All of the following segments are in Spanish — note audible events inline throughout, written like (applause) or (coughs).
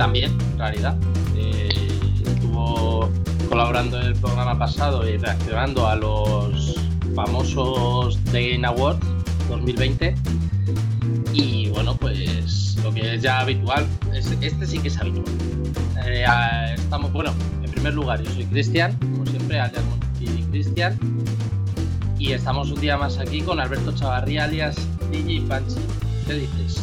también, en realidad. Eh, estuvo colaborando en el programa pasado y reaccionando a los famosos The Game Awards 2020. Y bueno, pues lo que es ya habitual, este sí que es habitual. Eh, estamos, bueno, en primer lugar, yo soy Cristian, como siempre, alias y Cristian. Y estamos un día más aquí con Alberto Chavarría, alias DJ Panchi. ¿Qué dices?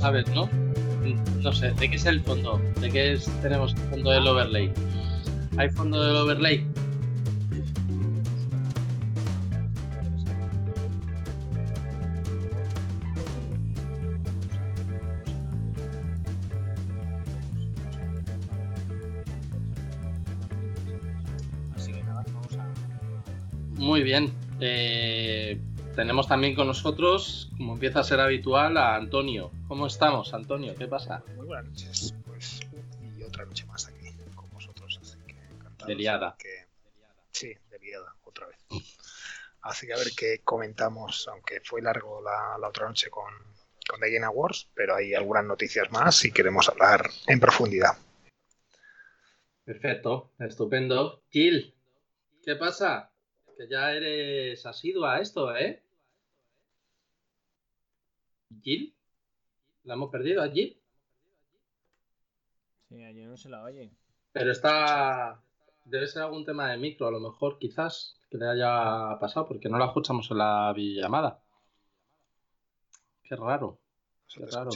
Sabes, ¿no? No sé, ¿de qué es el fondo? ¿De qué es, tenemos el fondo del overlay? ¿Hay fondo del overlay? Muy bien. Eh, tenemos también con nosotros, como empieza a ser habitual, a Antonio. ¿Cómo estamos, Antonio? ¿Qué pasa? Muy buenas noches. Pues, y otra noche más aquí con vosotros. Así que encantado. De liada. Que... Sí, de liada, otra vez. Así que a ver qué comentamos, aunque fue largo la, la otra noche con, con The Game Awards, pero hay algunas noticias más y queremos hablar en profundidad. Perfecto, estupendo. Gil, ¿qué pasa? Que ya eres asidua a esto, ¿eh? ¿Gil? ¿La hemos perdido a Gil? Sí, ayer no se la oye. Pero está... Debe ser algún tema de micro, a lo mejor, quizás, que le haya pasado, porque no la escuchamos en la videollamada. Qué raro. Qué raro.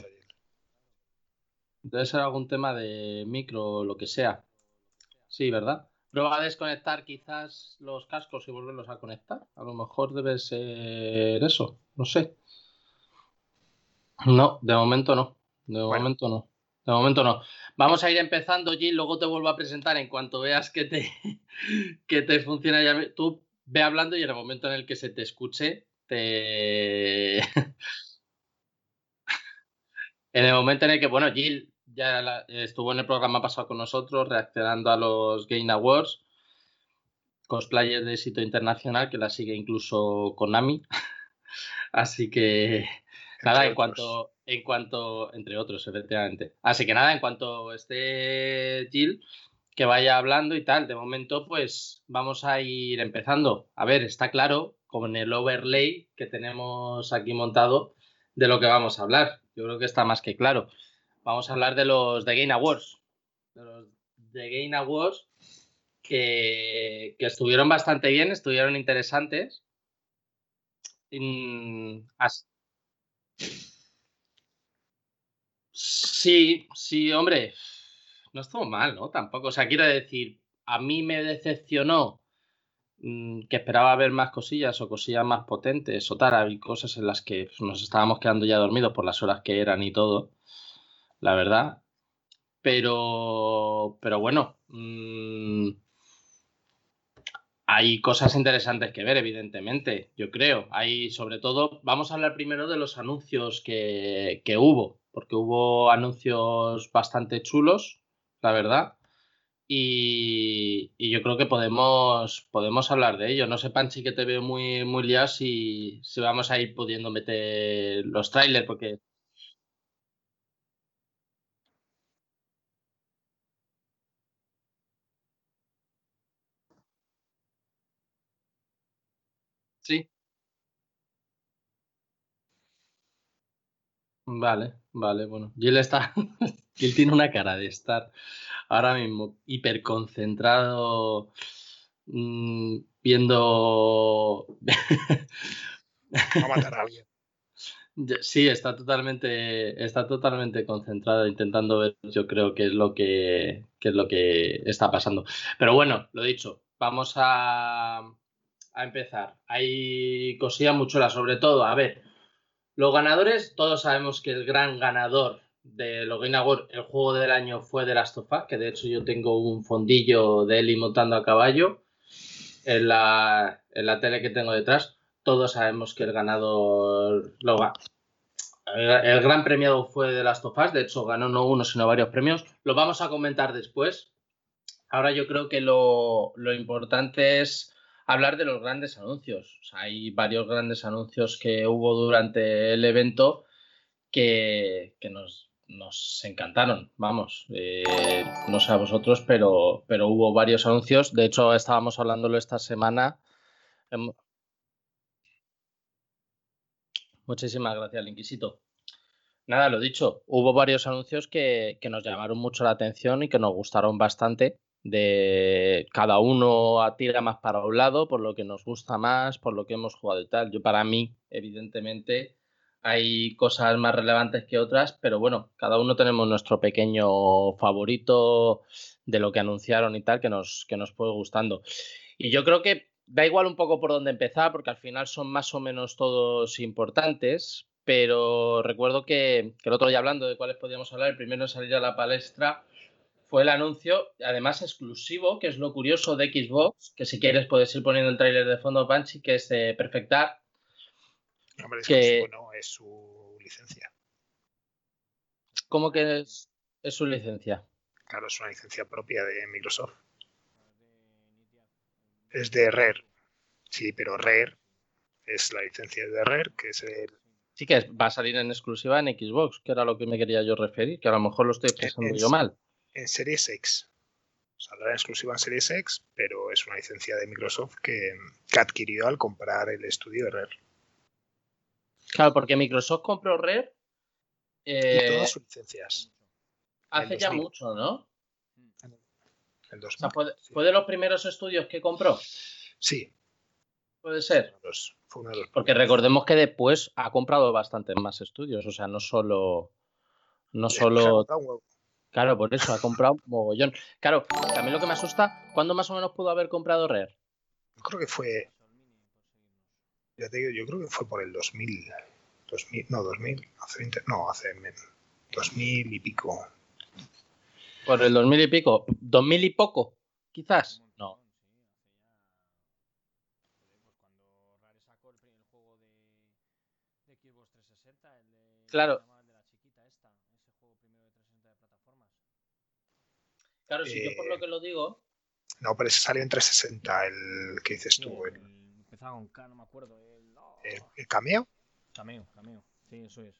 Debe ser algún tema de micro o lo que sea. Sí, ¿verdad? Prueba a desconectar quizás los cascos y volverlos a conectar. A lo mejor debe ser eso. No sé. No, de momento no. De Bueno. momento no. De momento no. Vamos a ir empezando, Gil. Luego te vuelvo a presentar en cuanto veas que te, (laughs) que te funciona. Ya, tú ve hablando y en el momento en el que se te escuche, te, (laughs) En el momento en el que, bueno, Jill ya la- estuvo en el programa pasado con nosotros reaccionando a los Game Awards, cosplayer de éxito internacional que la sigue incluso Konami. (laughs) Así que nada, en cuanto, en cuanto, entre otros, efectivamente. Así que nada, en cuanto esté Jill, que vaya hablando y tal. De momento, pues vamos a ir empezando. A ver, está claro con el overlay que tenemos aquí montado de lo que vamos a hablar. Yo creo que está más que claro. Vamos a hablar de los The Game Awards. De los The Game Awards que, que estuvieron bastante bien, estuvieron interesantes. Mm, as- Sí, sí, hombre, no estuvo mal, ¿no? Tampoco, o sea, quiero decir, a mí me decepcionó mm, que esperaba ver más cosillas o cosillas más potentes o tal, hay cosas en las que nos estábamos quedando ya dormidos por las horas que eran y todo, la verdad. Pero, pero bueno, mm, hay cosas interesantes que ver, evidentemente, yo creo. Hay, sobre todo, vamos a hablar primero de los anuncios que, que hubo, porque hubo anuncios bastante chulos, la verdad. Y, yo creo que podemos, podemos hablar de ello. No sé, Panchi, que te veo muy, muy liado si, si vamos a ir pudiendo meter los trailers, porque sí. Vale, vale, bueno. Jill está. Jill tiene una cara de estar ahora mismo hiperconcentrado mm, viendo. (laughs) Va a matar a alguien. (laughs) Sí, está totalmente, está totalmente concentrado intentando ver, yo creo que es lo que, que es lo que está pasando. Pero bueno, lo dicho, vamos a, a empezar. Hay muy chulas, sobre todo, a ver, los ganadores, todos sabemos que el gran ganador de Awards, el juego del año fue The Last of Us, que de hecho yo tengo un fondillo de Eli montando a caballo. en la, en la tele que tengo detrás, todos sabemos que el ganador lo. El, gran premiado fue de Last of Us, de hecho ganó no uno sino varios premios. Lo vamos a comentar después. Ahora yo creo que lo, lo importante es hablar de los grandes anuncios. hay varios grandes anuncios que hubo durante el evento que, nos, encantaron, vamos, eh, no sé a vosotros, pero, pero hubo varios anuncios. De hecho, estábamos hablándolo esta semana. Em, Muchísimas gracias, Inquisito. Nada, lo dicho, hubo varios anuncios que, nos llamaron mucho la atención y que nos gustaron bastante. De cada uno a tira más para un lado, por lo que nos gusta más, por lo que hemos jugado y tal. Yo, para mí, evidentemente, hay cosas más relevantes que otras, pero bueno, cada uno tenemos nuestro pequeño favorito de lo que anunciaron y tal, que nos, que nos puede gustando. Y yo creo que da igual un poco por dónde empezar, porque al final son más o menos todos importantes, pero recuerdo que, que el otro día hablando de cuáles podíamos hablar, el primero en salir a la palestra fue el anuncio, además exclusivo, que es lo curioso de Xbox, que si quieres puedes ir poniendo el tráiler de fondo, Panchi, que es de Perfectar, Hombre, es que no es su licencia. ¿Cómo que es, es su licencia? Claro, es una licencia propia de Microsoft. Es de Rare. Sí, pero Rare es la licencia de Rare, que es el. Sí, que va a salir en exclusiva en Xbox, que era lo que me quería yo referir, que a lo mejor lo estoy pensando yo mal. En Series X. Saldrá en exclusiva en Series X, pero es una licencia de Microsoft que, que adquirió al comprar el estudio de Rare. Claro, porque Microsoft compró Rare. Eh, todas sus licencias. Hace ya mucho, ¿no? El 2000, o sea, ¿fue, de los primeros estudios que compró? Sí. Puede ser. Fue uno de los porque recordemos que después ha comprado bastantes más estudios. O sea, no solo. No solo. Claro, por eso ha comprado un mogollón. Claro, también lo que me asusta, ¿cuándo más o menos pudo haber comprado Rare? Yo creo que fue ya te digo, yo creo que fue por el 2000. 2000 no, 2000. Hace 20, no, hace menos. 2000 y pico. ¿Por el 2000 y pico? ¿2000 y poco? Quizás. No. Claro. Claro, si yo por lo que lo digo. No, pero ese salió en 360, el que dices tú. el con K, no me acuerdo. El, cameo? Cameo, cameo. Sí, eso es.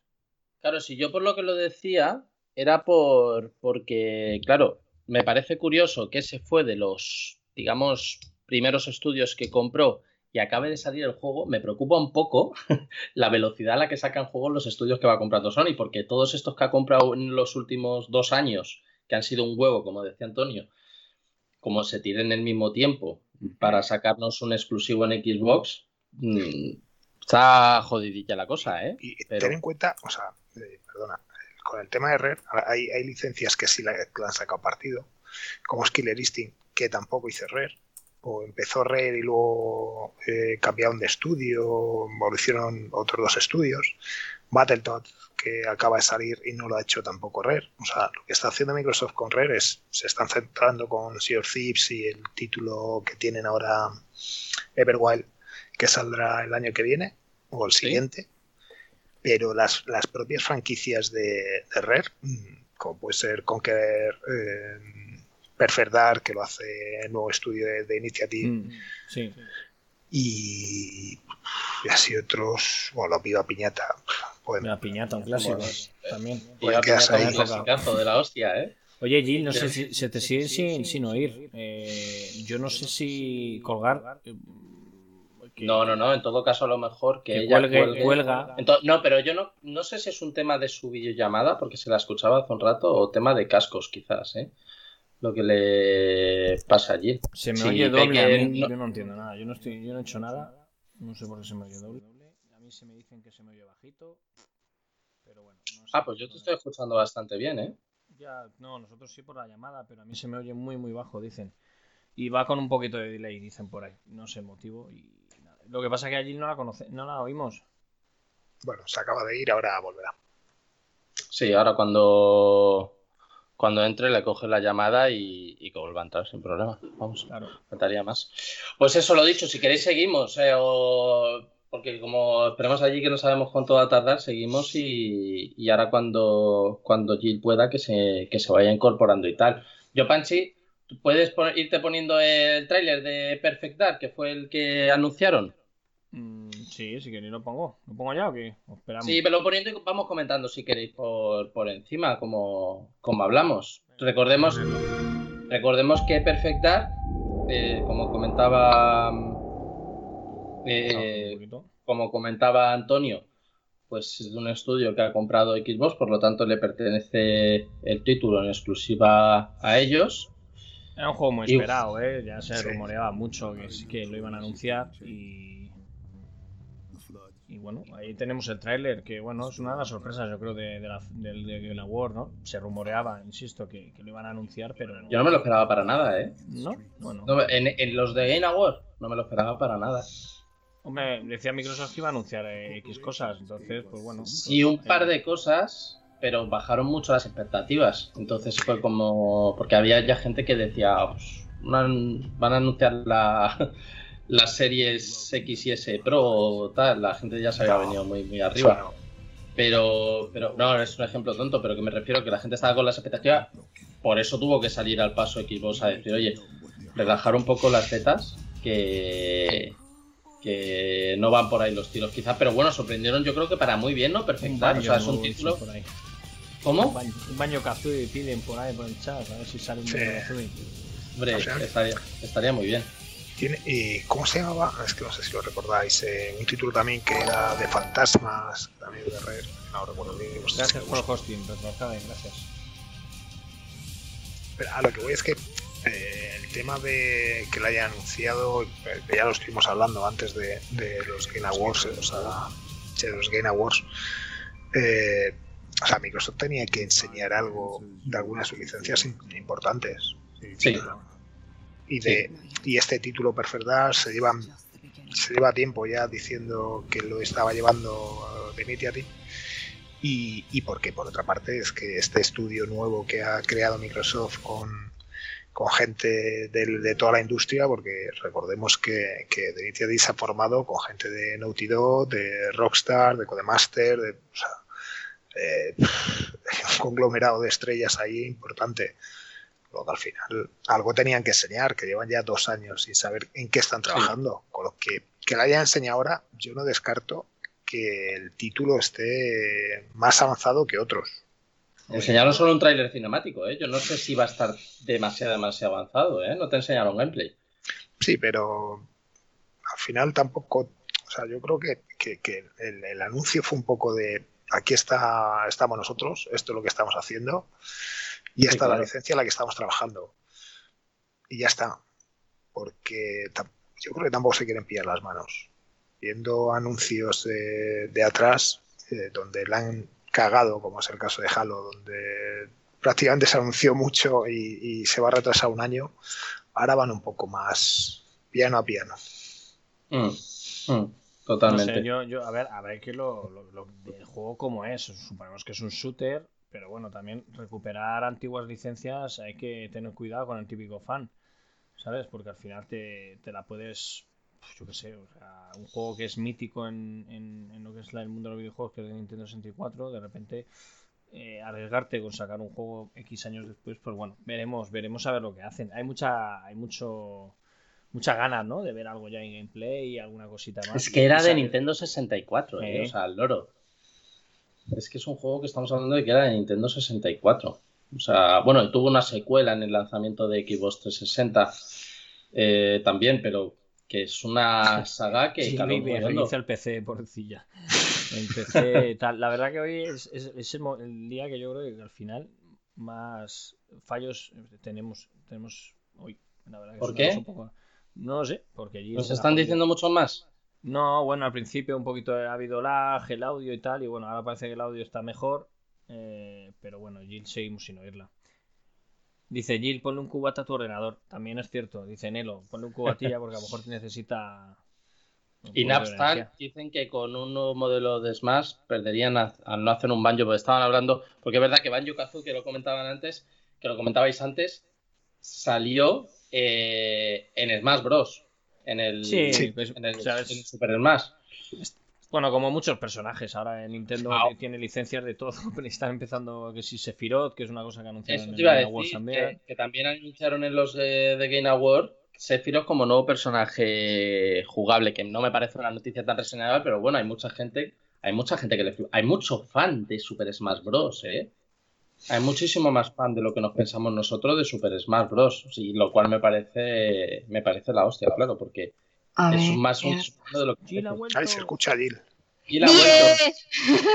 Claro, si yo por lo que lo decía, era por porque, claro, me parece curioso que ese fue de los, digamos, primeros estudios que compró y acabe de salir el juego, me preocupa un poco (laughs) la velocidad a la que sacan juegos los estudios que va comprando Sony, porque todos estos que ha comprado en los últimos dos años, que han sido un huevo, como decía Antonio, como se tiren el mismo tiempo para sacarnos un exclusivo en Xbox, mm, está jodidilla la cosa, ¿eh? Y ten en cuenta, o sea, eh, perdona, con el tema de Rare, hay, hay licencias que sí la, han sacado partido, como es Killer Instinct, que tampoco hice Rare, o empezó Rare y luego eh, cambiaron de estudio, o lo hicieron otros dos estudios. Battletoads, que acaba de salir y no lo ha hecho tampoco Rare. O sea, lo que está haciendo Microsoft con Rare es, se están centrando con Sea of Thieves y el título que tienen ahora Everwild, que saldrá el año que viene o el siguiente. Pero las, las, propias franquicias de, Rare, mm, como puede ser Conquer, eh, Perferdar, que lo hace el nuevo estudio de, Initiative, mm, sí. Y, y así otros, bueno, la Piba Piñata, la piñata, un clásico también. Pues de la hostia, ¿eh? Oye, Gil, no sé si se te sigue sin, sin oír. Eh, yo no sé si colgar. Eh, no, no, no. En todo caso, a lo mejor que, ella cuelga. no, pero yo no, no sé si es un tema de su videollamada, porque se la escuchaba hace un rato, o tema de cascos, quizás, ¿eh? Lo que le pasa allí. Se me oye doble. Yo no entiendo nada. Yo no, estoy, yo no he hecho nada. No sé por qué se me oye doble. A mí se me dicen que se me oye bajito. Ah, pues yo te estoy escuchando bastante bien, ¿eh? Ya, no, nosotros sí por la llamada, pero a mí se me oye muy, muy bajo, dicen. Y va con un poquito de delay, dicen por ahí. No sé el motivo. Y Lo que pasa es que allí no la conoce, no la oímos. Bueno, se acaba de ir, ahora volverá. Sí, ahora cuando cuando entre le coge la llamada y, y que vuelva a entrar sin problema. Vamos, Claro. faltaría más. Pues eso lo dicho, si queréis seguimos, eh, o- porque como esperemos allí que no sabemos cuánto va a tardar, seguimos y, y ahora cuando, cuando Jill pueda que se, que se vaya incorporando y tal. Yo, Panchi, ¿tú ¿puedes irte poniendo el tráiler de Perfect Dark, que fue el que anunciaron? Mm, sí, si queréis lo pongo. ¿Lo pongo ya o qué? ¿O esperamos? Sí, me lo poniendo y vamos comentando si queréis por, por encima, como, como hablamos. Recordemos, recordemos que Perfect Dark, eh, como comentaba eh, como comentaba Antonio, pues es de un estudio que ha comprado Xbox, por lo tanto le pertenece el título en exclusiva a ellos. Era un juego muy esperado, ¿eh? Ya se rumoreaba mucho que que lo iban a anunciar y... Y bueno, ahí tenemos el tráiler, que bueno, es una de las sorpresas, yo creo, de, de la, del de Game Award, ¿no? Se rumoreaba, insisto, que, que lo iban a anunciar, pero no. Yo no me lo esperaba para nada, ¿eh? ¿No? Bueno. No, en, en los de Game Award no me lo esperaba para nada. Hombre, decía Microsoft que iba a anunciar eh, X cosas, entonces, pues bueno. Sí, un eh, par de cosas, pero bajaron mucho las expectativas. Entonces fue como. Porque había ya gente que decía, pues, van a anunciar la, las series X y S Pro o tal. La gente ya se había venido muy, muy arriba. Pero, pero no, es un ejemplo tonto, pero que me refiero que la gente estaba con las expectativas. Por eso tuvo que salir al paso Xbox a decir, oye, relajar un poco las tetas, que, que no van por ahí los tiros quizás, pero bueno, sorprendieron yo creo que para muy bien, ¿no? Perfectar, o sea, es un título... sí, por ahí. ¿Cómo? Un baño, un baño Kazooie piden por ahí por el chat, a ver si sale un Sí. baño Kazooie. Hombre, O sea, estaría, estaría muy bien. Tiene, ¿Y cómo se llamaba? Es que no sé si lo recordáis. eh, un título también que era de fantasmas, también de red. No recuerdo bien. vosotros Gracias que por el hosting, gracias. Pero a lo que voy es que eh, el tema de que lo hayan anunciado, eh, que ya lo estuvimos hablando antes de, de los Game Awards, eh, o sea, de los Game Awards, eh, o sea, Microsoft tenía que enseñar algo de algunas de sus licencias im- importantes. Sí. Y, de, y este título Perfect Dark se lleva, se lleva tiempo ya diciendo que lo estaba llevando eh, de Initiative. Y, y porque por otra parte es que este estudio nuevo que ha creado Microsoft con, con gente del- de toda la industria, porque recordemos que, que The Initiative se ha formado con gente de Naughty Dog, de Rockstar, de Codemaster, de, o sea, eh, (laughs) un conglomerado de estrellas ahí importante. Luego al final algo tenían que enseñar, que llevan ya dos años sin saber en qué están trabajando. Con lo que, que la hayan enseñado ahora, yo no descarto que el título esté más avanzado que otros. Enseñaron solo un tráiler cinemático, ¿eh? Yo no sé si va a estar demasiado, demasiado avanzado, ¿eh? No te enseñaron gameplay. Sí, pero al final tampoco, o sea, yo creo que, que- que el, el anuncio fue un poco de aquí está, estamos nosotros, esto es lo que estamos haciendo y Sí, esta es la licencia en la que estamos trabajando. Y ya está. Porque yo creo que tampoco se quieren pillar las manos. Viendo anuncios de, de atrás, eh, donde la han cagado, como es el caso de Halo, donde prácticamente se anunció mucho y, y se va a retrasar un año, ahora van un poco más piano a piano. Mm, mm, No totalmente. sé, yo, yo, a ver, a ver que lo, lo, lo- el juego como es. Suponemos que es un shooter, pero bueno, también recuperar antiguas licencias hay que tener cuidado con el típico fan, ¿sabes? Porque al final te, te la puedes, pues, yo qué sé, o sea, un juego que es mítico en, en, en lo que es la- el mundo de los videojuegos, que es de Nintendo 64, de repente eh, arriesgarte con sacar un juego X años después, pues bueno, veremos, veremos a ver lo que hacen. Hay mucha, hay mucho, mucha ganas, ¿no? De ver algo ya en gameplay y alguna cosita más. Es que era de Nintendo 64, ¿eh? Sí. O sea, el loro. Es que es un juego que estamos hablando de que era de Nintendo 64. O sea, bueno, tuvo una secuela en el lanzamiento de Xbox 360 eh, también, pero que es una (laughs) saga que Sí, caló reinicia el PC, pobrecilla. El PC, (laughs) tal. La verdad que hoy es, es- es el, día que yo creo que al final más fallos tenemos tenemos hoy. La verdad que ¿Por qué? un poco- No lo sé, porque allí ¿Nos están diciendo mucho más? No, bueno, al principio un poquito ha habido lag, el audio y tal, y bueno, ahora parece que el audio está mejor, eh, pero bueno, Jill seguimos sin oírla. Dice Jill, ponle un cubata a tu ordenador. También es cierto, dice Nelo, ponle un cubatilla porque a lo mejor necesita. un Y energía. dicen que con un nuevo modelo de Smash perderían a- al no hacer un banjo, porque estaban hablando, porque es verdad que Banjo Kazooie, que lo comentaban antes, que lo comentabais antes, salió eh, en Smash Bros. En el, Sí, en el- en Super Smash. Bueno, como muchos personajes. Ahora en Nintendo tiene licencias de todo. (laughs) Pero están empezando que si Sephiroth, que es una cosa que anunciaron Eso en el Game Awards también. que, que también anunciaron en los eh, de Game Award Sephiroth como nuevo personaje jugable, que no me parece una noticia tan reseñable, pero bueno, hay mucha gente, hay mucha gente que le. Hay mucho fan de Super Smash Bros, ¿eh? Hay muchísimo más fan de lo que nos pensamos nosotros de Super Smash Bros. Sí, lo cual me parece, me parece la hostia, claro, porque A es ver, más un de lo que. Ahí se escucha Jill. Y la.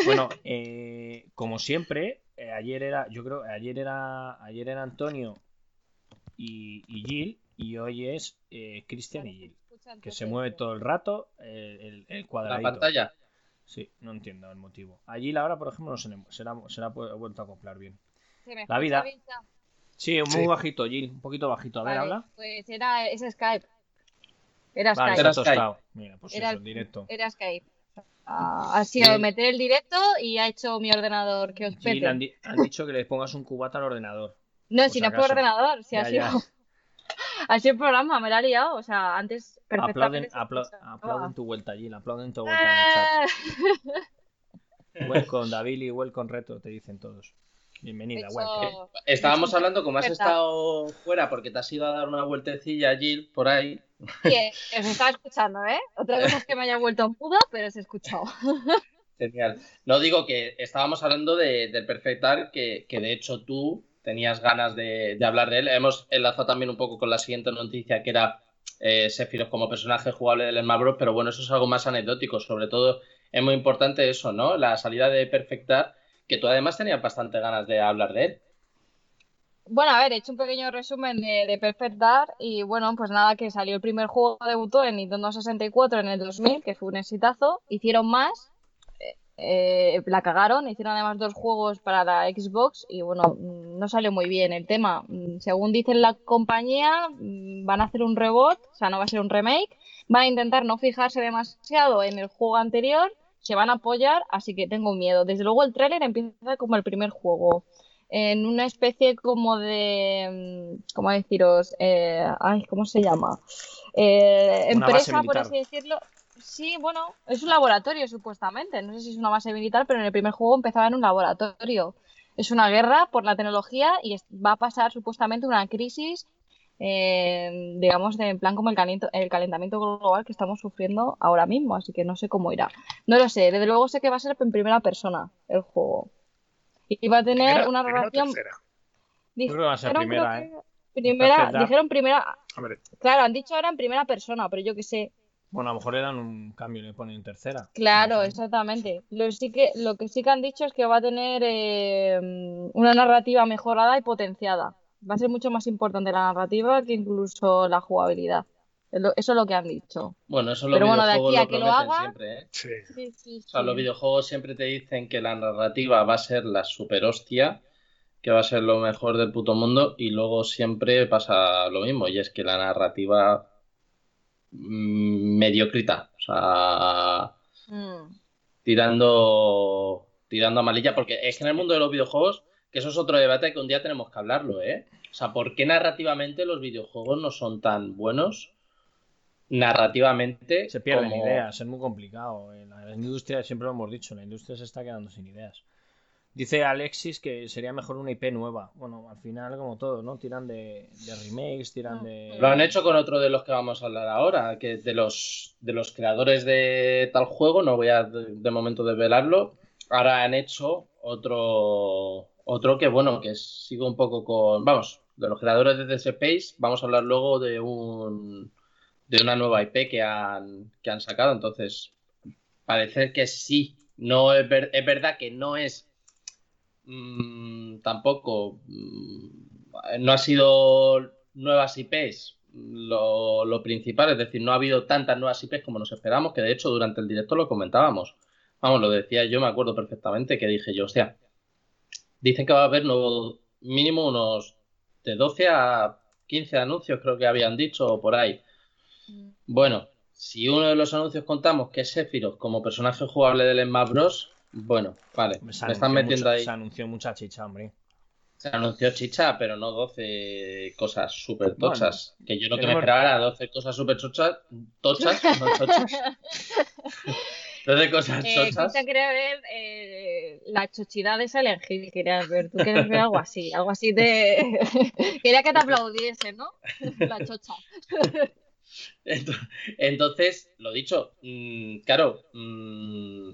Bueno, eh, como siempre, eh, ayer era, yo creo, ayer era, ayer era Antonio y, y Jill, y hoy es eh, Cristian y Jill, que se mueve todo el rato el, el la cuadradito. pantalla. Sí, no entiendo el motivo. A Jill ahora, por ejemplo, no se será, será vuelto a acoplar bien. ¿Se me La vida. bien? Sí, muy Sí. bajito, Jill, un poquito bajito. A ver, Vale, habla. Pues era, es Skype. Era Vale, Skype. Era Skype. tostado. Mira, pues Era eso, directo. Era Skype. Ah, ha sido Bien. meter el directo y ha hecho mi ordenador que os Jill, pete. han, di- han dicho que le pongas un cubata al ordenador. No, si no es por acaso. ordenador, si ha sido. ya. (laughs) Ha sido el programa, me la ha liado. O sea, antes Aplauden, apla- aplauden tu vuelta, Jill, aplauden tu vuelta en el chat. Eh, Welcome, David, y welcome, Reto, te dicen todos. Bienvenida, hecho- welcome. Estábamos hablando, como has estado fuera porque te has ido a dar una vueltecilla, Jill, por ahí. Sí, eh, os estaba escuchando, ¿eh? Otra cosa es que me haya vuelto muda, pero os he escuchado. (laughs) Genial. No digo que estábamos hablando de, del Perfect Dark, que, que de hecho tú tenías ganas de, de hablar de él. Hemos enlazado también un poco con la siguiente noticia, que era eh, Sephiroth como personaje jugable del Smash Bros. Pero bueno, eso es algo más anecdótico. Sobre todo es muy importante eso, ¿no? La salida de Perfect Dark, que tú además tenías bastante ganas de hablar de él. Bueno, a ver, he hecho un pequeño resumen de, de Perfect Dark y bueno, pues nada, que salió el primer juego, debutó en Nintendo 64 en el 2000, que fue un exitazo. Hicieron más, eh, la cagaron, hicieron además dos juegos para la Xbox y bueno, no salió muy bien el tema. Según dicen la compañía, mm, van a hacer un reboot, o sea, no va a ser un remake, van a intentar no fijarse demasiado en el juego anterior, se van a apoyar, así que tengo miedo. Desde luego el tráiler empieza como el primer juego en una especie como de, mm, ¿cómo deciros? Eh, ay, ¿cómo se llama? Eh, empresa, por así decirlo. Sí, bueno, es un laboratorio supuestamente. No sé si es una base militar, pero en el primer juego empezaba en un laboratorio. Es una guerra por la tecnología y es- va a pasar supuestamente una crisis, eh, digamos, de, en plan como el, caliento- el calentamiento global que estamos sufriendo ahora mismo. Así que no sé cómo irá. No lo sé. Desde luego sé que va a ser en primera persona el juego. Y va a tener Primera- una relación va a ser Dijeron, primera, creo ¿eh? Primera, dijeron primera, Hombre, claro, han dicho ahora en primera persona, pero yo que sé. Bueno, a lo mejor le dan un cambio y le ponen tercera. Claro, exactamente. Lo, sí que, lo que sí que han dicho es que va a tener eh, una narrativa mejorada y potenciada. Va a ser mucho más importante la narrativa que incluso la jugabilidad. Eso es lo que han dicho. Bueno, eso Pero bueno, de aquí a lo que lo hagan- siempre, ¿eh? sí. Sí, sí, O sea, los videojuegos siempre te dicen que la narrativa va a ser la super hostia, que va a ser lo mejor del puto mundo, y luego siempre pasa lo mismo, y es que la narrativa mediocrita, o sea, Mm. tirando, tirando a malilla, porque es que en el mundo de los videojuegos, que eso es otro debate que un día tenemos que hablarlo, ¿eh? O sea, ¿por qué narrativamente los videojuegos no son tan buenos narrativamente Se pierden como- ideas, es muy complicado. En la industria, siempre lo hemos dicho, la industria se está quedando sin ideas. Dice Alexis que sería mejor una IP nueva. Bueno, al final, como todo, ¿no? Tiran de, de remakes, tiran de. Lo han hecho con otro de los que vamos a hablar ahora, que de los, de los creadores de tal juego, no voy a de, de momento desvelarlo, ahora han hecho otro, otro que, bueno, que sigo un poco con, vamos, de los creadores de DS Space, vamos a hablar luego de un de una nueva IP que han, que han sacado, entonces parece que sí, no es, ver- es verdad que no es mm, tampoco mm, no ha sido nuevas IPs lo, lo principal, es decir, no ha habido tantas nuevas IPs como nos esperamos, que de hecho durante el directo lo comentábamos. Vamos, lo decía yo, me acuerdo perfectamente que dije yo, hostia, dicen que va a haber nuevo, mínimo unos de 12 a 15 anuncios, creo que habían dicho, o por ahí. Bueno, si uno de los anuncios contamos que es Sephiroth como personaje jugable del Smash Bros, bueno, vale, Se me están metiendo ahí. Se anunció mucha chicha, hombre. Se anunció chicha, pero no 12 cosas súper tochas. que yo lo que me esperaba era 12 cosas súper tochas, tochas, no (laughs) tochas. 12 cosas Eh, tochas. Cristian quería ver eh, la chochidad de Silent Hill, querías ver. Tú quieres ver algo así, algo así de... (laughs) Quería que te aplaudiese, ¿no? La chocha. (laughs) Ento- Entonces, lo dicho, mm, claro, mm,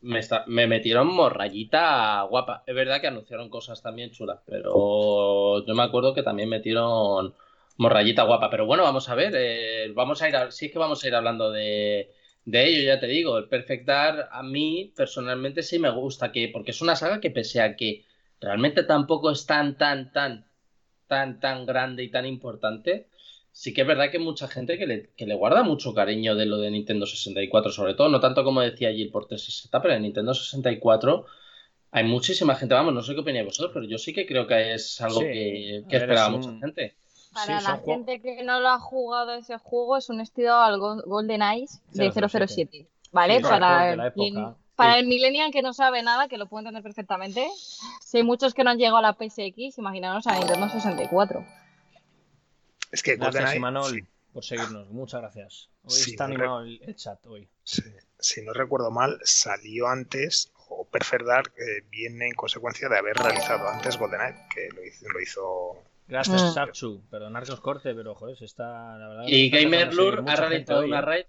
me, metieron morrayita guapa. Es verdad que anunciaron cosas también chulas, pero yo me acuerdo que también metieron morrayita guapa. Pero bueno, vamos a ver, eh, vamos a ir a- es que vamos a ir hablando de, de ello, ya te digo. El Perfect a mí personalmente sí me gusta, que, porque es una saga que pese a que realmente tampoco es tan, tan, tan, tan, tan grande y tan importante sí que es verdad que hay mucha gente que le, que le guarda mucho cariño de lo de Nintendo 64, sobre todo, no tanto como decía Jill por 360, pero en Nintendo 64 hay muchísima gente, vamos, no sé qué opináis vosotros, pero yo sí que creo que es algo Sí, que, a que ver, esperaba es mucha gente. Para Sí, la gente que no lo ha jugado ese juego, es un estilo al Go- Golden Eyes de 007. 007. ¿Vale? Sí, para el, época. para Sí. el Millennial que no sabe nada, que lo puede entender perfectamente. Si hay muchos que no han llegado a la PSX, imaginaros a Nintendo 64. Es que Gracias, GoldenEye, Imanol, si, por seguirnos. Muchas gracias. Hoy Sí, está no animado el, el chat hoy. si- si no recuerdo mal, salió antes, o Perfect Dark eh, viene en consecuencia de haber realizado antes GoldenEye, que lo hizo, lo hizo Gracias, Mm. Sarchu. Perdonad que os corte, pero joder, se está. La verdad, Y me está Gamer dejando seguir Lure ha realizado una ¿eh? raid.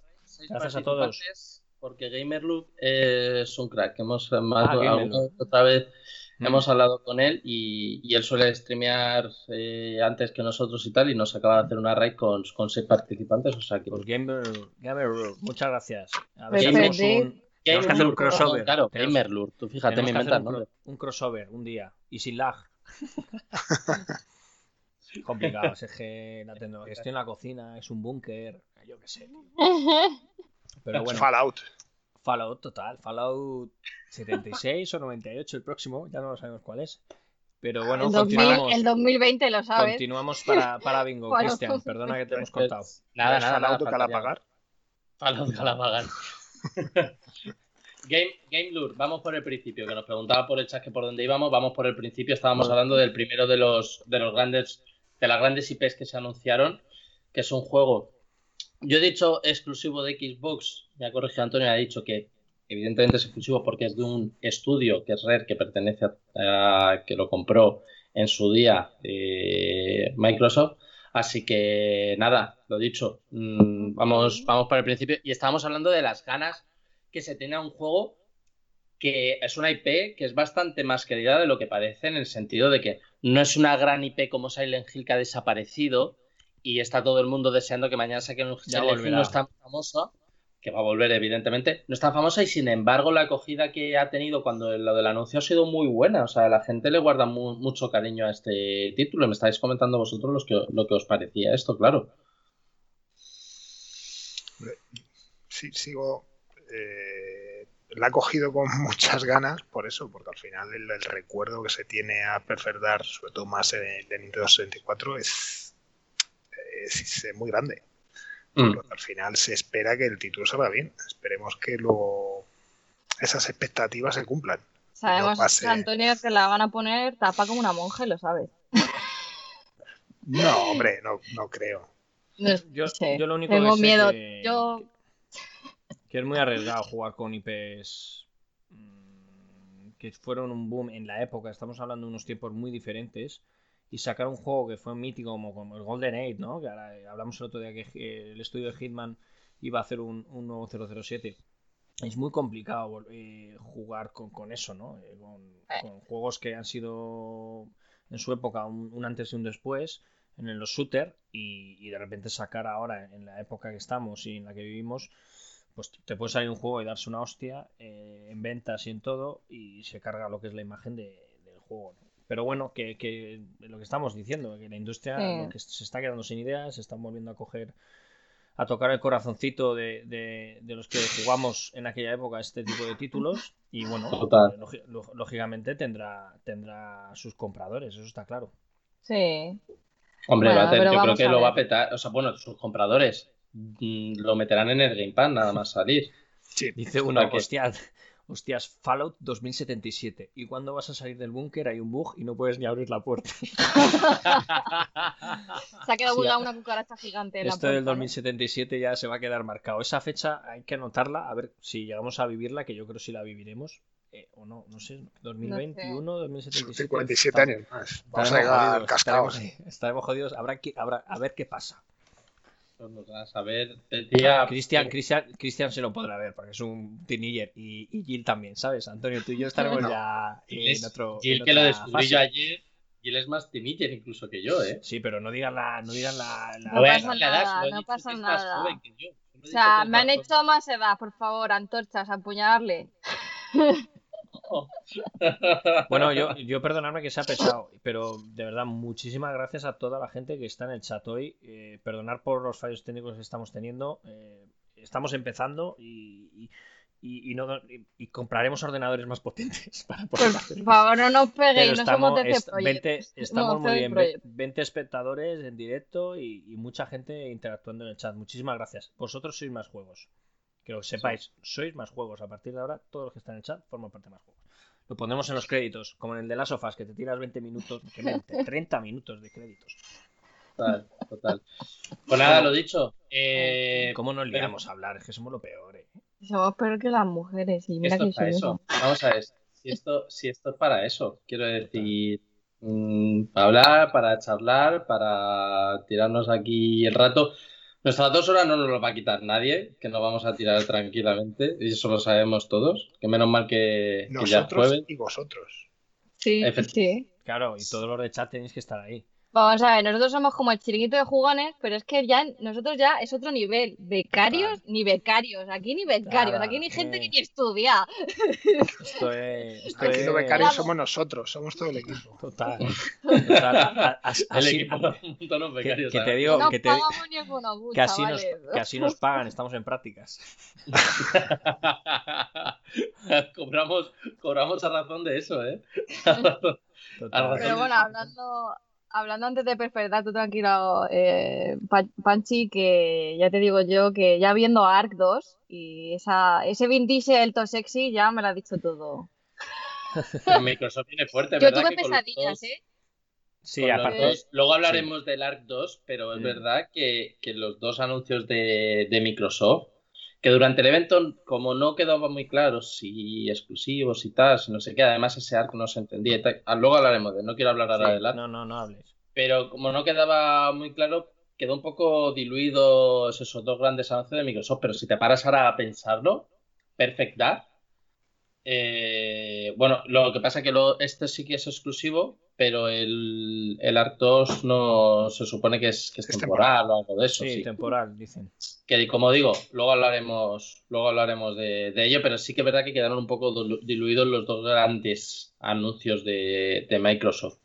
Gracias a todos. participantes, Porque Gamer Lure es un crack. Hemos Ah, otra vez Mm. hemos hablado con él y, y él suele streamear eh, antes que nosotros y tal, y nos acaba de hacer una raid con, con seis participantes. O sea que Pues Gamer, Gamer muchas gracias. A ver hacemos un, tenemos que hacer un crossover. Claro, Tenemos- Gamer Lure. Tú fíjate, me tenemos que inventa hacer el un, nombre. cro- un crossover un día y sin lag. (laughs) Complicado, es que la tecnología. Estoy en la cocina, es un búnker, yo qué sé. tío. (laughs) Pero bueno, Fallout. Fallout total, Fallout 76 o 98 el próximo, ya no sabemos cuál es. Pero bueno, el, 2000 continuamos, el 2020 lo sabes. continuamos para, para bingo, (laughs) Cristian, perdona que te hemos cortado. Nada, ¿Es nada, nada. Fallout Calapagar? Fallout Calapagar. (laughs) Game, Game Lure, vamos por el principio, que nos preguntaba por el chat que por dónde íbamos, vamos por el principio, estábamos hablando del primero de los de los grandes, de las grandes IPs que se anunciaron, que es un juego, yo he dicho exclusivo de Xbox, me ha corregido Antonio, ha dicho que evidentemente es exclusivo porque es de un estudio que es Rare, que pertenece a, a- que lo compró en su día eh, Microsoft. Así que nada, lo dicho, mm, vamos, vamos para el principio. Y estábamos hablando de las ganas que se tiene a un juego que es una IP que es bastante más querida de lo que parece, en el sentido de que no es una gran IP como Silent Hill que ha desaparecido y está todo el mundo deseando que mañana saquen un volverá. no es tan famosa, que va a volver evidentemente, no es tan famosa y sin embargo la acogida que ha tenido cuando lo del anuncio ha sido muy buena, o sea, la gente le guarda mu- mucho cariño a este título, me estáis comentando vosotros los que, lo que os parecía esto, claro. Sí, sigo. eh, la ha cogido con (laughs) muchas ganas por eso, porque al final el, el recuerdo que se tiene a Perfect Dark, sobre todo más de, de Nintendo 64, es, es, es muy grande. Mm. Al final se espera que el título salga bien. Esperemos que luego esas expectativas se cumplan. Sabemos, no pase. Antonio, que la van a poner tapa como una monja, lo sabes. No, hombre, no, no creo. No Yo, sé, yo lo único Tengo que sé miedo. que- Yo, que es muy arriesgado jugar con IPs mm, que fueron un boom en la época. Estamos hablando de unos tiempos muy diferentes. Y sacar un juego que fue mítico como, como el Golden Age, ¿no? Que ahora eh, hablamos el otro día que eh, el estudio de Hitman iba a hacer un, un nuevo 007. Es muy complicado eh, jugar con, con eso, ¿no? Eh, con, con juegos que han sido en su época un, un antes y un después en los shooters y, y de repente sacar ahora en la época que estamos y en la que vivimos pues te puede salir un juego y darse una hostia eh, en ventas y en todo y se carga lo que es la imagen de- del juego. ¿no? Pero bueno, que, que lo que estamos diciendo, que la industria Sí. lo que se está quedando sin ideas, se están volviendo a coger, a tocar el corazoncito de, de- de los que jugamos en aquella época este tipo de títulos y bueno, lógicamente tendrá, tendrá sus compradores, eso está claro. sí. Hombre, Bueno, va a tener- pero yo creo que lo va a petar, o sea, bueno, sus compradores mm, lo meterán en el Game Pass nada más salir. Sí, Dice uno, que- hostia, Hostias, Fallout 2077. ¿Y cuando vas a salir del búnker hay un bug y no puedes ni abrir la puerta? (laughs) Se ha quedado Sí, una, cucaracha gigante en la Esto del puerta, ¿no? 2077 ya se va a quedar marcado. Esa fecha hay que anotarla, a ver si llegamos a vivirla, que yo creo si la viviremos. eh, o no, no sé, 2021, 2077. 47 años más. Vamos a llegar cascados. estaremos, estaremos jodidos. Habrá que, habrá, a ver qué pasa. Vamos a saber. Decía. Cristian, Cristian, Cristian se lo podrá ver, porque es un teenager. Y, y Gil también, ¿sabes? Antonio, tú y yo estaremos No. ya Gil en es- otro. Gil en que lo descubrí yo ayer. Gil es más teenager incluso que yo, ¿eh? Sí, pero no digan la. No digan la, la- No a pasa decir la edad, nada, no pasa es nada. joven que yo. Solo he O sea, es me han hecho más edad, por favor, antorchas, a apuñalarle. (laughs) Bueno, yo, yo perdonadme que sea pesado, pero de verdad, muchísimas gracias a toda la gente que está en el chat hoy. Eh, perdonar por los fallos técnicos que estamos teniendo. eh, estamos empezando y, y- y- y no, y, y compraremos ordenadores más potentes (laughs) para poder hacer Por favor, no nos peguéis, no estamos, somos de est- ese 20 proyecto. estamos muy bien, ve- Projekt. 20 espectadores en directo y, y mucha gente interactuando en el chat. Muchísimas gracias. Vosotros sois más juegos. Que lo sepáis, sois más juegos. A partir de ahora, todos los que están en el chat forman parte de más juegos. Lo ponemos en los créditos, como en el de las sofás, que te tiras 20 minutos, que 20, 30 (laughs) minutos de créditos. Total, total. Pues nada, lo dicho. Eh, ¿Cómo nos pero- liamos a hablar? Es que somos lo peor, eh. Somos peor que las mujeres. Y mira esto que es para eso. Vamos a ver. Si esto, si esto es para eso, quiero decir, mm, para hablar, para charlar, para tirarnos aquí el rato. Nuestras dos horas no nos lo va a quitar nadie, que nos vamos a tirar tranquilamente, y eso lo sabemos todos. Que menos mal que, que ya Nosotros jueves. y vosotros. Sí, Efect- sí. Claro, y todos los de chat tenéis que estar ahí. Vamos a ver, nosotros somos como el chiringuito de jugones, pero es que ya nosotros ya es otro nivel. Becarios ni becarios. Aquí ni becarios. Aquí ni gente eh. que ni estudia. Esto es. (laughs) Esto Aquí es... los becarios somos nosotros, somos todo el equipo. Total. (laughs) Total. A- a- (laughs) a- El equipo de que, becarios, que te digo No que, te- pagamos ni con Ogu, que así nos, que así nos pagan, estamos en prácticas. cobramos, cobramos a razón de eso, ¿eh? Total. Pero bueno, hablando, hablando antes de perfectar, tú tranquilo, eh, Pa- Panchi, que ya te digo yo que ya viendo Ark 2 y esa, ese Vin Diesel todo sexy ya me lo ha dicho todo. (laughs) Microsoft viene fuerte, Yo ¿verdad? tuve que con los pesadillas, dos- ¿eh? Sí, aparte. dos- luego hablaremos del ARC 2, pero es Mm. verdad que, que los dos anuncios de, de Microsoft, que durante el evento, como no quedaba muy claro si exclusivos y tal, si no sé qué, además ese ARC no se entendía. y tal. Ah, Luego hablaremos de, no quiero hablar ahora Sí, del ARC, no, no, no hables. pero como no quedaba muy claro, quedó un poco diluidos esos dos grandes anuncios de Microsoft. Pero si te paras ahora a pensarlo, Perfect Dark. Eh, bueno, lo que pasa es que lo- este sí que es exclusivo, pero el, el Arc 2 no se supone que es, que es Es temporal o algo de eso. Sí, sí. temporal, dicen. Que como digo, luego hablaremos, luego hablaremos de, de ello, pero sí que es verdad que quedaron un poco dilu- diluidos los dos grandes anuncios de, de Microsoft.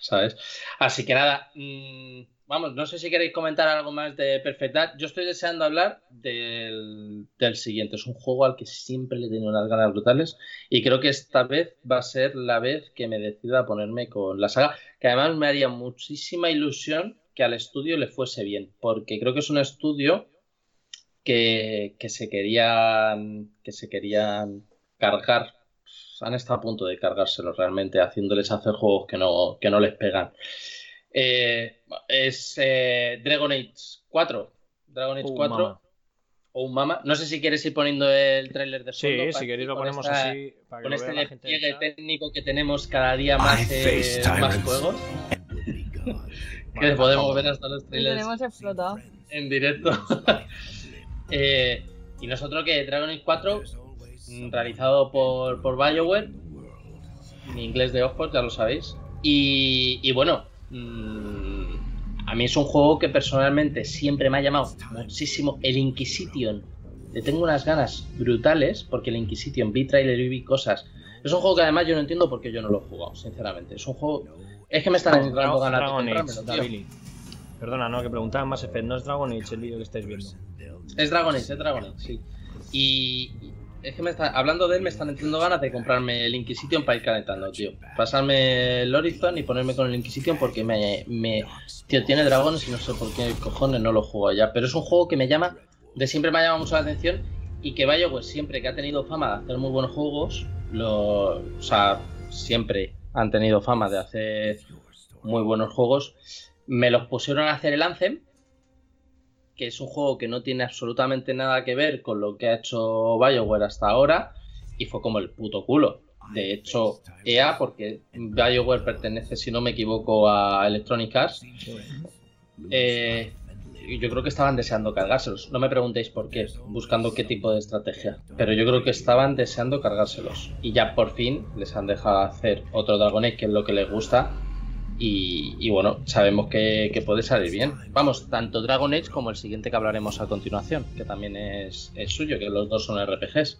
¿Sabes? Así que nada, mm, vamos, no sé si queréis comentar algo más de Perfect Dark. Yo estoy deseando hablar del, del siguiente. Es un juego al que siempre le he tenido unas ganas brutales y creo que esta vez va a ser la vez que me decida ponerme con la saga, que además me haría muchísima ilusión que al estudio le fuese bien, porque creo que es un estudio que, que se querían que se querían cargar han estado a punto de cargárselo realmente haciéndoles hacer juegos que no, que no les pegan Eh, es eh, Dragon Age 4 Dragon Age Uh, 4 mama. o un mama no sé si quieres ir poniendo el tráiler de Sí, fondo si para queréis lo ponemos esta- así para que con lo este vea chat. técnico que tenemos cada día más, eh, más juegos (laughs) que Vale, podemos vamos. ver hasta los Y trailers tenemos explotado. en directo. (laughs) Eh, y nosotros que Dragon Age 4, mm, realizado por, por BioWare, en inglés de Oxford, ya lo sabéis. Y, y bueno, mm, a mí es un juego que personalmente siempre me ha llamado muchísimo. El Inquisition, le tengo unas ganas brutales, porque el Inquisition vi trailer y vi cosas. Es un juego que además yo no entiendo por qué yo no lo he jugado, sinceramente. Es un juego. Es que me están No, dando ganas de. Perdona, no, que preguntaban más Effect. No es Dragon Age el vídeo que estáis viendo. Es Dragon Age, es Dragon Age, sí. Y es que me está, hablando de él, me están entrando ganas de comprarme el Inquisition para ir calentando, tío. Pasarme el Horizon y ponerme con el Inquisition porque me, me. Tío, tiene dragones y no sé por qué cojones no lo juego ya. Pero es un juego que me llama. De siempre me ha llamado mucho la atención. y que BioWare siempre que ha tenido fama de hacer muy buenos juegos, o sea, siempre han tenido fama de hacer muy buenos juegos, me los pusieron a hacer el Anthem, que es un juego que no tiene absolutamente nada que ver con lo que ha hecho BioWare hasta ahora, y fue como el puto culo. De hecho, EA, porque BioWare pertenece, si no me equivoco, a Electronic Arts, eh, yo creo que estaban deseando cargárselos. No me preguntéis por qué, buscando qué tipo de estrategia. Pero yo creo que estaban deseando cargárselos. Y ya por fin les han dejado hacer otro Dragon Age, que es lo que les gusta. Y, bueno, sabemos que, puede salir bien. Vamos, tanto Dragon Age como el siguiente que hablaremos a continuación, que también es, es suyo, que los dos son RPGs.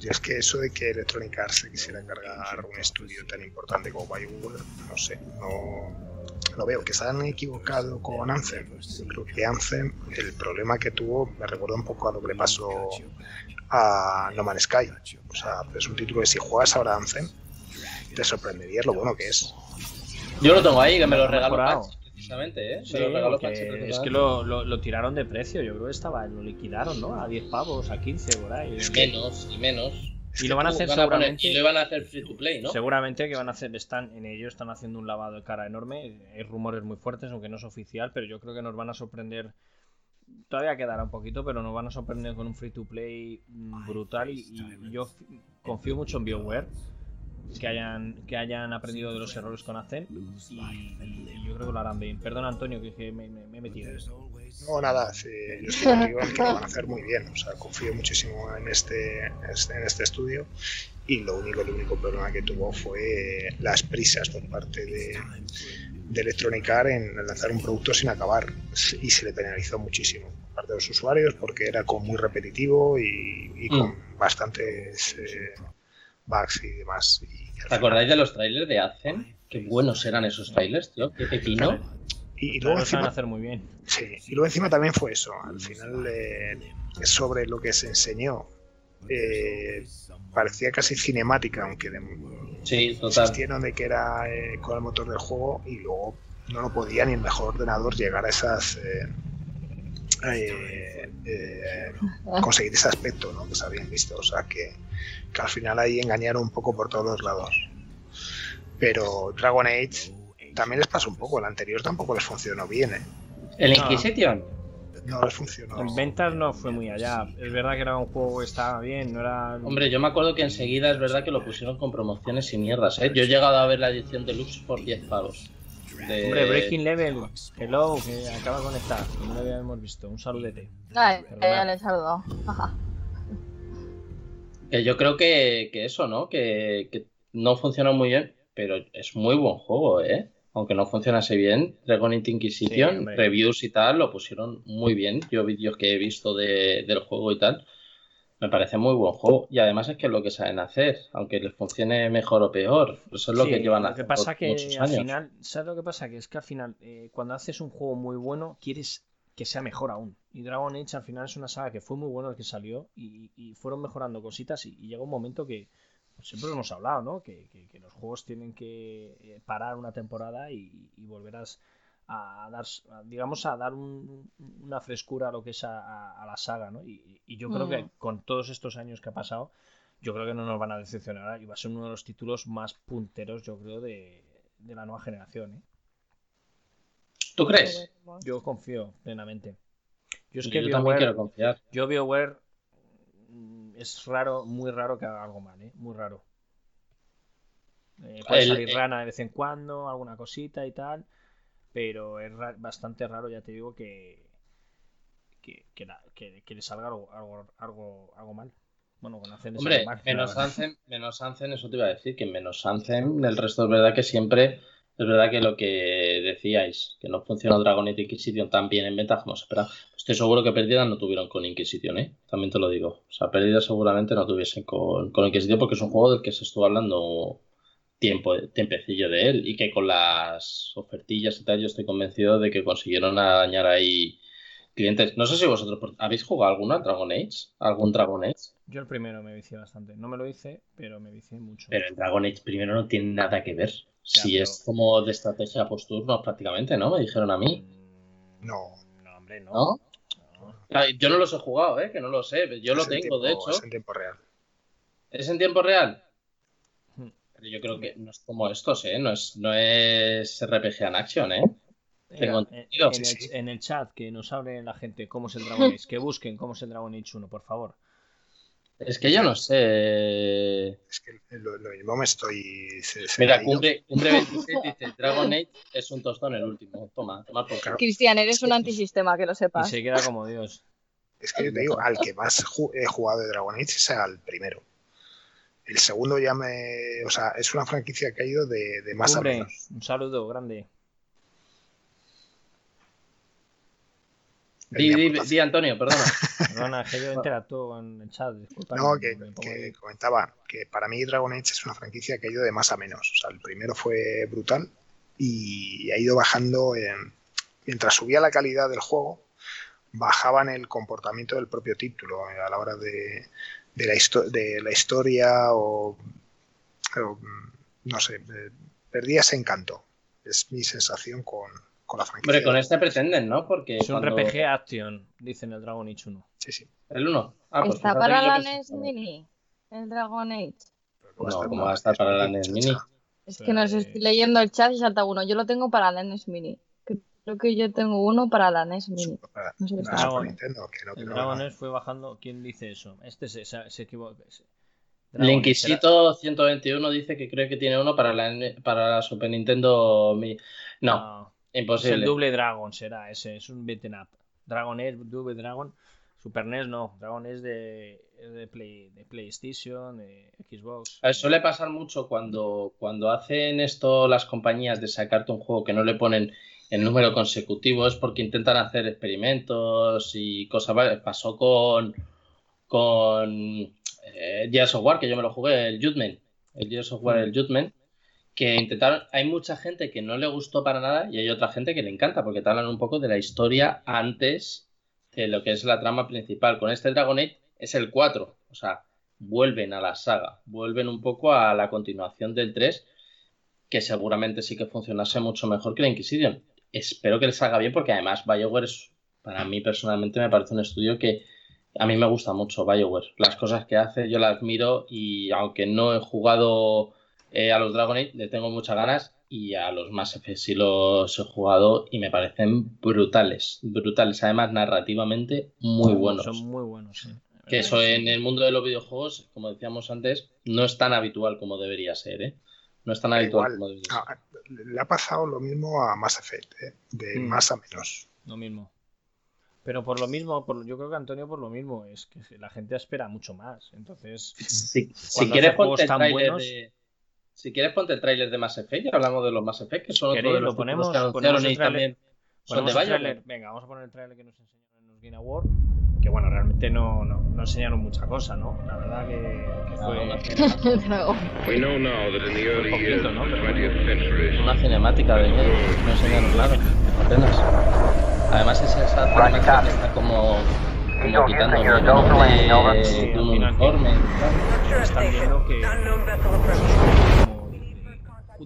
Y es que eso de que Electronic Arts se quisiera encargar un estudio tan importante como BioWare, no sé, no lo veo. Que se han equivocado con Anthem. Yo creo que Anthem, el problema que tuvo, me recuerda un poco a lo que le pasó a No Man's Sky. O sea, es un título que si juegas ahora Anthem, te sorprendería lo bueno que es. Yo lo tengo ahí, que me lo regaló precisamente, ¿eh? es que lo, lo, tiraron de precio, yo creo que estaba, lo liquidaron, ¿no? A 10 pavos, a 15 por ahí. Menos, y menos. Y lo van a hacer seguramente. y lo van a hacer free to play, ¿no? Seguramente que van a hacer, están en ello, están haciendo un lavado de cara enorme. Hay rumores muy fuertes, aunque no es oficial, pero yo creo que nos van a sorprender. Todavía quedará un poquito, pero nos van a sorprender con un free to play brutal. Y, y yo confío mucho en BioWare que hayan, que hayan aprendido de los errores con Azen y, yo creo que lo harán bien. Perdón, Antonio, que, me, he metido No, nada, yo estoy contigo en que lo van a hacer muy bien. O sea, confío muchísimo en este, en este estudio y lo único, el único problema que tuvo fue las prisas por parte de, de Electronic Arts en lanzar un producto sin acabar y se le penalizó muchísimo por parte de los usuarios porque era como muy repetitivo y, con mm. bastantes eh, bugs y demás. ¿Te acordáis de los trailers de Azen? Qué buenos eran esos trailers, tío. Qué pepino. Y, luego encima, hacer muy bien. Sí, y luego encima también fue eso. Al final, eh, sobre lo que se enseñó, eh, parecía casi cinemática, aunque de, sí, total. insistieron de que era eh, con el motor del juego y luego no lo podía ni el mejor ordenador llegar a esas. Conseguir ese aspecto ¿no? que se habían visto. O sea que que al final ahí engañaron un poco por todos los lados. Pero Dragon Age también les pasó un poco, el anterior tampoco les funcionó bien. ¿eh? ¿El Inquisition? No les funcionó. En ventas no fue muy allá. Es verdad que era un juego que estaba bien, no era. Hombre, yo me acuerdo que enseguida es verdad que lo pusieron con promociones y mierdas, ¿eh? Yo he llegado a ver la edición deluxe por 10 pavos. Hombre, Breaking Level, hello, que acaba de conectar, no lo habíamos visto. Un saludete. Ay, ya le saludo. Que yo creo que, eso, ¿no? Que, no funciona muy bien, pero es muy buen juego, ¿eh? Aunque no funcionase bien, Dragon Age Inquisition, reviews y tal, lo pusieron muy bien. Yo vídeos que he visto del juego y tal, me parece muy buen juego. Y además es que es lo que saben hacer, aunque les funcione mejor o peor. Eso es lo que llevan a hacer. Lo que pasa que al final, ¿sabes lo que pasa? Que es que al final, eh, cuando haces un juego muy bueno, quieres que sea mejor aún. Y Dragon Age al final es una saga que fue muy buena el que salió y, fueron mejorando cositas y, llega un momento que pues siempre lo hemos hablado, ¿no? Que, los juegos tienen que eh, parar una temporada y, volver a, dar, digamos, a dar una frescura a lo que es a, la saga, ¿no? Y, yo creo que mm. con todos estos años que ha pasado, yo creo que no nos van a decepcionar y va a ser uno de los títulos más punteros, yo creo, de, de la nueva generación, ¿eh? ¿Tú crees? Yo confío plenamente. Yo, es que yo también quiero confiar. Yo BioWare mm, es raro, muy raro que haga algo mal, ¿eh? Muy raro. Eh, puede salir eh, rana de vez en cuando, alguna cosita y tal, pero es bastante raro, ya te digo, que que, que, le salga algo, algo, algo, mal. Bueno, con Anthem Hombre, menos, Anthem, menos Anthem, eso te iba a decir, que menos Anthem, el resto es verdad que siempre es verdad que lo que decíais, que no funcionó Dragon Age Inquisition tan bien en venta como se esperaba. Estoy seguro que pérdidas no tuvieron con Inquisition, ¿eh? También te lo digo. O sea, pérdidas seguramente no tuviesen con, con Inquisition porque es un juego del que se estuvo hablando tiempo, tiempecillo de él y que con las ofertillas y tal yo estoy convencido de que consiguieron dañar ahí clientes. No sé si vosotros habéis jugado alguna Dragon Age, algún Dragon Age. Yo el primero me vicié bastante. No me lo hice, pero me vicié mucho. Pero el Dragon Age primero no tiene nada que ver. si es como de estrategia post no prácticamente, ¿no? Me dijeron a mí. No. No, hombre, no. ¿No? Yo no los he jugado, ¿eh? que no lo sé. Yo lo tengo, de hecho. Es en tiempo real. ¿Es en tiempo real? Pero yo creo que no es como estos, ¿eh? No es, no es RPG en action, ¿eh? Tengo en, el, en, el, chat que nos hable la gente cómo es el Dragon (laughs) Age, que busquen cómo es el Dragon Age 1, por favor. Es que yo no sé. Es que lo, mismo me estoy. Mira, cumbre, 26 (laughs) dice: Dragon Age es un tostón el último. Toma, toma por Cristian, eres un antisistema, que lo sepas. Y se queda como Dios. Es que yo te digo, al que más he jugado de Dragon Age es al primero. El segundo ya me. O sea, es una franquicia que ha ido de, de más a menos. Un saludo grande. Di, di, Antonio, perdona. (laughs) Perdona, que yo interactúo en el chat. no, que, comentaba que para mí Dragon Age es una franquicia que ha ido de más a menos. O sea, el primero fue brutal y ha ido bajando. En, mientras subía la calidad del juego, bajaban el comportamiento del propio título a la hora de, de, la, de la, historia o, no sé, perdía ese encanto. Es mi sensación con, con la franquicia. Hombre, con este pretenden, ¿no? Porque es un RPG Action, dicen el Dragon Age 1. Sí, sí. ¿El 1? Ah, pues ¿Está para la NES Mini? El Dragon Age. No, ¿cómo va a estar para la NES Mini? Es que no sé, estoy leyendo el chat y salta uno. Yo lo tengo para la NES Mini. Creo que yo tengo uno para la NES Mini. No sé Dragon, Nintendo, que no, el Dragon NES fue bajando. ¿Quién dice eso? Este se, se, equivoca. Linquisito 121 dice que cree que tiene uno para la, para la Super Nintendo Mini. no. Imposible. el Double Dragon será ese, es un beaten up. Dragon es Double Dragon. Super NES no, Dragon es de, de, Play, de PlayStation, de Xbox. suele pasar mucho cuando, cuando hacen esto las compañías de sacarte un juego que no le ponen el número consecutivo, es porque intentan hacer experimentos y cosas. Pasó con, con eh, Gears of War, que yo me lo jugué, el Judgment. El Gears of el Judgment que intentaron, hay mucha gente que no le gustó para nada y hay otra gente que le encanta porque te hablan un poco de la historia antes de lo que es la trama principal. Con este Dragon Age es el 4, o sea, vuelven a la saga, vuelven un poco a la continuación del 3, que seguramente sí que funcionase mucho mejor que la Inquisition. Espero que les haga bien porque además BioWare es, para mí personalmente me parece un estudio que a mí me gusta mucho BioWare. Las cosas que hace yo las admiro y aunque no he jugado eh, a los Dragon Age le tengo muchas ganas y a los Mass Effect sí los he jugado y me parecen brutales, brutales, además narrativamente muy buenos. Son muy buenos, sí. Que eso en el mundo de los videojuegos, como decíamos antes, no es tan habitual como debería ser, ¿eh? No es tan habitual como debería ser. le ha pasado lo mismo a Mass Effect, ¿eh? de mm. más a menos. Lo mismo. Pero por lo mismo, por, yo creo que Antonio por lo mismo, es que la gente espera mucho más. Entonces, si quieres ponte el trailer de si quieres, ponte el tráiler de Mass Effect. Ya hablamos de los Mass Effect, que son otros de los lo ponemos, que también son de trailer. Venga, vamos a poner el trailer que nos enseñaron en los Game Awards. Que bueno, realmente no, no, no enseñaron mucha cosa, ¿no? La verdad que, que fue. No, un (laughs) poquito, ¿no? Una cinemática de ellos. No enseñaron nada, apenas. Además, es esa cinemática que está como como quitando de, un uniforme. Están viendo que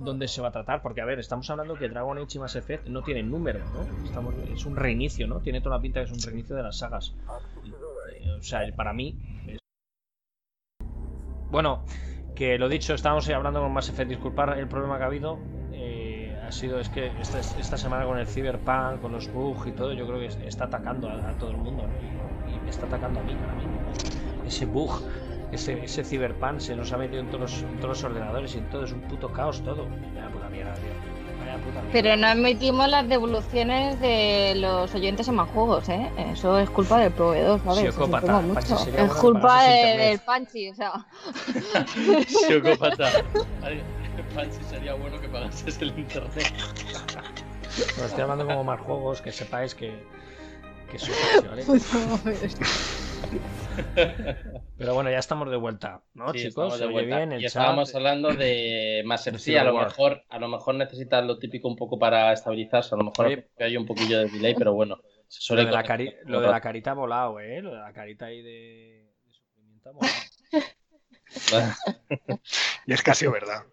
dónde se va a tratar, porque a ver, estamos hablando que Dragon Age y Mass Effect no tienen número, ¿no? Estamos, es un reinicio, ¿no? Tiene toda la pinta que es un reinicio de las sagas. O sea, para mí. Bueno, que lo dicho, estábamos hablando con Mass Effect, disculpar el problema que ha habido. Eh, ha sido, es que esta, esta, semana con el Cyberpunk, con los bugs y todo, yo creo que está atacando a, todo el mundo me está atacando a mí Ese bug, ese, ese cyberpunk se nos ha metido en todos, los, todos los ordenadores y en todo, es un puto caos todo. Vaya puta mierda, tío. Pero no admitimos las devoluciones de los oyentes en más juegos, ¿eh? Eso es culpa del proveedor, ¿sabes? mucho. Es culpa del Panchi, o sea. (laughs) Psicópata. El (laughs) Panchi sería bueno que pagases el internet. Estoy hablando como más juegos, que sepáis que (laughs) (laughs) Pero bueno, ya estamos de vuelta, ¿no, chicos? De vuelta. Bien, y estábamos hablando de más sí, a lo mejor, a lo mejor necesitas lo típico un poco para estabilizarse, a lo mejor hay un poquillo de delay, pero bueno. lo, de la, lo de la carita ha volado, ¿eh? Lo de la carita ahí de, sufrimiento ha volado. (laughs) y es casi verdad.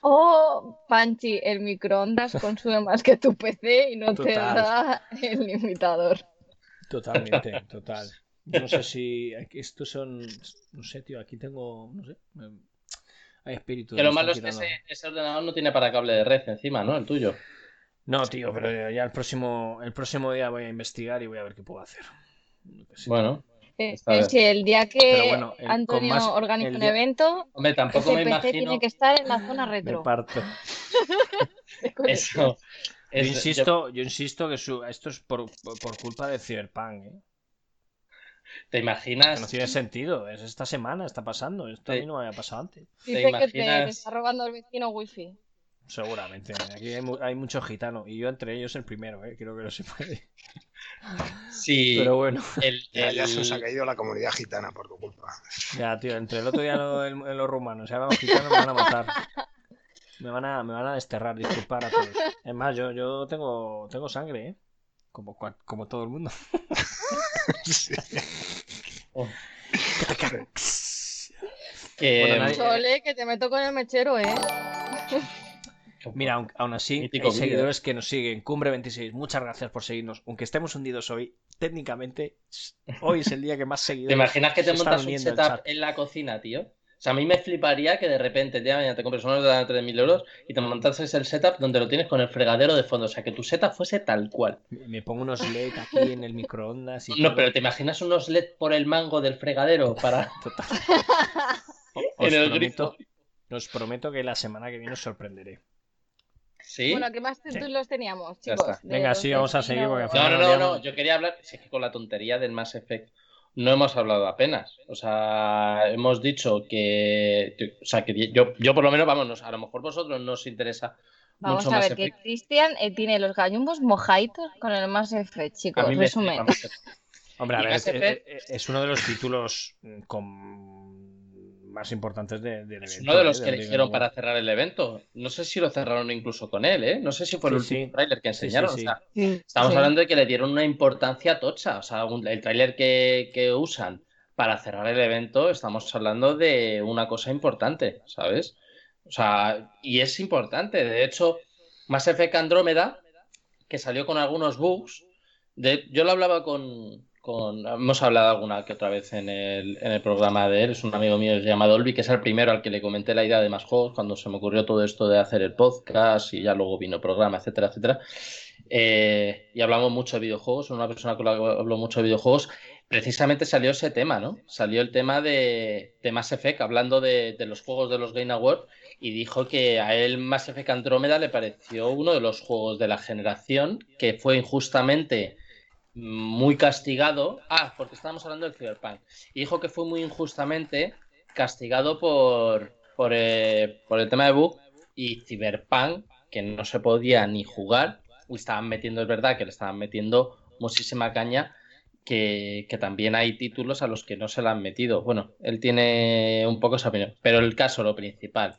Oh, Panchi, el microondas consume más que tu PC y no te da el limitador. Totalmente, total. No sé si estos son. No sé, tío, aquí tengo. No sé. Hay espíritu. Que lo malo es que ese, ese, ordenador no tiene para cable de red encima, ¿no? El tuyo. No, tío, pero ya el próximo, el próximo día voy a investigar y voy a ver qué puedo hacer. Bueno. Eh, si el día que Antonio organiza un evento, Hombre, tampoco me imagino... tiene que estar en la zona retro. Me parto. (laughs) Eso. Yo insisto, yo... insisto que esto es por, por, culpa de Cyberpunk, ¿eh? ¿Te imaginas? no tiene sentido, es esta semana, está pasando. Esto a mí no me había pasado antes. Dice que te está robando el vecino wifi. Seguramente. Aquí hay, hay muchos gitanos. Y yo entre ellos el primero, ¿eh? creo que no se puede. Sí. Pero bueno. Ya, se os ha caído la comunidad gitana por tu culpa. Ya, tío. Entre el otro día los rumanos y ahora los gitanos me van a matar. Me van a, me van a desterrar, disculpar a todos. Es más, yo, yo tengo, tengo sangre, ¿eh? Como, como todo el mundo. sí. oh. Que... Chole, que te meto con el mechero, ¿eh? Mira, aún, así, hay seguidores que nos siguen. Cumbre26, muchas gracias por seguirnos. Aunque estemos hundidos hoy, técnicamente, hoy es el día que más seguidores. ¿Te imaginas que te montas un setup en la cocina, tío? O sea, a mí me fliparía que de repente te, te compres unos de 3.000 euros y te montases el setup donde lo tienes con el fregadero de fondo. O sea, que tu setup fuese tal cual. Me pongo unos LED aquí en el microondas. Y no, pero ¿te imaginas unos LED por el mango del fregadero para. (laughs) Total. (laughs) Os, en el prometo, os prometo que la semana que viene os sorprenderé. Bueno, ¿qué más títulos teníamos, chicos? Venga, sí, vamos a seguir. no, no, no, no, yo quería hablar, es que con la tontería del Mass Effect no hemos hablado apenas. O sea, hemos dicho que, o sea, que yo, yo por lo menos, vámonos, a lo mejor vosotros no os interesa. Vamos a ver, que Cristian eh, tiene los gallumbos mojaditos con el Mass Effect, chicos, resumen. Hombre, a ver, es, uno de los títulos con más importantes del de evento. uno de los ¿eh? que eligieron para cerrar el evento. No sé si lo cerraron incluso con él, ¿eh? No sé si fue el último tráiler que enseñaron. o sea, estamos hablando de que le dieron una importancia tocha. O sea, el tráiler que, que usan para cerrar el evento, estamos hablando de una cosa importante, ¿sabes? O sea, y es importante. De hecho, Mass Effect Andrómeda, que salió con algunos bugs, de, yo lo hablaba con, hemos hablado alguna que otra vez en el, en el programa de él, es un amigo mío llamado Olvi, que es el primero al que le comenté la idea de más juegos cuando se me ocurrió todo esto de hacer el podcast y ya luego vino programa, etcétera, etcétera. Eh, y hablamos mucho de videojuegos, una persona con la que hablo mucho de videojuegos. Precisamente salió ese tema, ¿no? Salió el tema de, de Mass Effect, hablando de, de los juegos de los Game Awards, y dijo que a él Mass Effect Andrómeda le pareció uno de los juegos de la generación que fue injustamente muy castigado. Ah, porque estábamos hablando del Cyberpunk. Y dijo que fue muy injustamente castigado por, por, eh, el tema de bug y Cyberpunk, que no se podía ni jugar. Y estaban metiendo, es verdad que le estaban metiendo muchísima caña. Que, que, también hay títulos a los que no se le han metido. Bueno, él tiene un poco esa opinión. Pero el caso, lo principal,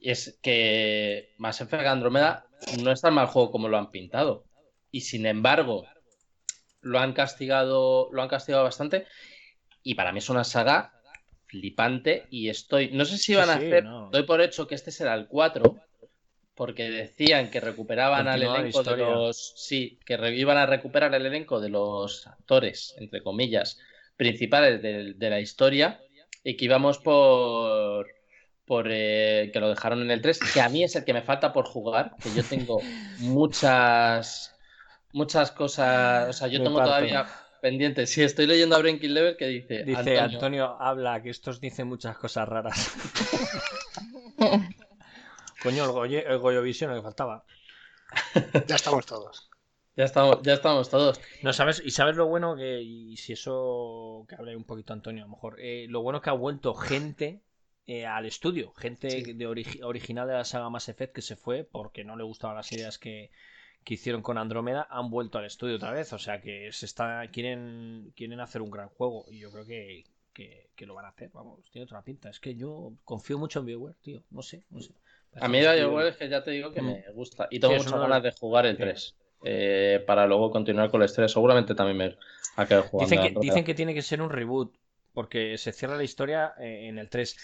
es que Mass Effect Andromeda no es tan mal juego como lo han pintado. Y sin embargo, lo han castigado, lo han castigado bastante. Y para mí es una saga flipante. Y estoy. No sé si van a hacer. Doy por hecho que este será el 4. Porque decían que recuperaban al elenco de los. Sí, que iban a recuperar el elenco de los actores, entre comillas, principales de, la historia. Y que íbamos por. Por eh, que lo dejaron en el 3, que a mí es el que me falta por jugar, que yo tengo (laughs) muchas muchas cosas. O sea, yo tengo todavía pendientes. Sí, estoy leyendo a Breaking Level que dice. Dice Antonio. habla, que estos dicen muchas cosas raras. (laughs) Coño, el, Goyo, el Goyo Vision, que faltaba. (laughs) Ya estamos todos. Ya estamos, ya estamos todos. No, ¿sabes? Y sabes lo bueno que, y si eso que hable un poquito Antonio, a lo mejor, eh, lo bueno que ha vuelto gente eh, al estudio, gente de original de la saga Mass Effect que se fue porque no le gustaban las ideas que, que hicieron con Andrómeda han vuelto al estudio otra vez. O sea que se está quieren, quieren hacer un gran juego y yo creo que, que, lo van a hacer. Vamos, tiene otra pinta. Es que yo confío mucho en BioWare, tío. No sé, no sé. A mí BioWare es que ya te digo que me mm. gusta. Y tengo muchas ganas de jugar el 3. Eh, para luego continuar con el 3. Seguramente también me ha quedado jugando. Dicen que, dicen que tiene que ser un reboot. Porque se cierra la historia eh, en el 3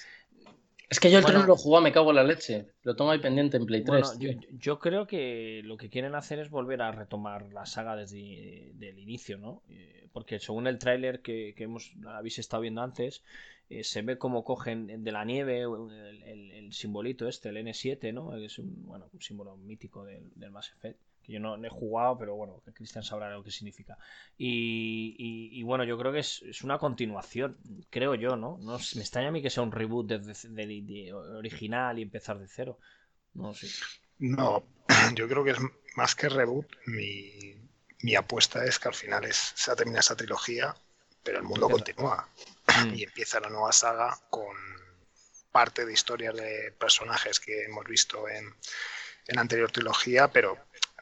Es que yo el Bueno. 3 no lo he jugado, me cago en la leche. Lo tengo ahí pendiente en Play 3. Bueno, yo, creo que lo que quieren hacer es volver a retomar la saga desde el inicio, ¿no? Eh, Porque según el tráiler que, que hemos habéis estado viendo antes, eh, se ve como cogen de la nieve el, el- el simbolito este, el N7, ¿no? Es un, bueno, un símbolo mítico del, del Mass Effect. Que yo no, no he jugado, pero bueno, Cristian sabrá lo que significa. Y, y- y bueno, yo creo que es, es una continuación, creo yo, ¿no? no me extraña a mí que sea un reboot desde de- de original y empezar de cero. No sé. No, yo creo que es más que reboot. Mi, mi apuesta es que al final es, se termina esa trilogía, pero el mundo Empieza. continúa. Mm. y empieza la nueva saga con parte de historias de personajes que hemos visto en, en anterior trilogía, pero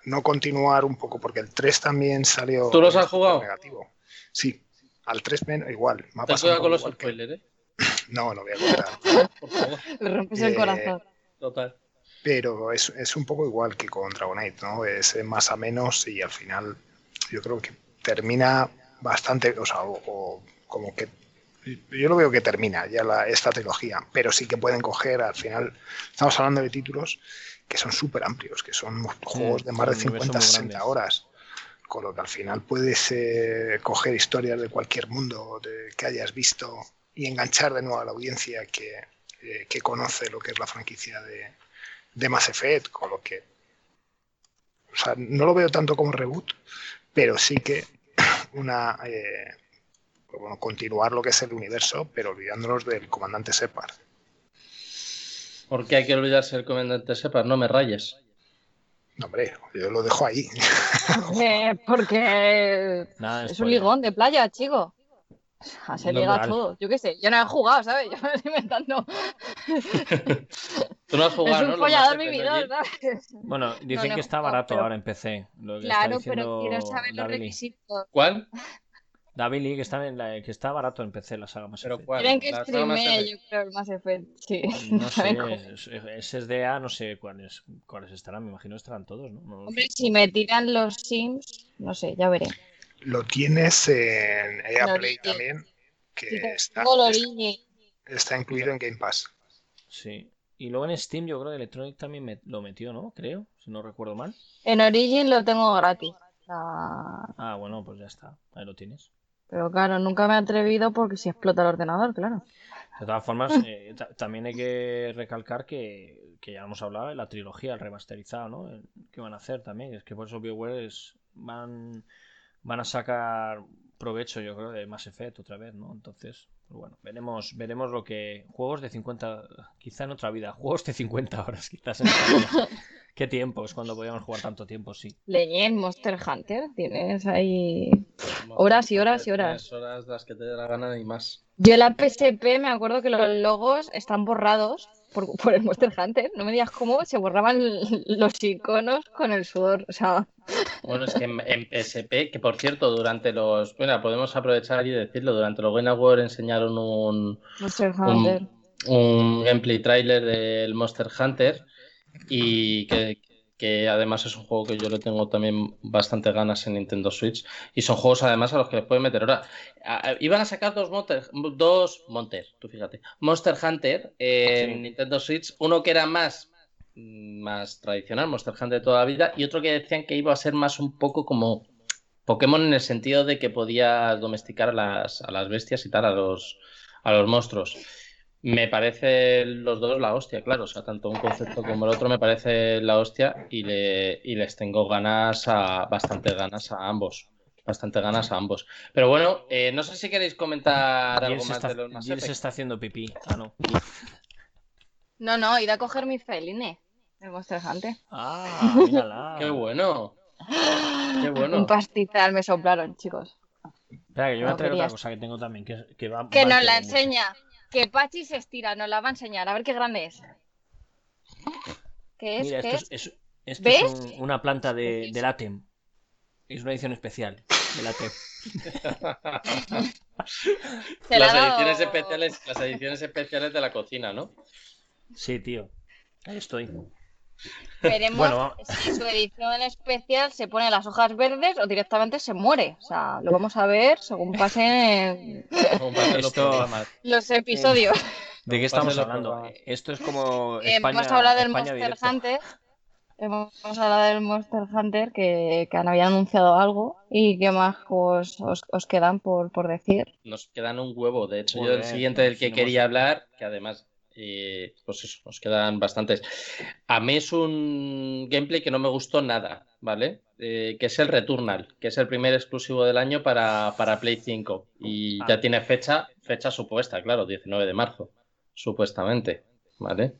no continuar un poco, porque el 3 también salió. ¿Tú los has jugado? Negativo. Sí, al 3 menos, igual. Me ha pasado con los que- spoilers, ¿eh? (laughs) No, no voy a contar. (laughs) Por favor. Le rompes el Eh, corazón. Total. pero es, es un poco igual que con Dragon Age, ¿no? Es más a menos y al final yo creo que termina bastante, o sea, o, o como que yo lo veo que termina ya la, esta trilogía, pero sí que pueden coger, al final estamos hablando de títulos que son súper amplios, que son juegos de más de son universos 50, muy 60 grandes. horas, con lo que al final puedes eh, coger historias de cualquier mundo de, que hayas visto y enganchar de nuevo a la audiencia que, eh, que conoce lo que es la franquicia de, de Mass Effect, con lo que o sea, no lo veo tanto como reboot, pero sí que (coughs) una eh, pues bueno, continuar lo que es el universo, pero olvidándonos del comandante Separ. ¿Por qué hay que olvidarse del comandante Separ? No me rayes. No, hombre, yo lo dejo ahí. Eh, porque Nada es un ligón de playa, chico. O se No, liga todo. Yo qué sé, yo no he jugado, ¿sabes? (laughs) Yo me estoy inventando. Tú no has es jugado, un ¿no? Follador vividor. ¿sabes? Bueno, dicen no que está jugado, barato pero- ahora en PC. Lo que Claro, está pero quiero saber los David requisitos. ¿Cuál? David Lee, que está, en la- que está barato en PC la saga más ¿Pero Effect. Quieren que Mass Effect. yo creo, el Mass Effect. Sí. No (laughs) ¿Saben sé, cómo? es- es- SSDA no sé cuáles, cuáles estarán, me imagino estarán todos, ¿no? No. Hombre, si me tiran los Sims, no sé, ya veré. Lo tienes en EA En Play también, que Sí, está, tengo el está, Origin. está incluido en Game Pass. Sí. Y luego en Steam yo creo que Electronic también me- lo metió, ¿no? Creo, si no recuerdo mal. En Origin lo tengo gratis. Ah, bueno, pues ya está, ahí lo tienes. Pero claro, nunca me he atrevido porque si explota el ordenador, claro. De todas formas, (laughs) eh, ta- también hay que recalcar que, que ya hemos hablado de la trilogía, el remasterizado, ¿no? El- que van a hacer también. Es que por eso BioWare es, van, van a sacar provecho, yo creo, de Mass Effect otra vez, ¿no? Entonces, bueno, veremos, veremos lo que. Juegos de 50, quizá en otra vida, juegos de 50 horas, quizás en otra vida. (laughs) ¿Qué tiempos? Cuando podíamos jugar tanto tiempo, sí. Leyen Monster Hunter, tienes ahí. Horas y horas y horas. Horas las que te dé la gana y más. Yo en la PSP me acuerdo que los logos están borrados por, por el Monster Hunter. No me digas cómo se borraban (laughs) los iconos con el sudor. O sea, Bueno, es que en, en PSP, que por cierto, durante los. Bueno, podemos aprovechar y decirlo. Durante los Game Awards enseñaron un, Monster Hunter. un, un gameplay trailer del Monster Hunter y que, que además es un juego que yo le tengo también bastante ganas en Nintendo Switch y son juegos además a los que les pueden meter ahora. Iban a sacar dos Monster, dos Monster, tú fíjate, Monster Hunter en Sí. Nintendo Switch, uno que era más más tradicional, Monster Hunter de toda la vida, y otro que decían que iba a ser más un poco como Pokémon en el sentido de que podías domesticar a las, a las bestias y tal, a los, a los monstruos. Me parece los dos la hostia, claro. O sea, tanto un concepto como el otro me parece la hostia y, le, y les tengo ganas a, bastante ganas a ambos. Bastante ganas a ambos. Pero bueno, eh, no sé si queréis comentar algo se más está, de los Jill se está haciendo pipí. Ah, no. No, no, ir a coger mi feline. El Monster Hunter. Ah, mírala. (laughs) Qué bueno. Qué bueno. Un pastizal me soplaron, chicos. Espera, que yo voy a No traer otra cosa que tengo también, que, que va Que va nos la mucho. Que Pachi se estira, nos la va a enseñar. A ver qué grande es. ¿Qué es? Mira, ¿Qué esto es? es, es- esto ¿Ves? es un- una planta de, de Latem. Es una edición especial de (laughs) la Las ediciones especiales, las ediciones especiales de la cocina, ¿no? Sí, tío. Ahí estoy. Veremos Bueno, si su edición especial se pone las hojas verdes o directamente se muere. O sea, lo vamos a ver según pasen Esto- los episodios. ¿De qué estamos hablando? Esto es como España, Hemos hablado del Monster Hunter. Hemos hablado del Monster Hunter que, que habían anunciado algo. ¿Y qué más os, os, quedan por, por, decir? Nos quedan un huevo. De hecho, yo el siguiente del que quería hablar, que además eh, pues eso, nos quedan bastantes. A mí es un gameplay que no me gustó nada, ¿vale? Eh, que es el Returnal, que es el primer exclusivo del año para, para Play 5. Y ah. ya tiene fecha, fecha supuesta, claro, 19 de marzo, supuestamente, ¿vale?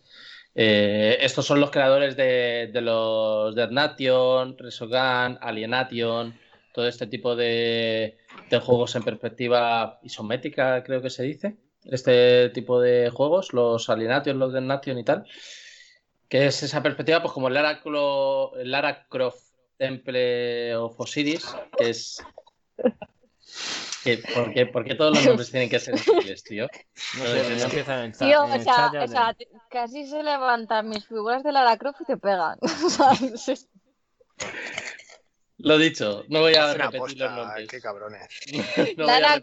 Eh, estos son los creadores de, de los Dead Nation, Resogun, Alienation, todo este tipo de, de juegos en perspectiva isométrica, creo que se dice este tipo de juegos, los Alienation, los Dead Nation y tal, que es esa perspectiva, pues como el Lara, Lara Croft Temple of Osiris, que es... ¿por, qué, todos los nombres tienen que ser inglés, tío? No sé, no empiezan Tío, o sea, o sea, casi se levantan mis figuras de Lara Croft y te pegan. (laughs) Lo dicho, no voy a repetir los nombres. Qué cabrones. (laughs) no Lara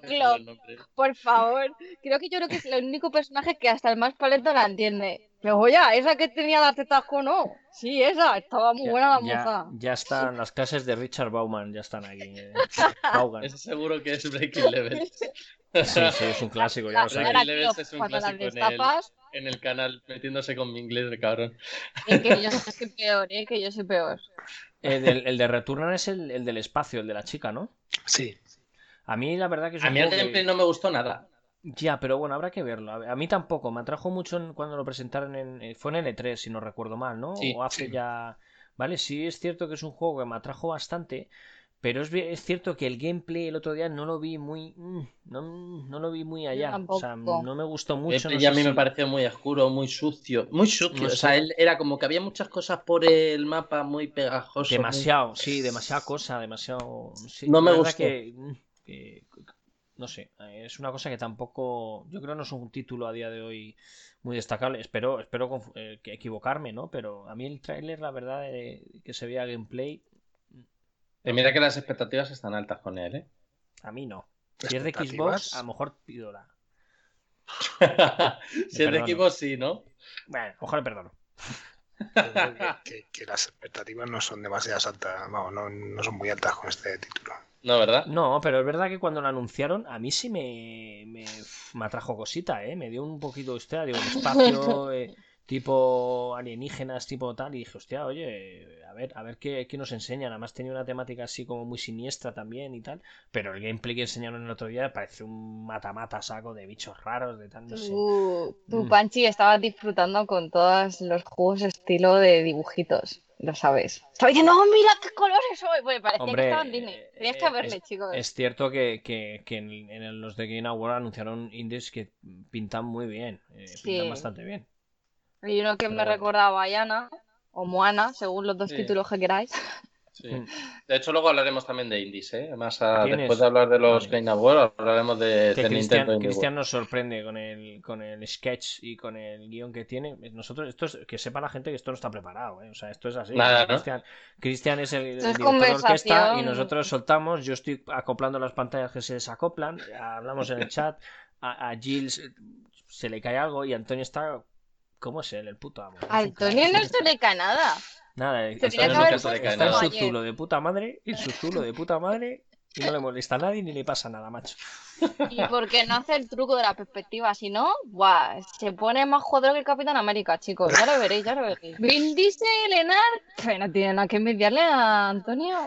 por favor. Creo que yo creo que es el único personaje que hasta el más paleto la entiende. Pero ya, esa que tenía la tetasco, no. Sí, esa, estaba muy buena la moza. Ya están las clases de Richard Bauman, ya están aquí. Eh. (laughs) Ese seguro que es Breaking Level. Sí, sí, es un clásico, ya lo sabes. Breaking Level es un clásico en el, en el, canal, metiéndose con mi inglés de cabrón. Es que yo soy peor, ¿eh? que yo soy peor. El, de Returnal es el, del espacio, el de la chica, ¿no? Sí. A mí la verdad que es A mí el gameplay no me gustó nada. Ya, pero bueno, habrá que verlo. A mí tampoco. Me atrajo mucho cuando lo presentaron en... Eh, fue en L3, si no recuerdo mal, ¿no? o hace ya... Vale, sí es cierto que es un juego que me atrajo bastante, pero es, es, cierto que el gameplay el otro día no lo vi muy. Mm, no, no lo vi muy allá. O sea, no me gustó mucho. y a mí me pareció muy oscuro, muy sucio. Muy sucio. o sea, él era como que había muchas cosas por el mapa muy pegajoso. Demasiado, sí, demasiada cosa, demasiado. no me gusta. Mm, que, no sé, es una cosa que tampoco. Yo creo que no es un título a día de hoy muy destacable. Espero, espero eh, equivocarme, ¿no? Pero a mí el trailer, la verdad, que se veía gameplay eh, mira que las expectativas están altas con él, ¿eh? A mí no. Si es de Xbox, a lo mejor pido la. (laughs) si es de Xbox, sí, ¿no? Bueno, ojalá perdono. (laughs) que, las expectativas no son demasiado altas, vamos, no, son muy altas con este título. No, ¿verdad? No, pero es verdad que cuando lo anunciaron, a mí sí me, me, atrajo cosita, ¿eh? Me dio un poquito, usted, digo, un espacio. Eh, (laughs) tipo alienígenas, tipo tal, y dije, hostia, oye, a ver, a ver qué, nos enseñan. Además tenía una temática así como muy siniestra también y tal, pero el gameplay que enseñaron el otro día parece un mata-mata saco de bichos raros, de tal, no sé. Tú, mm. Panchi, estabas disfrutando con todos los juegos estilo de dibujitos. Lo sabes. Estaba diciendo, oh, mira qué colores soy. Pues parecía que estaban en Disney. Tenías que verle, es, chicos. Es cierto que, que, que en, los de Game Award anunciaron indies que pintan muy bien. Eh, pintan bastante bien. Y uno que me recuerda a Bayana o Moana, según los dos títulos que queráis. Sí. De hecho, luego hablaremos también de indies, ¿eh? Más después de hablar de los Game Awards, hablaremos de, de Nintendo. Cristian nos sorprende con el, con el sketch y con el guion que tiene. Nosotros, esto es, que sepa la gente que esto no está preparado, ¿eh? O sea, esto es así. Nada, Cristian, es el, director de orquesta y nosotros soltamos. Yo estoy acoplando las pantallas que se desacoplan. Hablamos en el chat. A, a Gilles se le cae algo y Antonio está ¿Cómo es él, el puto amo? A Antonio no se le cae nada. Nada, está, en su zulo de puta madre, en su zulo de puta madre, y no le molesta a nadie ni le pasa nada, macho. ¿Y por qué no hace el truco de la perspectiva? Si no, ¡buah! se pone más jodero que el Capitán América, chicos. Ya lo veréis, ya lo veréis. Vin Diesel, Enar, no tiene nada que envidiarle a Antonio.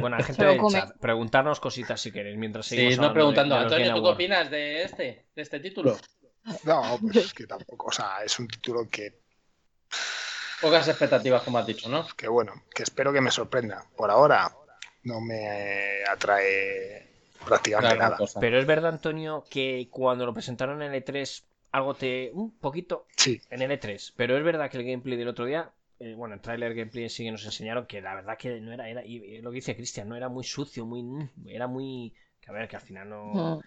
Bueno, gente del chat, preguntarnos cositas si queréis mientras seguimos Sí, no preguntando. Antonio, ¿tú qué opinas de este, de este título? No, pues es que tampoco, o sea, es un título que... Pocas expectativas, como has dicho, ¿no? Que bueno, que espero que me sorprenda. Por ahora no me atrae prácticamente nada. Pero es verdad, Antonio, que cuando lo presentaron en E3, algo te... un poquito sí. en el E3. Pero es verdad que el gameplay del otro día eh, bueno, el trailer gameplay sí que nos enseñaron que la verdad que no era, era y lo que dice Cristian, no era muy sucio, muy, era muy, que a ver, que al final no,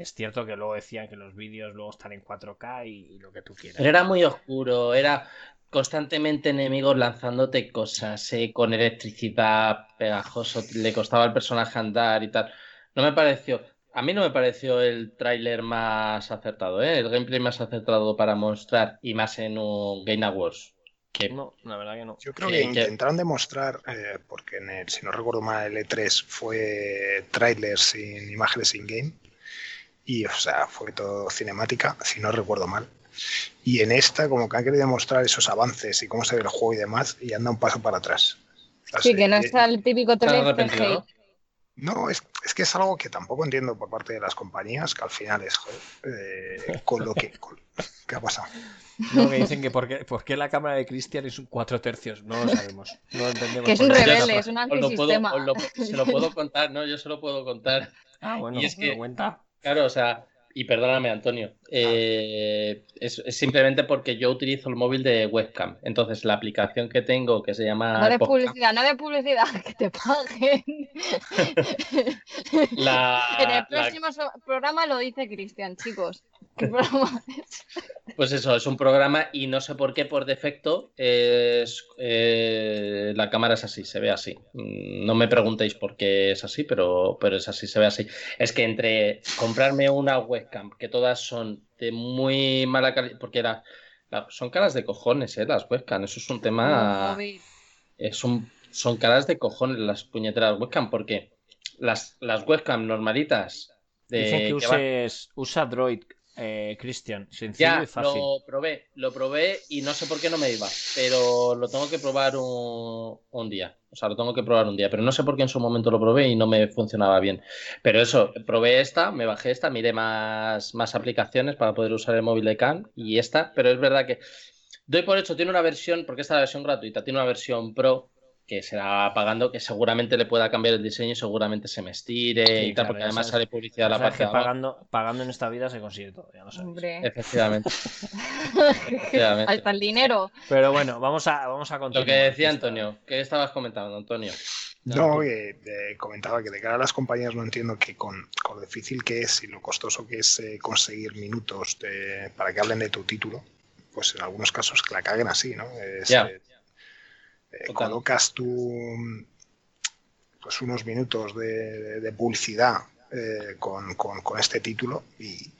es cierto que luego decían que los vídeos luego están en 4K y, lo que tú quieras. era muy oscuro, era constantemente enemigos lanzándote cosas eh, con electricidad pegajoso, le costaba al personaje andar y tal. No me pareció. a mí no me pareció el tráiler más acertado, ¿eh? el gameplay más acertado para mostrar y más en un Game Awards. Que No, la verdad que no. Yo creo que que- intentaron demostrar, eh, porque en el, si no recuerdo mal, el E3 fue tráiler sin imágenes in-game. Y, o sea, fue todo cinemática, si no recuerdo mal. Y en esta, como que han querido mostrar esos avances y cómo se ve el juego y demás, y anda un paso para atrás. Sea, Sí, que no está el típico trailer ¿no? No, es, es que es algo que tampoco entiendo por parte de las compañías, que al final es joder, eh, con lo que. con- ¿Qué ha pasado? No, que dicen que por qué, por qué la cámara de Cristian es un 4 tercios. No lo sabemos. No lo entendemos. Que es un rebelde, es un Os lo puedo, antisistema. os lo- se lo puedo contar, ¿no? Yo se lo puedo contar. Ah, bueno, Y es ¿me lo que- cuenta? Claro, o sea, y perdóname, Antonio, eh, es, es simplemente porque yo utilizo el móvil de webcam. Entonces, la aplicación que tengo que se llama No de Podcast, publicidad, no de publicidad, (laughs) que te paguen. (laughs) la- en el próximo programa lo dice Cristian, chicos. (laughs) Pues eso, es un programa y no sé por qué por defecto es, eh, la cámara es así, se ve así. Mm, No me preguntéis por qué es así, pero, pero es así, se ve así. Es que entre comprarme una webcam, que todas son de muy mala calidad, porque la- son caras de cojones, ¿eh? Las webcams, eso es un tema... Es un- son caras de cojones las puñeteras webcam, porque las, las webcam normalitas de Dicen que uses, usa Droid, eh, Cristian. Sencillo ya, y fácil. lo probé, lo probé y no sé por qué no me iba, pero lo tengo que probar un, un día. O sea, lo tengo que probar un día, pero no sé por qué en su momento lo probé y no me funcionaba bien. Pero eso, probé esta, me bajé esta, miré más, más aplicaciones para poder usar el móvil de Can y esta, pero es verdad que doy por hecho, tiene una versión, porque esta es la versión gratuita, tiene una versión Pro que será pagando, que seguramente le pueda cambiar el diseño y seguramente se me estire Sí, y tal, claro, porque además sabes- sale publicidad a la sabes parte que de abajo. pagando, pagando en esta vida se consigue todo, ya lo sabéis. Hombre. Efectivamente. (laughs) efectivamente. Hasta el dinero. Pero bueno, vamos a, vamos a Lo continuar. que decía Antonio, ¿qué estabas comentando, Antonio? No, que eh, comentaba que de cara a las compañías no entiendo que con, con lo difícil que es y lo costoso que es eh, conseguir minutos de- para que hablen de tu título, pues en algunos casos que la caguen así, ¿no? Es. Eh, colocas tú pues unos minutos de, de publicidad eh, con, con- con este título y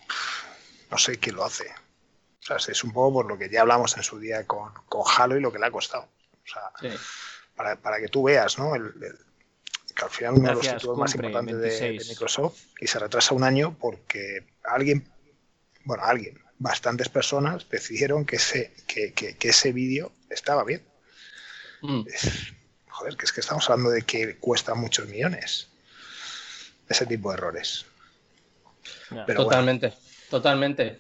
no sé quién lo hace. O sea, es un poco por lo que ya hablamos en su día con, con Halo y lo que le ha costado. O sea, Sí. para, para que tú veas, ¿no? El, el- que al final uno de los títulos más importantes de- de, 26. Microsoft y se retrasa un año porque alguien, bueno, alguien, bastantes personas decidieron que ese, que, que- que ese vídeo estaba bien. Mm, Joder, que es que estamos hablando de que cuesta muchos millones. Ese tipo de errores. Ya. Pero totalmente, totalmente.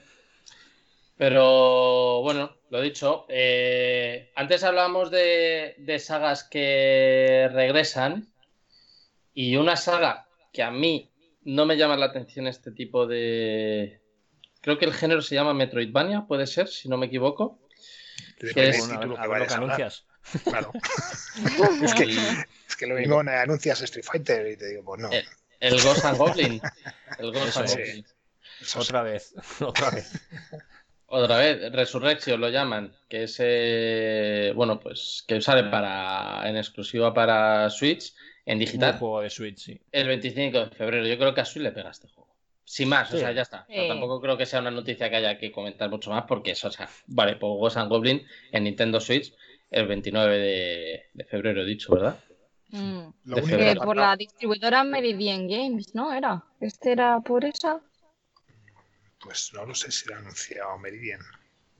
Pero bueno, lo dicho. eh, antes hablábamos de, de sagas que regresan. Y una saga que a mí no me llama la atención este tipo de. Creo que el género se llama Metroidvania, puede ser, si no me equivoco. Del es- que vayas que anuncias. Claro. (laughs) es, que, es que lo mismo anuncias Street Fighter y te digo, pues no. El Ghost and Goblin. El Ghost Eso and. Goblin. Eso Otra vez, (laughs) otra vez. Otra vez, Resurrection lo llaman, que es eh, bueno, pues que sale para en exclusiva para Switch en Un digital juego de Switch, sí. el 25 de febrero. Yo creo que a Switch le pega este juego. Sin más, o sea, ya está. O sea, Sí. tampoco creo que sea una noticia que haya que comentar mucho más porque eso, o sea, vale, pues Ghost and Goblin en Nintendo Switch el 29 de, de febrero, he dicho, ¿verdad? Mm. De Que por la distribuidora Meridian Games, ¿no? Era. Este era por esa. Pues no lo sé si lo ha anunciado Meridian.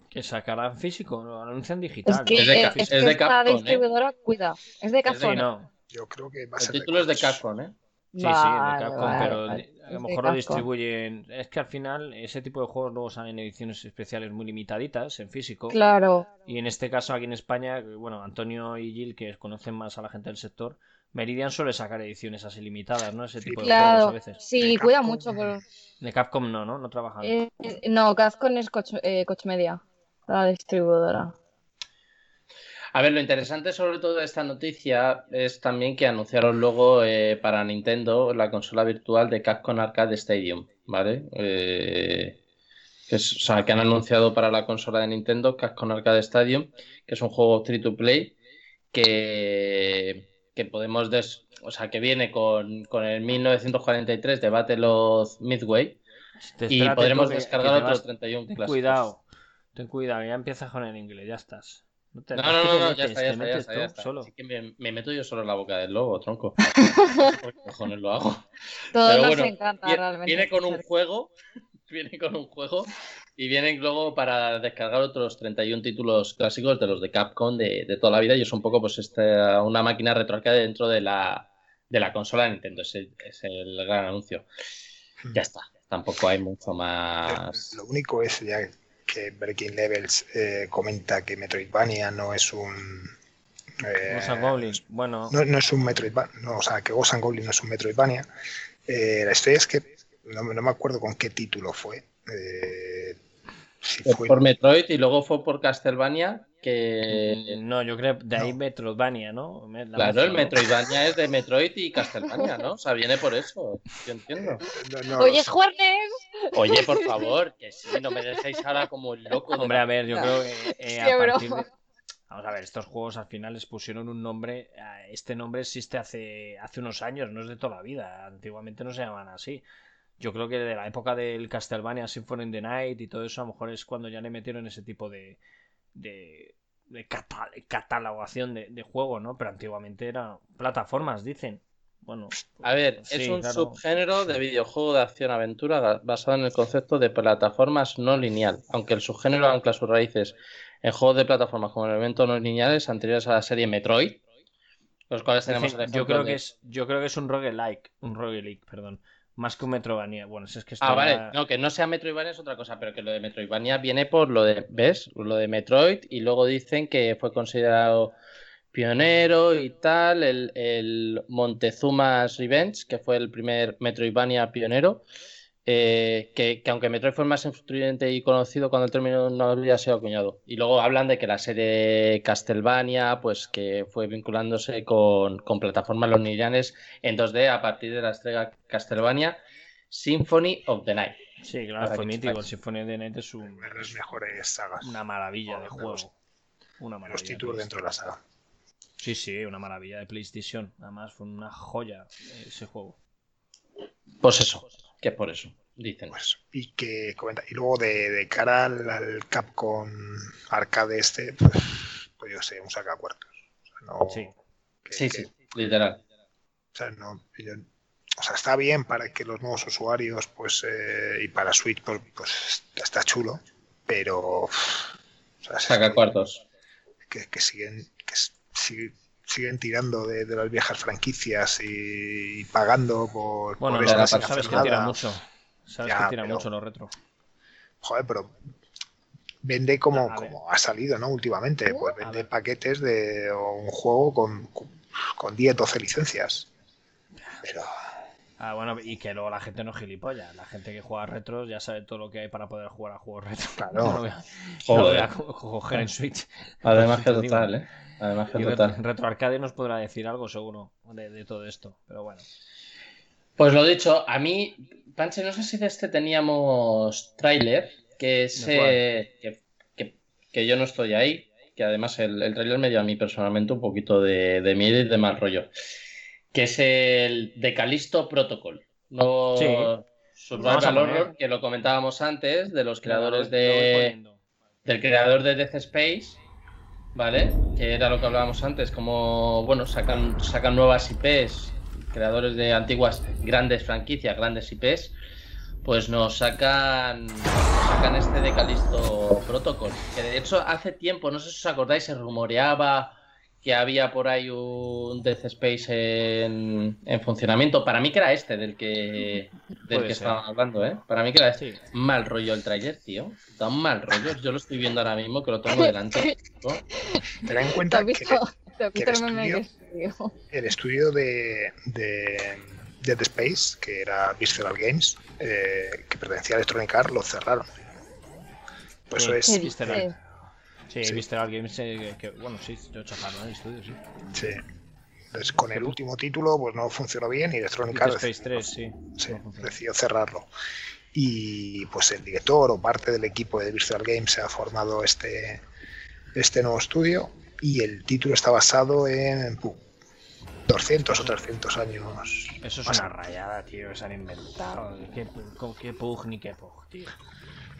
Que sacarán físico, lo anuncian Es digital. que, Es de es es que de esta Capcom, ¿eh? distribuidora, cuida, es de Capcom. No. Yo creo que va a El ser título es de. Capcom, ¿eh? Sí, sí, de Vale, Capcom, vale, pero vale. A lo mejor lo distribuyen. Es que al final ese tipo de juegos luego salen en ediciones especiales muy limitaditas en físico. Claro. Y en este caso aquí en España, bueno, Antonio y Gil, que conocen más a la gente del sector, Meridian suele sacar ediciones así limitadas, ¿no? Ese Sí, tipo de juegos a veces. Sí, De cuida mucho. De Capcom no, ¿no? No trabajan. eh, no, Capcom es Coach, eh, Coach Media, la distribuidora. A ver, lo interesante sobre todo de esta noticia es también que anunciaron luego eh, para Nintendo la consola virtual de Capcom Arcade Stadium, ¿vale? Eh, que es- o sea, que han anunciado para la consola de Nintendo Capcom Arcade Stadium, que es un juego free to play que, que podemos, des, o sea, que viene con, con el 1943 de Battle of Midway y podremos descargar otros 31 ten Cuidado, ten cuidado, ya empiezas con el inglés, ya estás. No, no, no, no, ya está, ya está, ya está, ya está. Solo. Así que me, me, meto yo solo en la boca del lobo, tronco. (laughs) ¿Por qué cojones lo hago? Todo Pero nos bueno, encanta viene, realmente. Viene con un juego, (laughs) viene con un juego y vienen luego para descargar otros 31 títulos clásicos de los de Capcom de, de toda la vida y es un poco pues esta, una máquina retroarcade dentro de la, de la consola de Nintendo, es el, es el gran anuncio. Hmm. Ya está, tampoco hay mucho más. Lo único es ya que Breaking Levels eh, comenta que Metroidvania no es un. Eh, Goblin, bueno. No, no, es un Metroidvania, no, o sea, que Ghost Goblin no es un Metroidvania. Eh, la historia es que no, no, me acuerdo con qué título fue. Eh, fue... Por Metroid y luego fue por Castlevania. Que... No, yo creo de ahí no. Metroidvania, ¿no? La claro, el Metroidvania es de Metroid y Castlevania, ¿no? O sea, viene por eso. Yo entiendo. No, no, Oye, Juanes. Oye, por (laughs) favor, que sí, no me dejéis ahora como el loco. Hombre, a ver, yo creo que eh, a partir de... Vamos a ver, estos juegos al final les pusieron un nombre. Este nombre existe hace, hace unos años, no es de toda la vida. Antiguamente no se llamaban así. Yo creo que de la época del Castlevania Symphony in the Night y todo eso, a lo mejor es cuando ya le metieron ese tipo de, de, de catalogación de, de, juego, ¿no? Pero antiguamente eran plataformas, dicen. Bueno, a ver, sí, es un claro. subgénero de videojuego de acción-aventura basado en el concepto de plataformas no lineal, aunque el subgénero ancla sus raíces en juegos de plataformas como elementos no lineales anteriores a la serie Metroid, los cuales tenemos yo creo de... que es yo creo que es un roguelike, un roguelike, perdón. Más que un Metroidvania. Bueno, si es que Ah, vale. Ya... No, que no sea Metroidvania es otra cosa, pero que lo de Metroidvania viene por lo de, ¿ves? Lo de Metroid y luego dicen que fue considerado pionero y tal, el, el Montezuma's Revenge, que fue el primer Metroidvania pionero, eh, que, que, aunque Metroid fue el más influyente y conocido cuando el término no había sido acuñado. Y luego hablan de que la serie Castlevania, pues que fue vinculándose con, con plataformas lineales en 2D a partir de la estrella Castlevania Symphony of the Night. Sí, claro, fue mítico. El Symphony of the Night es un, de las mejores sagas. Una maravilla de, de juego. Los, una maravilla. Los títulos dentro de la saga. Sí, sí, una maravilla de PlayStation. Además, fue una joya ese juego. Pues eso, que por eso, dicen. Pues, y que comenta. Y luego de, de cara al, al, Capcom arcade este, pues, pues yo sé, un sacacuartos. O sea, no, sí, que, sí, que, sí, literal. O sea, no, yo, o sea, está bien para que los nuevos usuarios, pues, eh, y para Switch, pues, pues, está chulo, pero. O sea, sacacuartos. Que, que siguen. Que, siguen, siguen tirando de, de, las viejas franquicias y, y pagando por, bueno, por estas no, sabes que tira mucho sabes ya, que tira pero, mucho los retro joder pero vende como, como ha salido no últimamente pues vende paquetes de un juego con, con, con 10 12 licencias pero Ah, bueno, y que luego la gente no gilipollas. La gente que juega retros ya sabe todo lo que hay para poder jugar a juegos retro. Claro. (laughs) No lo voy a, no lo voy a coger en Switch. Además que total, ¿eh? Además que y total. Retro Arcade nos podrá decir algo seguro de, de, todo esto, pero bueno. Pues lo dicho, a mí, Panche, no sé si de este teníamos tráiler, que es eh, que, que, que, yo no estoy ahí, que además el, el tráiler me dio a mí personalmente un poquito de, de miedo y de mal rollo, que es el de Calisto Protocol. No, sí. Survival Horror, que lo comentábamos antes, de los creadores de... Del creador de Death Space, ¿vale? Que era lo que hablábamos antes, como, bueno, sacan, sacan nuevas IPs, creadores de antiguas grandes franquicias, grandes IPs, pues nos sacan, sacan este de Calisto Protocol, que de hecho hace tiempo, no sé si os acordáis, se rumoreaba que había por ahí un Death Space en, en funcionamiento. Para mí que era este del que, del que estaban hablando, ¿eh? Para mí que era este. Sí. Mal rollo el trailer, tío. Tan mal rollo. Yo lo estoy viendo ahora mismo que lo tengo delante. ¿no? (laughs) Ten en cuenta que, que, el, estudio, el estudio de, de Dead Space, que era Visceral Games, eh, que pertenecía a Electronic Arts, lo cerraron. Pues eso es... Visceral. Sí, sí. Games, eh, que, bueno, sí, lo chafaron el estudio, sí. Sí. Entonces, con el último título, pues no funcionó bien y Electronic Arts Space 3, sí. sí no decidió cerrarlo. Y pues el director o parte del equipo de Visceral Games se ha formado este, este nuevo estudio y el título está basado en Pooh. 200 o 300 años. Eso es más una rayada, tío, que se han inventado. ¿Qué, qué pug ni qué pug, tío?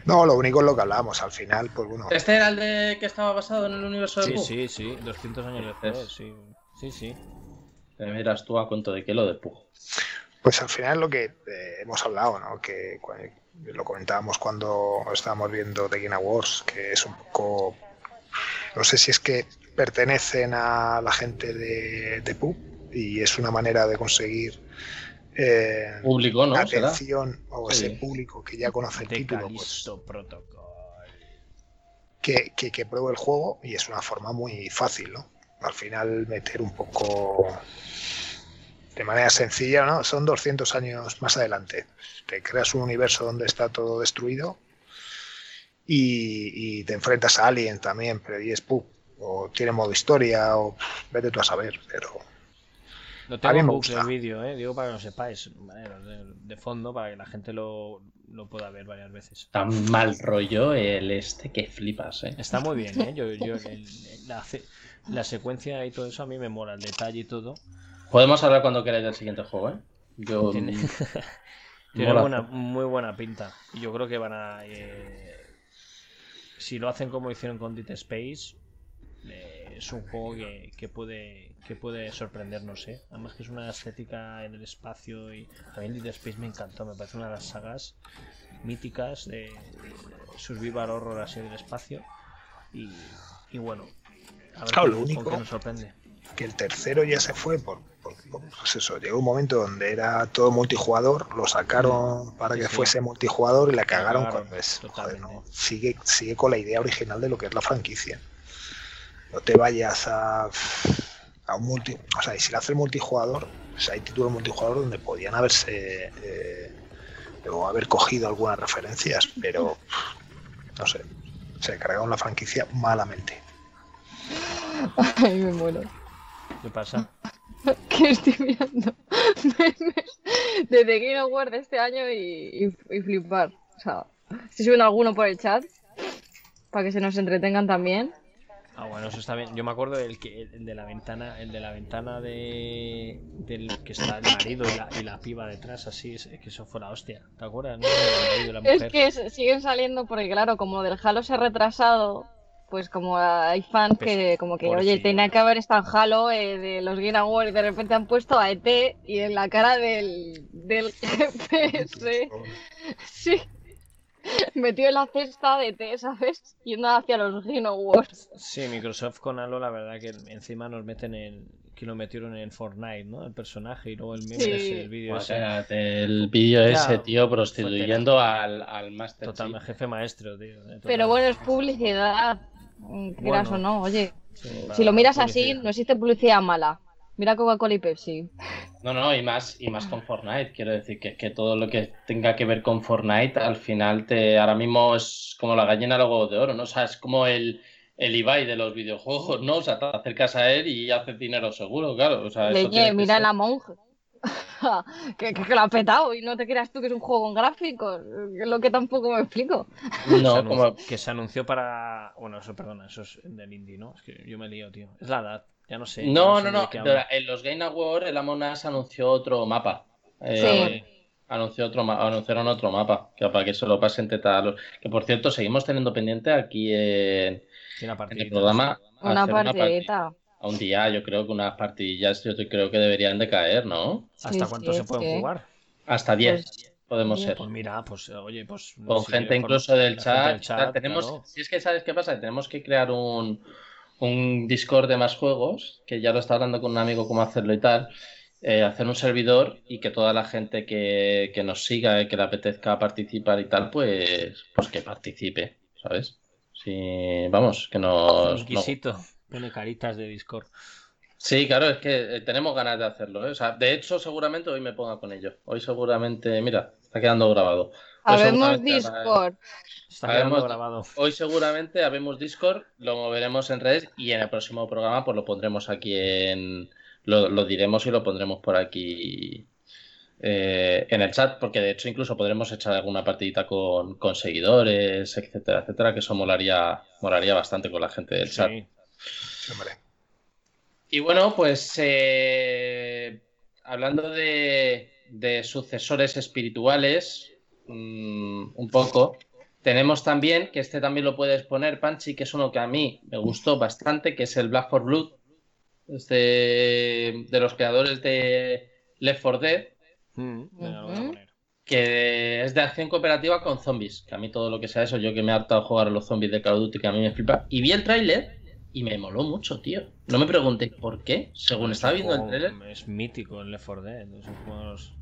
No, lo único es lo que hablábamos. Al final, pues bueno, ¿Este era el de que estaba basado en el universo de Sí, sí, sí, 200 años después, sí. Sí, sí. Te miras tú a cuento de qué lo de pues al final lo que eh, hemos hablado, ¿no? Que lo comentábamos cuando estábamos viendo The Game Awards, que es un poco. No sé si es que pertenecen a la gente de, de PUB y es una manera de conseguir eh, Público, ¿no? ¿Será? atención o Sí. ese público que ya conoce el De título, pues, que, que, que pruebe el juego y es una forma muy fácil, ¿no? Al final meter un poco de manera sencilla, ¿no? Son 200 años más adelante. Te creas un universo donde está todo destruido y, y te enfrentas a Alien también, pero y es pu, o tiene modo historia, o vete tú a saber, pero Mí tengo gusta. el vídeo, eh. Digo para que lo sepáis. ¿vale? De, de fondo, para que la gente lo, lo pueda ver varias veces. Tan mal rollo el este que flipas, ¿eh? Está muy bien, ¿eh? Yo, yo, el- la, la secuencia y todo eso a mí me mola, el detalle y todo. Podemos hablar cuando queráis del siguiente juego, ¿eh? Yo. (laughs) Tiene- (laughs) Tiene buena, muy buena pinta. Yo creo que van a. eh, si lo hacen como hicieron con Dead Space, eh, es un juego que, que puede que puede sorprendernos, ¿eh? Además que es una estética en el espacio y a mí Space me encantó, me parece una de las sagas míticas de, Survival Horror así del espacio. Y, y bueno, a ver Claro, lo único- qué nos sorprende. que el tercero ya se fue por, pues eso, llegó un momento donde era todo multijugador, lo sacaron para Sí, que sí. fuese multijugador y la cagaron cagaron, cuando es, joder, totalmente. no, sigue, sigue con la idea original de lo que es la franquicia. No te vayas a, a un multi, o sea, y si lo hace el multijugador, pues hay títulos multijugador donde podían haberse eh, o haber cogido algunas referencias, pero no sé, se cargaron la franquicia malamente. Ay, me muero. ¿Qué pasa? (laughs) Que estoy viendo memes de The Game Award de este año y, y- y flipar. O sea, si suben alguno por el chat, para que se nos entretengan también. Ah, bueno, eso está bien. Yo me acuerdo del que el de la ventana, el de la ventana de del que está el marido y la, y la piba detrás, así es, es que eso fue la hostia. ¿Te acuerdas? no? El marido y la Es mujer. que es- siguen saliendo porque, claro, como del Halo se ha retrasado, pues como hay fans que como que, oye, tenía que haber estado en Halo eh, de los Game Awards y de repente han puesto a ET y en la cara del, del (laughs) GPS, sí, (laughs) metió en la cesta de ET, ¿sabes? Yendo hacia los Game Awards. Sí, Microsoft con Halo, la verdad que encima nos meten en que lo metieron en Fortnite, ¿no? El personaje y luego el meme Sí. ese, el vídeo O ese. sea, el vídeo ese, tío, prostituyendo al, al Master Total, Chief. jefe maestro, tío. eh, total. Pero bueno, es publicidad, quieras Bueno, o no, oye. Sí, Si lo miras así, no existe publicidad mala. Mira Coca-Cola y Pepsi. No, no, y más, y más con Fortnite. Quiero decir que, que todo lo que tenga que ver con Fortnite al final te ahora mismo es como la gallina huevos de oro, ¿no? O sea, es como el, el Ibai de los videojuegos, ¿no? O sea, te acercas a él y haces dinero seguro, claro. O sea, Leñe, mira ser. la monja. (laughs) que, que, que lo ha petado y no te creas tú que es un juego con gráficos. lo que tampoco me explico. No, como que se anunció para. Bueno, eso, perdona, eso es del indie, ¿no? Es que yo me lío, tío. Es la edad, ya no sé. No, no, no. En los Game Awards el Among Us anunció otro mapa. Eh, Anunció otro ma- anunciaron otro mapa, que para que se lo pasen teta a los- Que por cierto, seguimos teniendo pendiente aquí en, una el programa Una partidita. A un día, yo creo que unas partidillas yo creo que deberían de caer, ¿no? ¿Hasta Sí, cuánto sí, se pueden sí. jugar? Hasta 10 Pues, podemos diez. ser. Pues mira, pues oye, pues. Con si gente incluso del chat. del tenemos, claro. Si es que sabes qué pasa, tenemos que crear un, un Discord de más juegos, que ya lo está hablando con un amigo cómo hacerlo y tal. eh, hacer un servidor y que toda la gente que, que nos siga y que le apetezca participar y tal, pues, pues que participe, ¿sabes? Sí, vamos, que nos... no- Inquisito. Pone caritas de Discord. Sí, claro, es que eh, tenemos ganas de hacerlo, ¿eh? O sea, de hecho, seguramente hoy me ponga con ello. Hoy seguramente, mira, está quedando grabado. Habemos Discord. Está Habemos- quedando grabado. Hoy seguramente habemos Discord, lo moveremos en redes y en el próximo programa pues lo pondremos aquí en... Lo, lo diremos y lo pondremos por aquí eh, en el chat, porque de hecho incluso podremos echar alguna partidita con, con seguidores, etcétera, etcétera, que eso molaría, molaría bastante con la gente del chat. Sí. Y bueno, pues hablando de, de sucesores espirituales, mmm, un poco, tenemos también, que este también lo puedes poner, Panchi, que es uno que a mí me gustó bastante, que es el Black for Blood, este, de los creadores de Left 4 Dead, Mm, que es de acción cooperativa con zombies. Que a mí todo lo que sea eso, yo que me he hartado a jugar a los zombies de Call of Duty, que a mí me flipa. Y vi el tráiler y me moló mucho, tío. No me pregunté por qué, según estaba viendo el tráiler. Es mítico el Left 4 Dead. Esos juegos...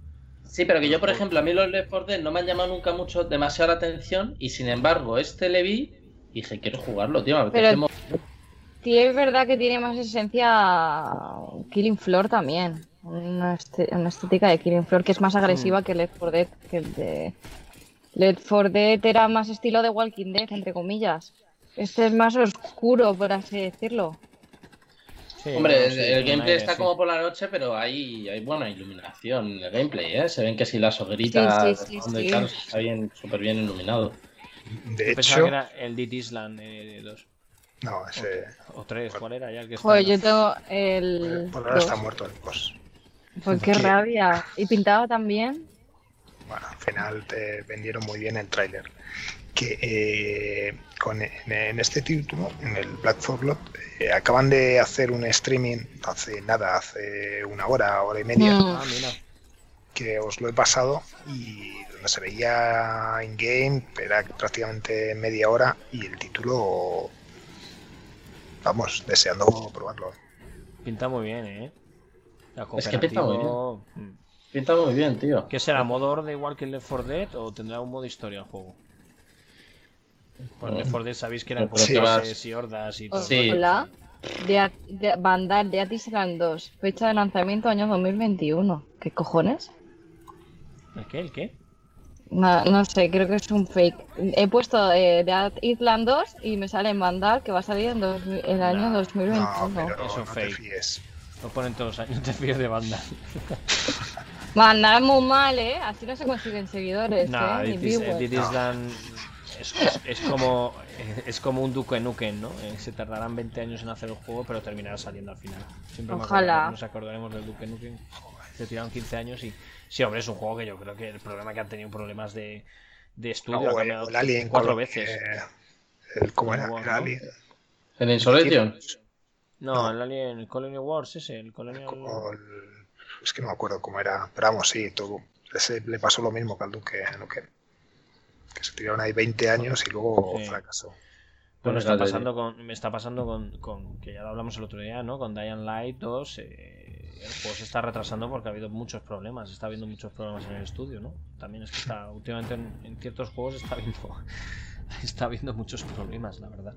Sí, pero que yo, por ejemplo, a mí los Left 4 Dead no me han llamado nunca mucho, demasiado la atención. Y sin embargo, este le vi y dije, quiero jugarlo, tío. me Pero- es verdad que tiene más esencia Killing Floor también. Una, este- una estética de Killing Floor que es más agresiva que Left 4 Dead. Que el de Left 4 Dead era más estilo de Walking Dead, entre comillas. Este es más oscuro, por así decirlo. Sí, Hombre, el, sí, gameplay aire, está sí. como por la noche, pero hay, hay buena iluminación en el gameplay, ¿eh? Se ven que si las hogueritas Sí, está bien, súper bien iluminado. De Yo pensaba hecho, que era el Dead Island eh, 2. no, ese. O 3, ¿cuál era ya el que está? Joder, yo tengo el. Por ahora está muerto el boss. Pues qué ¿Qué? rabia. Y pintaba también. Bueno, al final te vendieron muy bien el tráiler. Que eh, con, en, en este título, en el Black for Blood, eh, acaban de hacer un streaming hace nada, hace una hora, hora y media, Mm. Ah, mira. que os lo he pasado y donde se veía in-game, era prácticamente media hora y el título, vamos, deseando probarlo. Pinta muy bien, ¿eh? La Es que pinta muy cooperativo, mm. Pinta muy bien, tío. ¿Qué será? ¿Modo horde igual que el Left 4 Dead o tendrá un modo historia el juego? El Left 4 Dead sabéis que eran sí, vas- y hordas y todo. Sí. Hola. De, de Vandal de Island 2. Fecha de lanzamiento año 2021. ¿Qué cojones? ¿El qué? ¿El qué? No, no sé, creo que es un fake. He puesto eh, Dead Island 2 y me sale en Vandal que va a salir en dos- el año No, 2021. No, pero Eso no es te fake. fíes. Lo ponen todos los años, (laughs) te fíes de banda. Vandal es muy mal, ¿eh? Así no se consiguen seguidores, Nah, ¿eh? Ni Dead. Dead Island es, es- es como es como un Duke Nukem, ¿no? Eh, se tardarán 20 años en hacer el juego, pero terminará saliendo al final. Siempre Ojalá. acordaré- nos acordaremos del Duke Nukem. Se tiraron 15 años y sí, hombre, es un juego que yo creo que el problema que han tenido problemas de, de estudio No, ha el, cambiado el Alien cuatro veces. el, ¿Cómo era? War, El ¿no? Alien. ¿En Insolation? No, no. el Alien, el Colonial Wars ese, el el- es que no me acuerdo cómo era, pero vamos, sí, todo, ese le pasó lo mismo que al Duque Nukem. Que se tiraron ahí 20 años y luego Sí. fracasó. Pues me Bueno, está pasando con, me está pasando con, con- que ya lo hablamos el otro día, ¿no? Con Dying Light 2, eh, el juego se está retrasando porque ha habido muchos problemas, está habiendo muchos problemas en el estudio, ¿no? También es que está, últimamente en, en ciertos juegos está habiendo, (laughs) está habiendo muchos problemas, la verdad.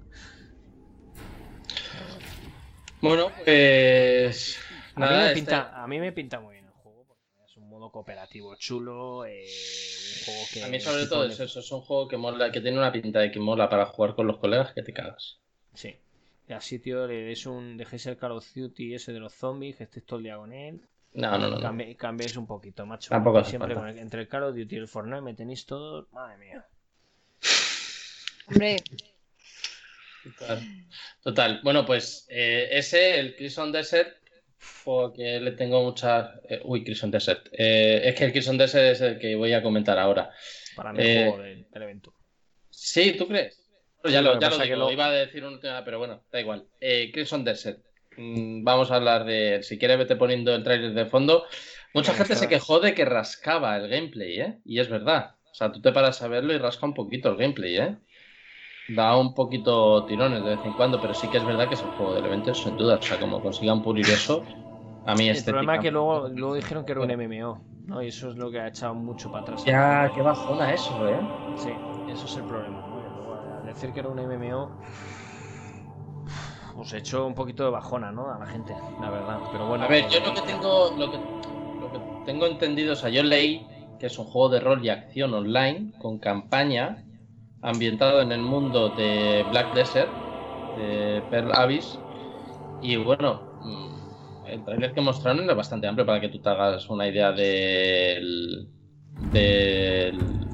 Bueno, pues. A mí, me este- pinta, a mí me pinta muy bien el juego porque es un modo cooperativo chulo, eh, un juego que... A mí, sobre todo, es eso. Es un juego que mola, que tiene una pinta de que mola para jugar con los colegas que te cagas. Sí. Y así, tío, le des un, dejéis el Call of Duty ese de los zombies, que estés todo el día con él, No, no, no. no. Cambi- cambiéis un poquito, macho. Tampoco siempre falta. con el- entre el Call of Duty y el Fortnite me tenéis todos. Madre mía. Hombre, Total. Total. Bueno, pues eh, ese, el Crimson Desert, juego que le tengo muchas. eh, uy, Crimson Desert. Eh, es que el Crimson Desert es el que voy a comentar ahora. Para mí Eh, el juego del, del evento. Sí, ¿tú crees? Bueno, ya lo, lo que ya lo pasa digo, que lo- iba a decir un tema, pero bueno, da igual. Eh, Crimson Desert. Mm, vamos a hablar de él. Si quieres, vete poniendo el trailer de fondo. Mucha gente se quejó de que rascaba el gameplay, ¿eh? Y es verdad. O sea, tú te paras a verlo y rasca un poquito el gameplay, ¿eh? Da un poquito tirones de vez en cuando, pero sí que es verdad que es el juego del evento, sin duda. O sea, como consigan pulir eso, a mí El problema es que luego, luego dijeron que era un MMO, ¿no? Y eso es lo que ha echado mucho para atrás. Ya, qué bajona eso, ¿eh? Sí, eso es el problema. al decir que era un MMO, pues echó un poquito de bajona, ¿no? A la gente, la verdad. Pero bueno. A ver, yo eh, lo que tengo, lo que, lo que tengo entendido, o sea, yo leí que es un juego de rol y acción online con campaña ambientado en el mundo de Black Desert, de Pearl Abyss. Y bueno, mm, el trailer que mostraron era bastante amplio para que tú te hagas una idea del, del,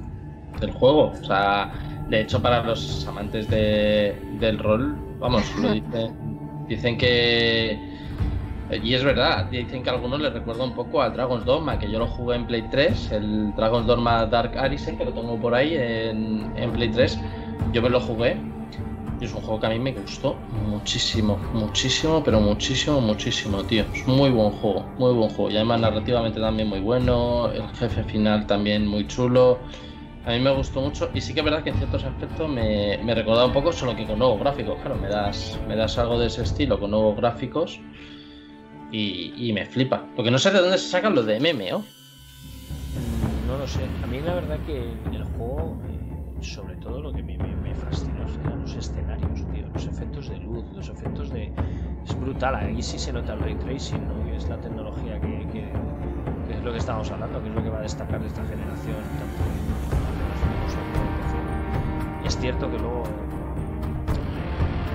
del juego. O sea, de hecho, para los amantes de- del rol, vamos, lo (laughs) dicen, dicen que Y es verdad, dicen que a algunos les recuerda un poco a Dragon's Dogma, que yo lo jugué en Play 3, el Dragon's Dogma Dark Arisen, que lo tengo por ahí en, en Play 3. Yo me lo jugué y es un juego que a mí me gustó muchísimo, muchísimo, pero muchísimo, muchísimo, tío. Es muy buen juego, muy buen juego. Y además narrativamente también muy bueno, el jefe final también muy chulo. A mí me gustó mucho y sí que es verdad que en ciertos aspectos me, me recordaba un poco, solo que con nuevos gráficos. Claro, me das, me das algo de ese estilo con nuevos gráficos y, y me flipa. Porque no sé de dónde se sacan los de MMO. No lo sé. A mí la verdad que el juego, eh, sobre todo lo que me, me, me fascinó eran los escenarios, tío. Los efectos de luz, los efectos de... Es brutal. Ahí sí se nota el ray tracing, ¿no? Es la tecnología que, que, que es lo que estamos hablando, que es lo que va a destacar de esta generación. Tanto es cierto que luego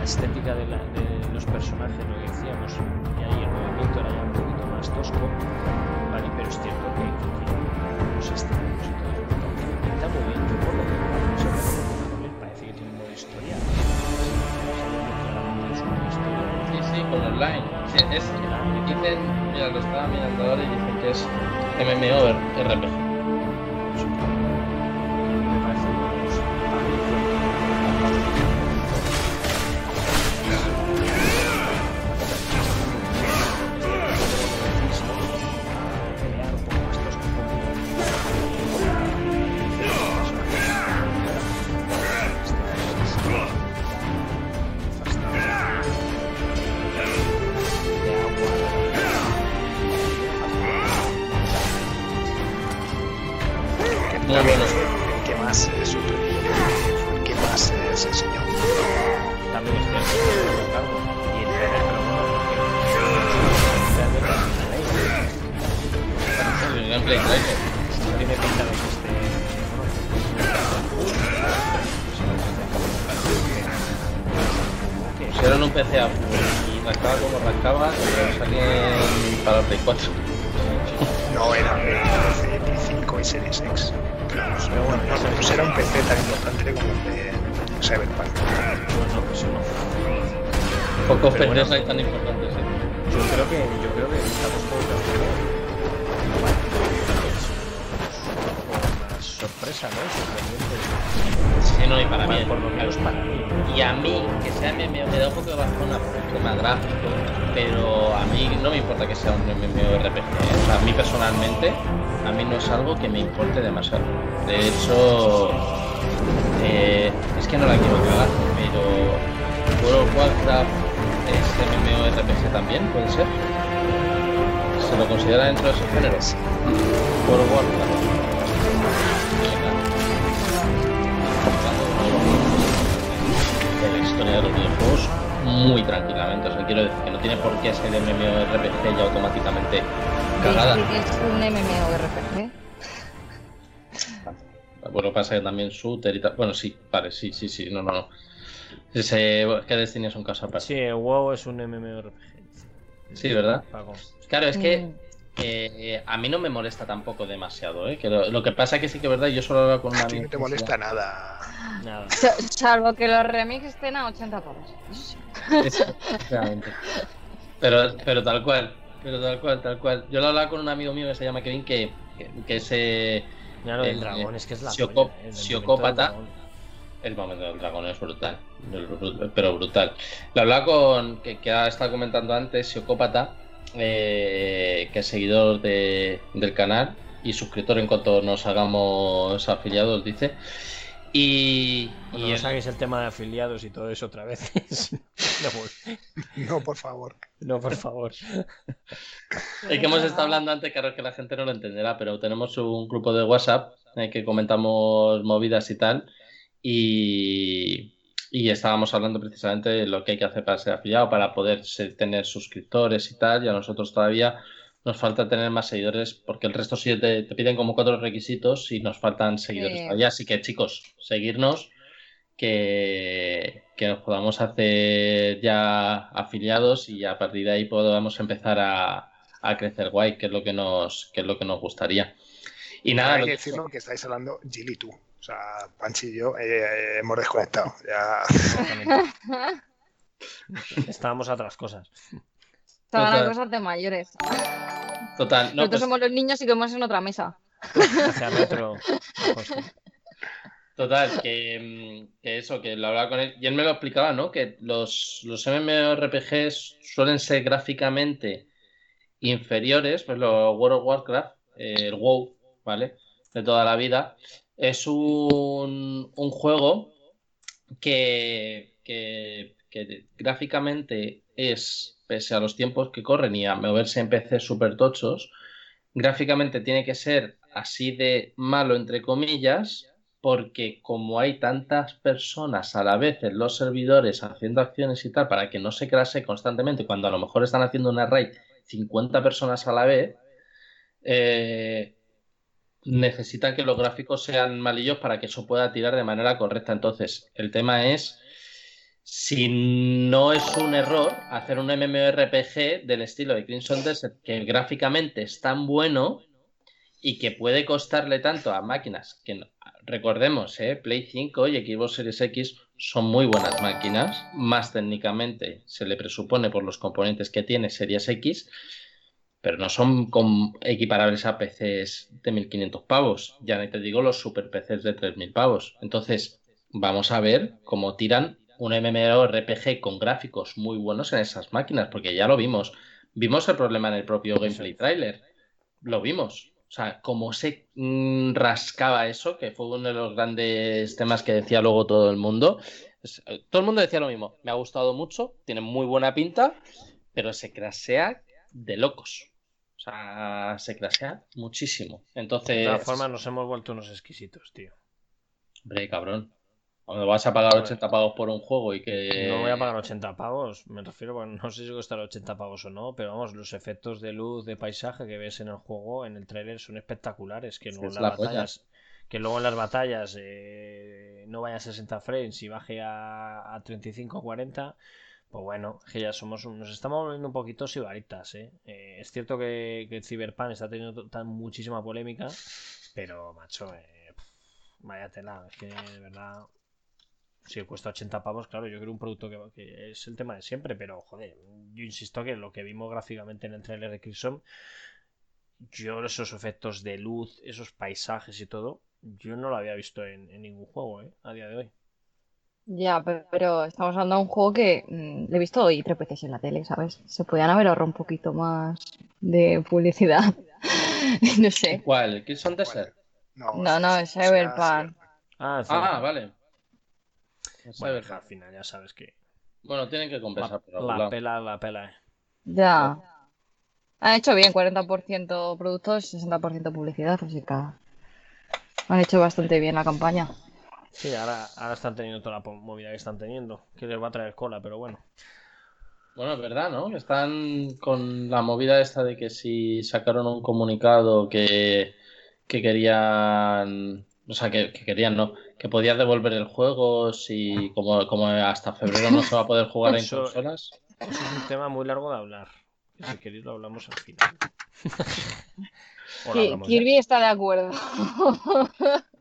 la estética de, la, de los personajes, lo que decíamos, y ahí el movimiento era ya un poquito más tosco, ¿vale? Pero es cierto que, los escenarios y todo eso pinta muy bien. Yo por lo que veo, parece que tiene un modo historia. Sí, sí, con online. Sí, es, dicen, mira, lo estaba mirando ahora y dicen que es MMO Warcraft. de la historia de los videojuegos muy tranquilamente. O sea, quiero decir que no tiene por qué ser MMORPG ya automáticamente cagada. Es un MMORPG. Bueno, pasa que también shooter y tal. Bueno, sí, vale, sí, sí, sí, no, no, no. Ese, que Destiny es un caso aparte. Sí, WoW es un MMORPG. Sí, ¿verdad? Claro, es que Mm. Eh, a mí no me molesta tampoco demasiado, ¿eh? Que lo, lo que pasa es que sí que es verdad, yo solo hablo con una A ti no te molesta nada. Nada. Sa- Salvo que los remix estén a 80 pavos. Eso sí. Eso, efectivamente. Pero, pero tal cual, pero tal cual, tal cual. Yo lo hablaba con un amigo mío que se llama Kevin, que, que, que ese, Ya lo del El, dragón, es que es la Sioco- polla, eh, el Siocópata. momento del dragón. el momento del dragón es brutal, pero brutal. Lo hablaba con, que, que ha estado comentando antes, Siocópata, eh, que es seguidor de- del canal y suscriptor en cuanto nos hagamos afiliados, dice. Y, Cuando y no saquéis el tema de afiliados y todo eso otra vez. (laughs) no, pues, No, por favor. no, por favor. Es que hemos estado hablando antes, claro que la gente no lo entenderá, pero tenemos un grupo de WhatsApp en el que comentamos movidas y tal. Y, y estábamos hablando precisamente de lo que hay que hacer para ser afiliado, para poder ser- tener suscriptores y tal. Y a nosotros todavía nos falta tener más seguidores, porque el resto sí te, te piden como cuatro requisitos y nos faltan seguidores Sí. todavía. Así que chicos, seguirnos, que, que nos podamos hacer ya afiliados y a partir de ahí podamos empezar a, a crecer guay, que es lo que nos, que es lo que nos gustaría. Y nada, Hay lo que decirlo que estáis hablando y tú. O sea, Panchi y yo eh, eh, hemos desconectado. Ya. Estábamos a otras cosas. a Total. cosas de mayores. Total, no, Nosotros pues, somos los niños y comemos en otra mesa. Hacia total, que, que eso, que lo hablaba con él, y él me lo explicaba, ¿no? Que los, los MMORPGs suelen ser gráficamente inferiores, pues lo World of Warcraft, eh, el WoW, ¿vale? De toda la vida, es un, un juego que, que, que gráficamente es, pese a los tiempos que corren y a moverse en PC súper tochos, gráficamente tiene que ser así de malo, entre comillas, porque como hay tantas personas a la vez en los servidores haciendo acciones y tal, para que no se crase constantemente, cuando a lo mejor están haciendo una raid 50 personas a la vez, eh, necesitan que los gráficos sean malillos para que eso pueda tirar de manera correcta. Entonces, el tema es si no es un error hacer un MMORPG del estilo de Crimson Desert que gráficamente es tan bueno y que puede costarle tanto a máquinas que recordemos, ¿eh? Play 5 y Xbox Series X son muy buenas máquinas, más técnicamente se le presupone por los componentes que tiene Series X, pero no son equiparables a PCs de 1500 pavos, ya ni te digo los super PCs de 3000 pavos. Entonces, vamos a ver cómo tiran un MMORPG con gráficos muy buenos en esas máquinas, porque ya lo vimos. Vimos el problema en el propio gameplay trailer. Lo vimos. O sea, cómo se mm, rascaba eso, que fue uno de los grandes temas que decía luego todo el mundo. Eh, todo el mundo decía lo mismo. Me ha gustado mucho, tiene muy buena pinta, pero se crasea de locos. O sea, se crasea muchísimo. De Entonces, todas formas, nos hemos vuelto unos exquisitos, tío. hombre, cabrón. Cuando vas a pagar 80 pavos por un juego y que. No voy a pagar 80 pavos, me refiero, bueno, no sé si costará 80 pavos o no, pero vamos, los efectos de luz, de paisaje que ves en el juego, en el trailer, son espectaculares. Que luego Es en la las batallas, que luego en las batallas eh, no vaya a 60 frames y baje a, a 35 o 40. Pues bueno, que ya somos nos estamos volviendo un poquito sibaritas, ¿eh? Eh, es cierto que, que Cyberpunk está teniendo tan muchísima polémica, pero macho, eh, vaya tela, es que de verdad si cuesta 80 pavos, claro, yo creo un producto que, que es el tema de siempre, pero joder, yo insisto que lo que vimos gráficamente en el trailer de Crimson, yo esos efectos de luz, esos paisajes y todo, yo no lo había visto en, en ningún juego, ¿eh? A día de hoy. Ya, pe- pero estamos hablando de un juego que mm, lo he visto hoy tres veces en la tele, ¿sabes? Se podían haber ahorrado un poquito más de publicidad. (laughs) No sé. ¿Cuál? ¿El Crimson Desert? No, No, no, es Cyberpunk. Ah, Ah, Cyberpunk. vale. Bueno, al final ya sabes que Bueno, tienen que la, compensar por la lado. pela, la pela, eh. Ya. Han hecho bien, 40% productos, 60% publicidad, así que han hecho bastante bien la campaña. Sí, ahora, ahora están teniendo toda la movida que están teniendo, que les va a traer cola, pero bueno. Bueno, es verdad, ¿no? Están con la movida esta de que si sacaron un comunicado que, que querían, o sea, que, que querían, no, que podías devolver el juego si como, como hasta febrero no se va a poder jugar en Eso- consolas. Eso es un tema muy largo de hablar. Si queréis lo hablamos al final. (laughs) Ya. Kirby está de acuerdo. (laughs)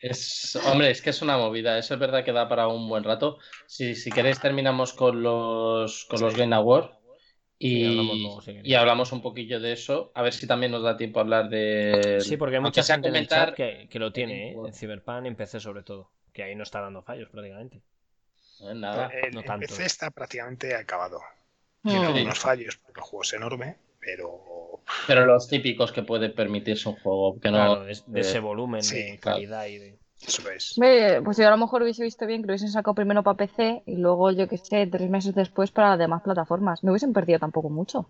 Es, hombre, es que es una movida, eso es verdad que da para un buen rato. Si, si queréis terminamos con los, con los Game Awards hablamos y, luego, y hablamos un poquillo de eso, a ver si también nos da tiempo a hablar de... Sí, porque hay mucha gente en el chat que, que lo tiene, ¿eh? En Cyberpunk y en PC sobre todo. Que ahí no está dando fallos prácticamente. Eh, nada. El, no el tanto. PC está prácticamente acabado. Tiene Sí. algunos fallos porque el juego es enorme, pero Pero los típicos que puede permitirse un juego que no... Claro, de, de eh, ese volumen sí, de claro. calidad y de. eso es. Pues yo a lo mejor hubiese visto bien que lo hubiesen sacado primero para PC y luego, yo que sé, tres meses después para las demás plataformas. No hubiesen perdido tampoco mucho.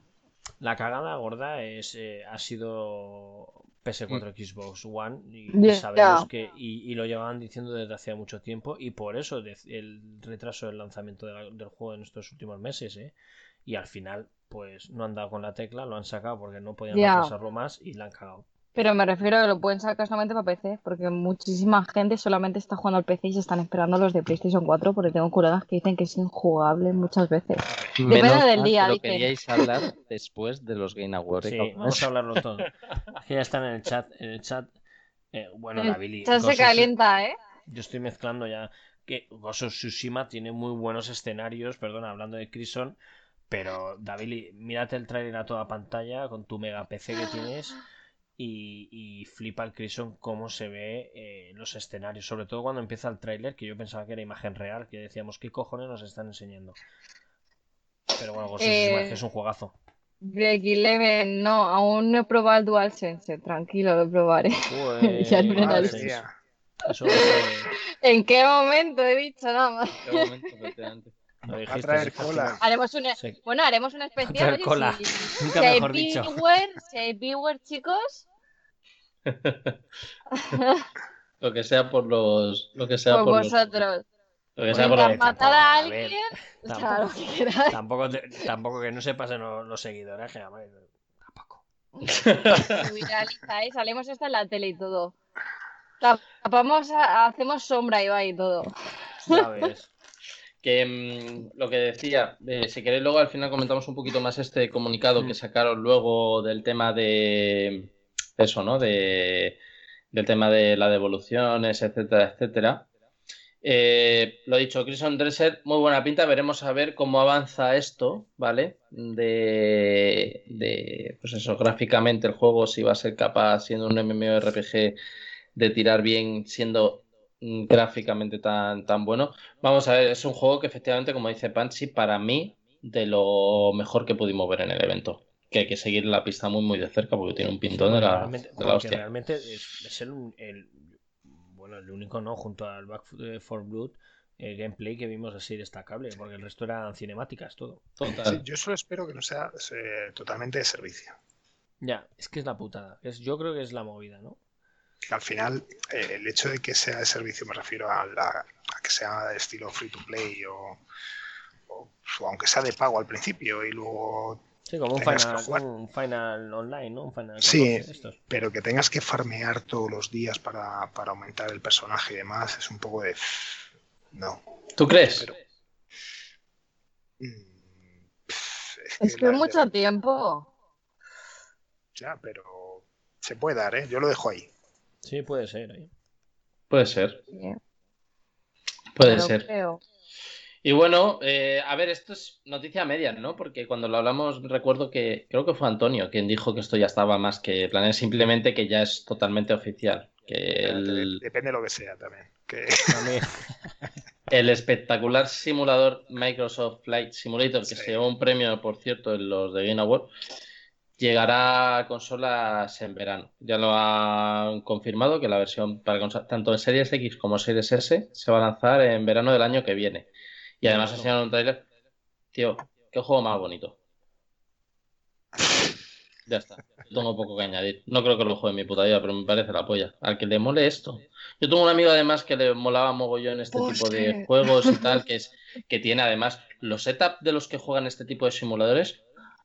La cagada gorda es eh, ha sido PS4 Mm. Xbox One y, sabemos que y, y lo llevaban diciendo desde hacía mucho tiempo y por eso de- el retraso del lanzamiento de la- del juego en estos últimos meses ¿eh? y al final pues no han dado con la tecla lo han sacado porque no podían Ya. retrasarlo más y la han cagado Pero me refiero a que lo pueden sacar solamente para PC, porque muchísima gente solamente está jugando al PC y se están esperando los de PlayStation 4, porque tengo colegas que dicen que es injugable muchas veces. Depende Menos del día, lo dicen. queríais hablar después de los Game Awards. sí vamos a hablarlo todo Es que ya están en el chat en el chat eh, bueno El la Billy chat se calienta, ¿eh? Yo estoy mezclando ya que Tsushima tiene muy buenos escenarios, perdona, hablando de Crimson, Pero, David, mírate el trailer a toda pantalla con tu mega PC que (gasps) tienes y, y flipa el Crison cómo se ve eh, los escenarios. Sobre todo cuando empieza el tráiler, que yo pensaba que era imagen real, que decíamos, ¿qué cojones nos están enseñando? Pero bueno, Ghost Eh, es un juegazo. Break Eleven, no, aún no he probado el DualSense. Tranquilo, lo probaré. (laughs) Ya (laughs) ¿En qué momento he dicho nada más? Qué momento, Va a traer cola. Haremos una, Sí. bueno, haremos un especial. traer oye, cola. si- (laughs) Nunca si hay mejor dicho. viewer, si hay viewer, chicos, (laughs) Lo que sea por los. Lo que sea por por los- vosotros. Lo que sea por matar a A ver, alguien, o sea, tampoco- lo que queráis. Tampoco, te- tampoco que no se pasen los, los seguidores, que tampoco. (laughs) ¿eh? Salimos hasta en la tele y todo. Tapamos, a- hacemos sombra y va y todo. Ya ves. Que mm, lo que decía, eh, si queréis luego al final comentamos un poquito más este comunicado que sacaron luego del tema de eso, ¿no? De, del tema de las devoluciones, etcétera, etcétera. Eh, lo dicho, Crimson Dresser, muy buena pinta. Veremos a ver cómo avanza esto, ¿vale? De, de, pues eso, gráficamente el juego, si va a ser capaz, siendo un MMORPG, de tirar bien, siendo mm, gráficamente tan, tan bueno. Vamos a ver, es un juego que efectivamente, como dice Pansy, para mí, de lo mejor que pudimos ver en el evento. Que hay que seguir la pista muy, muy de cerca porque tiene un pintón de la, realmente, de la porque hostia. realmente es, es el, bueno, el único, ¿no? Junto al Back for Blood, el gameplay que vimos así destacable, porque el resto eran cinemáticas, todo. Sí, yo solo espero que no sea eh, totalmente de servicio. Ya, es que es la putada. Es, yo creo que es la movida, ¿no? Que al final, eh, el hecho de que sea de servicio, me refiero a, la- a que sea de estilo free to play o, o- o aunque sea de pago al principio y luego Sí, como un final, jugar. un final online, ¿no? Un final Sí. 14 de estos. pero que tengas que farmear todos los días para, para aumentar el personaje y demás, es un poco de... No. ¿Tú crees? Pero- Mm, Es que la- mucho tiempo. Ya, pero se puede dar, ¿eh? Yo lo dejo ahí. Sí, puede ser. ¿eh? Puede ser, Sí, puede ser. creo. Y bueno, eh, a ver, esto es noticia media, ¿no? Porque cuando lo hablamos, recuerdo que creo que fue Antonio quien dijo que esto ya estaba más que planeado, simplemente que ya es totalmente oficial. Que el, Depende de lo que sea también. Que... (laughs) El espectacular simulador Microsoft Flight Simulator, que Sí. se llevó un premio, por cierto, en los de Game Award, llegará a consolas en verano. Ya lo han confirmado que la versión para consola- tanto en Series X como Series S se va a lanzar en verano del año que viene. Y además enseñaron un tráiler. Tío, qué juego más bonito. Ya está. Tengo poco que añadir. No creo que lo juegue en mi puta vida, pero me parece la polla. Al que le mole esto. Yo tengo un amigo además que le molaba mogollón este tipo de juegos y tal, que es (laughs) que tiene además los setups de los que juegan este tipo de simuladores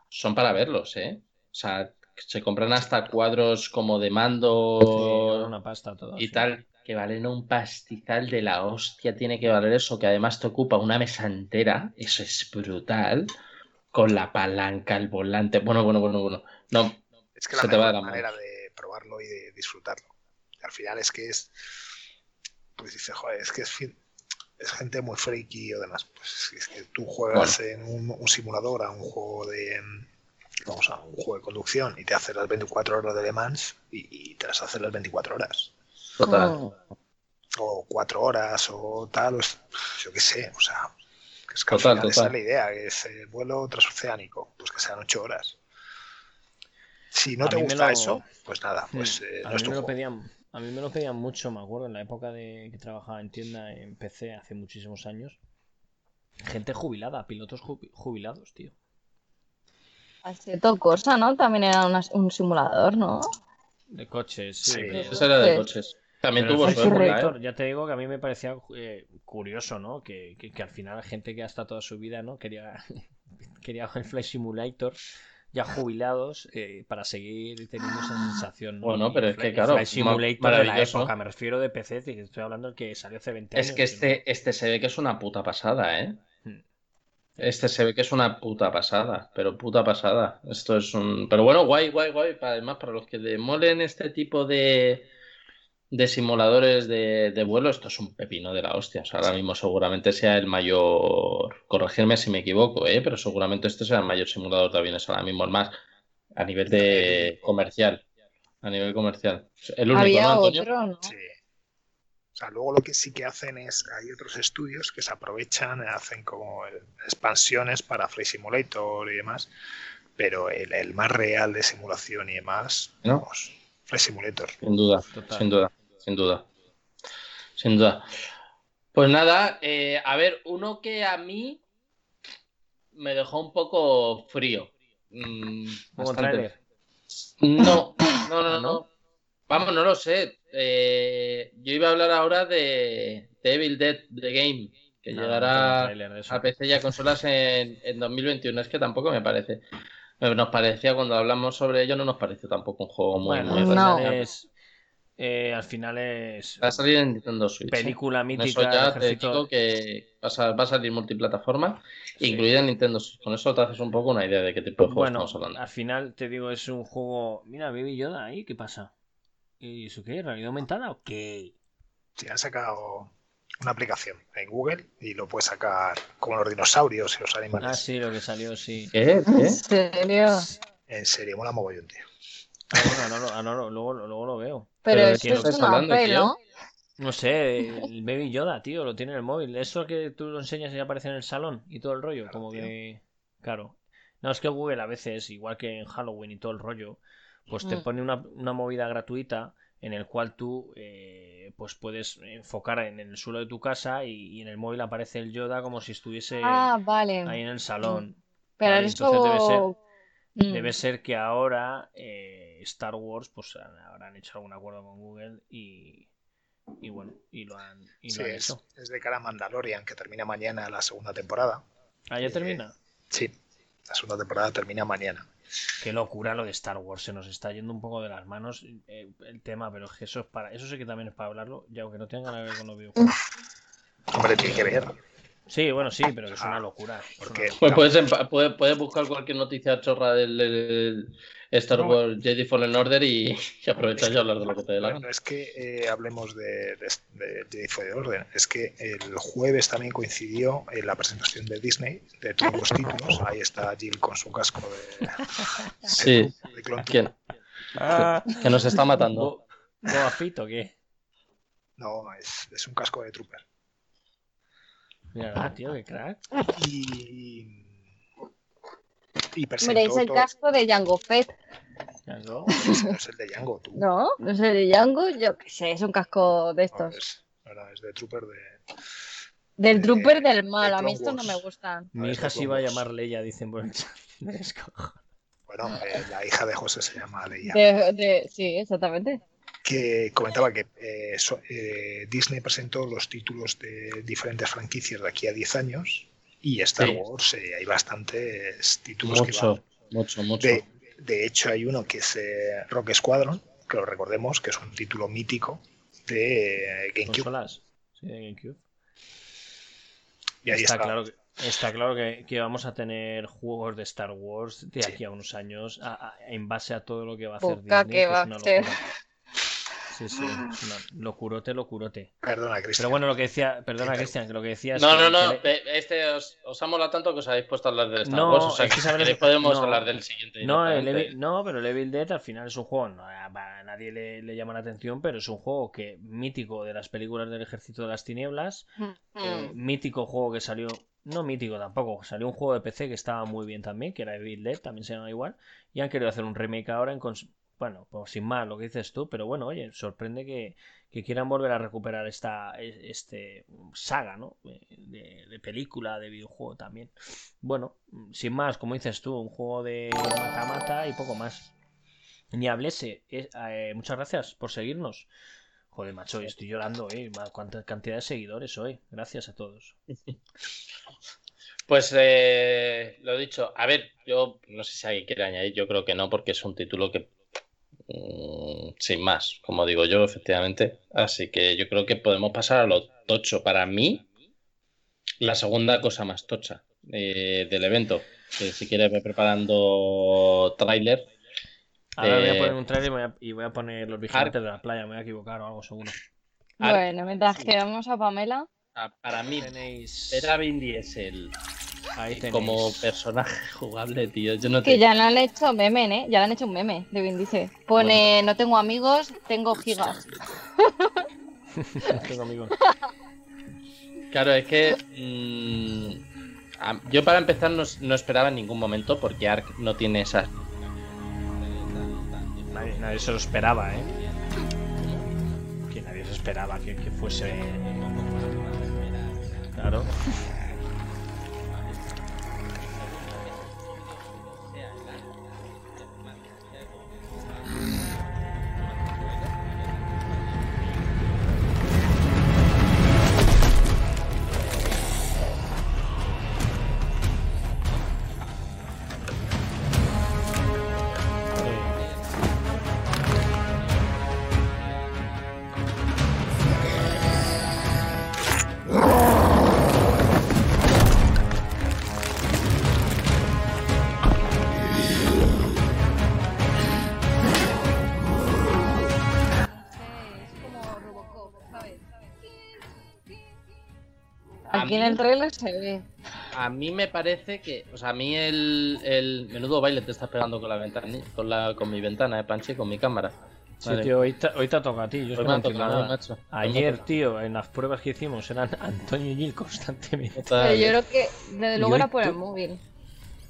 son para verlos, ¿eh? O sea, se compran hasta cuadros como de Sí, mando una pasta todo. y sí. tal, que valen un pastizal de la hostia, tiene que valer eso, que además te ocupa una mesa entera, eso es brutal, con la palanca, el volante, bueno, bueno, bueno, bueno. No, Es que la Se te va de mejor la manera mano. de probarlo y de disfrutarlo. Al final es que es. Pues dices, joder, es que es, fin- es gente muy freaky o demás. Pues es que tú juegas en un, un simulador a un juego de. Vamos a un juego de conducción y te hace las 24 horas de Le Mans y, y te las hace las 24 horas. total. Oh. O 4 horas o tal, o es- yo qué sé, o sea. Es que Total, al final esa total. es la idea, que es el vuelo transoceánico, pues que sean 8 horas. Si no A te gusta lo- eso, pues nada, pues Mm. eh, a, no es mí tu me lo pedían, a mí me lo pedían mucho, me acuerdo, en la época de que trabajaba en tienda en PC hace muchísimos años. Gente jubilada, pilotos jubi- jubilados, tío. Assetto Corsa, ¿no? También era una- un simulador, ¿no? De coches, sí. Sí. pero- Ese era de coches. También pero tuvo su época, Simulator, ¿eh? Ya te digo que a mí me parecía eh, curioso, ¿no? Que, que- que al final gente que hasta toda su vida, ¿no? Quería, (laughs) quería el Flight Simulator ya jubilados eh, para seguir teniendo esa sensación. ¿no? Bueno, pero es que, claro, Flight Simulator de la época, me refiero de PC, estoy hablando del que salió hace 20 años. Es que este, este se ve que es una puta pasada, ¿eh? Este se ve que es una puta pasada, pero puta pasada. Esto es un... Pero bueno, guay, guay, guay. Además, para los que le molen este tipo de, de simuladores de, vuelo, esto es un pepino de la hostia. O sea, ahora mismo seguramente sea el mayor, corregirme si me equivoco, ¿eh? pero seguramente este sea el mayor simulador de aviones ahora mismo, el más a nivel de comercial. A nivel comercial. El único, Había ¿no, otro, ¿no? Sí. O sea, luego lo que sí que hacen es, hay otros estudios que se aprovechan, hacen como expansiones para Flight Simulator y demás, pero el, el más real de simulación y demás, ¿No? vamos, Flight Simulator. Sin duda, Total. sin duda, sin duda. Sin duda. Pues nada, eh, a ver, uno que a mí me dejó un poco frío. Mm, Como tráiler. (coughs) No, no, no, ¿No? Vamos, no lo sé. Eh, yo iba a hablar ahora de, de Evil Dead The Game, que No, llegará eso. a PC y a consolas en, en 2021. Es que tampoco me parece. Nos parecía, cuando hablamos sobre ello, no nos pareció tampoco un juego muy, Bueno, muy al no. final reseñable. es, eh, al final es Va a salir en Nintendo Switch. ¿eh? película Eso mítica. ya del te ejército- digo que va a, sal- va a salir multiplataforma, Sí. incluida en Nintendo Switch. Con eso te haces un poco una idea de qué tipo de Bueno, estamos hablando. al final te digo, es un juego. Mira, Baby Yoda ahí, ¿qué pasa? ¿Y eso qué? ¿Realidad aumentada o qué? Sí, han sacado una aplicación en Google y lo puedes sacar como los dinosaurios y los animales. Ah, sí, lo que salió, sí. ¿Qué? ¿En ¿Qué? serio? En serio, mola mogollón, tío. Ah, bueno, no, no, luego, luego lo veo. Pero, Pero ¿de esto es hablando, tío? ¿no? No sé, el Baby Yoda, tío, lo tiene en el móvil. Eso que tú lo enseñas y aparece en el salón y todo el rollo, Claro, como tío. que. Claro. No, es que Google a veces, igual que en Halloween y todo el rollo, pues te Mm. pone una, una movida gratuita en el cual tú eh, pues puedes enfocar en el suelo de tu casa y, y en el móvil aparece el Yoda como si estuviese Ah, vale. ahí en el salón. Pero vale, debe ser- Mm. Debe ser que ahora eh, Star Wars pues habrán hecho algún acuerdo con Google y, y bueno, y lo han, y Sí, lo han es, hecho. es de cara a Mandalorian, que termina mañana la segunda temporada. Ah, ya eh, termina. Sí, la segunda temporada termina mañana. Qué locura lo de Star Wars, se nos está yendo un poco de las manos eh, el tema, pero es que eso es para, eso sí que también es para hablarlo, ya aunque no tenga nada que ver con los videojuegos. Hombre, tiene que ver. Sí, bueno, sí, pero que es una locura. es una porque- locura. Pues puedes, puedes buscar cualquier noticia chorra del, del Star No. Wars Jedi Fallen Order y, (laughs) y aprovechar y hablar de lo que te dé la No, gana. no es que eh, hablemos de, de, de Jedi Fallen Order, es que el jueves también coincidió en la presentación de Disney de todos los títulos. Ahí está Jill con su casco de, Sí, de Clone ¿quién? Ah, Que nos está matando. Bo- Boba Fett, ¿o qué? No, es, es un casco de Trooper. Mira, ah, tío, qué crack. Y, y es el todo- casco de Jango Fett. No. (laughs) No es el de Django, tú. ¿No? No es el de Django, yo qué sé, es un casco de No, estos. es, no, no, es de Trooper de. Del de- Trooper del de mal, a mí estos no me gustan. Mi es hija se iba a llamar Leia, dicen por el (laughs) chat. Bueno, eh, la hija de José se llama Leia. De, de- sí, exactamente. que comentaba que eh, so- eh, Disney presentó los títulos de diferentes franquicias de aquí a 10 años y Star Sí. Wars eh, hay bastantes títulos que Mucho, van. mucho, mucho. De, de hecho hay uno que es eh, Rock Squadron, que lo recordemos, que es un título mítico de eh, GameCube. ¿Consolas? Sí, de GameCube. Y ahí está, está. claro, que, está claro que, que vamos a tener juegos de Star Wars de Sí. aquí a unos años a- a- en base a todo lo que va a hacer Disney. que que va es una a ser. Sí, sí, una locurote, locurote. Perdona, Cristian. Pero bueno, lo que decía, perdona Cristian, que lo que decías... No, no, que- no. que le- Este os, os ha molado tanto que os habéis puesto a hablar de Star No, Wars. O sea, es que que sabes- (laughs) queréis podemos no. hablar del siguiente. No, el. Evil- no, pero el Evil Dead al final es un juego, no, a nadie le, le llama la atención, pero es un juego que mítico de las películas del Ejército de las Tinieblas, eh, Mm. mítico juego que salió, no mítico tampoco, salió un juego de PC que estaba muy bien también, que era Evil Dead, también se llama igual, y han querido hacer un remake ahora en cons- bueno, pues sin más lo que dices tú, pero bueno, oye, sorprende que, que quieran volver a recuperar esta e- este saga, ¿no? De, de película, de videojuego también. Bueno, sin más, como dices tú, un juego de mata-mata y poco más. Ni hablese. eh, eh, muchas gracias por seguirnos. Joder, macho, estoy llorando, ¿eh? Cuánta cantidad de seguidores hoy. Gracias a todos. Pues eh, lo dicho, a ver, yo no sé si alguien quiere añadir, yo creo que no, porque es un título que sin más, como digo yo, efectivamente. Así que yo creo que podemos pasar a lo tocho. Para mí, la segunda cosa más tocha eh, del evento, que si quieres ve preparando tráiler, Ahora voy a Eh, poner un trailer y voy a, y voy a poner los vigilantes de la playa. Me voy a equivocar o algo seguro. Ar- Bueno, mientras que vamos a Pamela. Ah, Para mí, Tenéis. era Vin Diesel Ahí (laughs) como personaje jugable, tío. Yo no Que te... ya le han hecho meme, ¿eh? Ya le han hecho un meme de Vin Diesel. Pone, no tengo amigos, tengo gigas. (laughs) Tengo amigos. Claro, es que. mm, yo para empezar no, no esperaba en ningún momento porque Ark no tiene esas. Nadie, nadie se lo esperaba, ¿eh? Que nadie se esperaba que, que fuese. Claro. Aquí en el trailer se ve. A mí me parece que. O sea, a mí el, el menudo baile te estás pegando con la ventana, con, la, con mi ventana, eh, Panchi, con mi cámara. Sí, Vale. tío, hoy te, hoy te toca a ti. Yo me tocado, nada. macho. Ayer, tío, en las pruebas que hicimos eran Antonio y Gil constantemente. Pero yo creo que desde luego era por el móvil.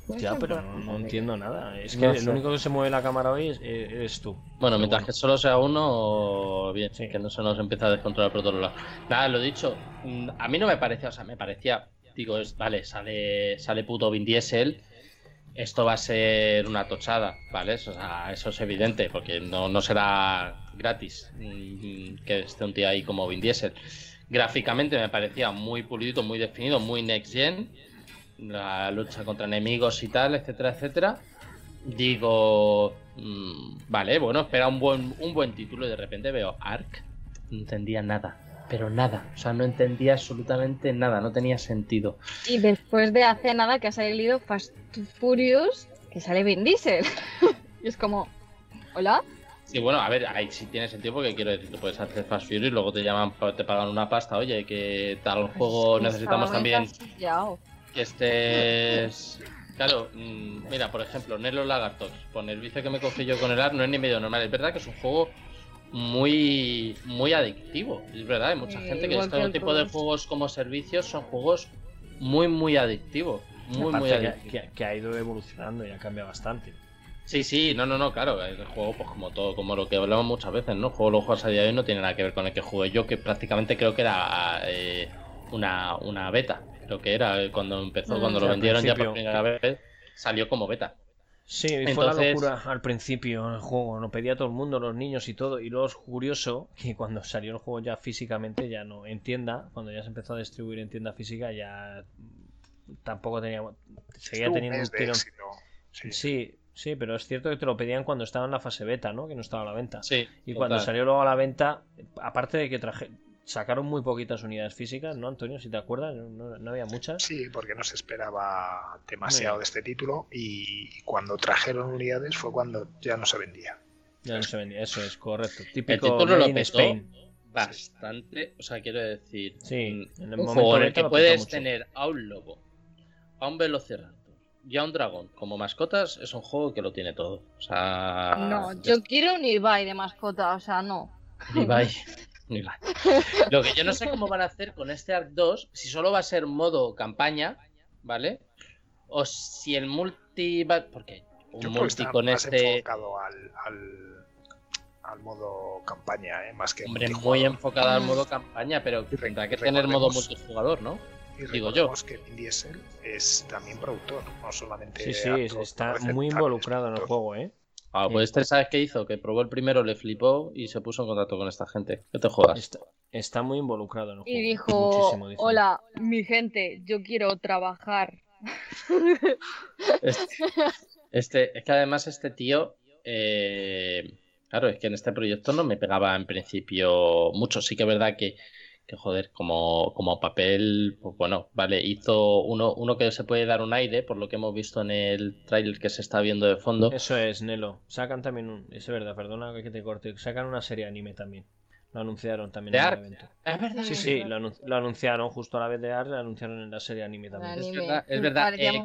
No Ya, pero no, no entiendo nada. Es No que el sé. único que se mueve la cámara hoy es, tú. Bueno, Pero mientras bueno. que solo sea uno, bien, Sí. que no se nos empieza a descontrolar por todos lados. Nada, lo dicho, mm, a mí no me parecía, o sea, me parecía, digo, es, vale, sale, sale puto Vin Diesel, esto va a ser una tochada, ¿vale? O sea, eso es evidente, porque no, no será gratis mm, que esté un tío ahí como Vin Diesel. Gráficamente me parecía muy pulido, muy definido, muy next gen, la lucha contra enemigos y tal, etcétera, etcétera digo, mm, vale, bueno, espera un buen, un buen título y de repente veo Ark, no entendía nada, pero nada, o sea, no entendía absolutamente nada, no tenía sentido. Y después de hace nada que ha salido Fast Furious, que sale Vin Diesel. (laughs) y es como, ¿hola? Sí, bueno, a ver, ahí sí tiene sentido porque quiero decir, tú puedes hacer Fast Fury y luego te llaman, te pagan una pasta, oye, que tal juego Pues necesitamos también. Que estés... Claro, mm, mira, por ejemplo, Nelo Lagartos, con el vicio que me cogí yo con el AR no es ni medio normal, es verdad que es un juego muy muy adictivo, es verdad, hay mucha Sí, gente que este tipo de juegos como servicios son juegos muy muy adictivos, muy muy que- adictivos. que, que ha ido evolucionando y ha cambiado bastante. Sí, sí, no, no, no, claro, el juego pues como todo, como lo que hablamos muchas veces, ¿no? El juego lo juegas a día de hoy no tiene nada que ver con el que jugué yo, que prácticamente creo que era eh, una, una beta, creo que era eh, cuando empezó, Mm. cuando Sí, lo vendieron ya por primera vez, salió como beta. Sí, fue la Entonces- locura al principio el juego, lo pedía todo el mundo, los niños y todo, y luego es curioso que cuando salió el juego ya físicamente, ya no en tienda, cuando ya se empezó a distribuir en tienda física, ya tampoco teníamos, seguía Estuvo teniendo un tirón. éxito. Sí. Sí, sí, pero es cierto que te lo pedían cuando estaba en la fase beta, ¿no? Que no estaba a la venta. Sí, Y cuando salió luego a la venta, aparte de que traje, sacaron muy poquitas unidades físicas, ¿no, Antonio? Si te acuerdas, no, había muchas. Sí, porque no se esperaba demasiado de este título y cuando trajeron unidades fue cuando ya no se vendía. Ya no se vendía, eso es correcto. El título lo petó Spain. bastante, o sea, quiero decir, Sí, mm, en el un momento juego en el que puedes mucho. tener a un lobo, a un velociraptor y a un dragón como mascotas, es un juego que lo tiene todo. O sea, No, yo quiero un Ibai de mascota, o sea, no. Ibai. (laughs) (laughs) Lo que yo no sé cómo van a hacer con este Arc 2, si solo va a ser modo campaña, ¿vale? O si el multi va... Porque un Yo creo que multi está con más este... enfocado al, al, al modo campaña, ¿eh? más que Hombre, muy enfocado al modo campaña, pero re- tendrá que tener modo multijugador, ¿no? Y digo yo. que Vin Diesel es también productor, no solamente Sí, sí, actor, está muy involucrado en el juego, ¿eh? Ah, pues este, ¿sabes qué hizo? Que probó el primero, le flipó y se puso en contacto con esta gente. ¿Qué te juegas? Está, está muy involucrado en el juego. Y dijo, Muchísimo, dice. hola, mi gente, yo quiero trabajar. Este, este- es que además este tío, eh, claro, es que en este proyecto no me pegaba en principio mucho. Sí que es verdad que, que joder, como, como papel, pues bueno, vale, hizo uno, uno que se puede dar un aire, por lo que hemos visto en el tráiler que se está viendo de fondo. Eso es, Nelo. Sacan también un. Es verdad, perdona que te corte. Sacan una serie anime también. Lo anunciaron también en el evento. Es verdad. Sí, sí, lo, lo, anunciaron justo a la vez de ARC, lo anunciaron en la serie anime también. Es verdad, es verdad. Eh,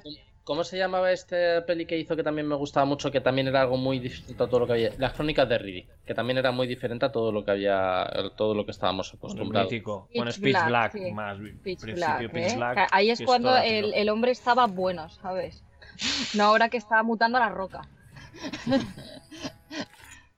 ¿Cómo se llamaba este peli que hizo que también me gustaba mucho, que también era algo muy distinto a todo lo que había? Las crónicas de Riddick, que también era muy diferente a todo lo que había, todo lo que estábamos acostumbrados. Mítico. Bueno, Speech Black, Black más. Pitch principio Black, ¿eh? Black, Ahí es cuando el, el, hombre estaba bueno, ¿sabes? No ahora que estaba mutando a la roca.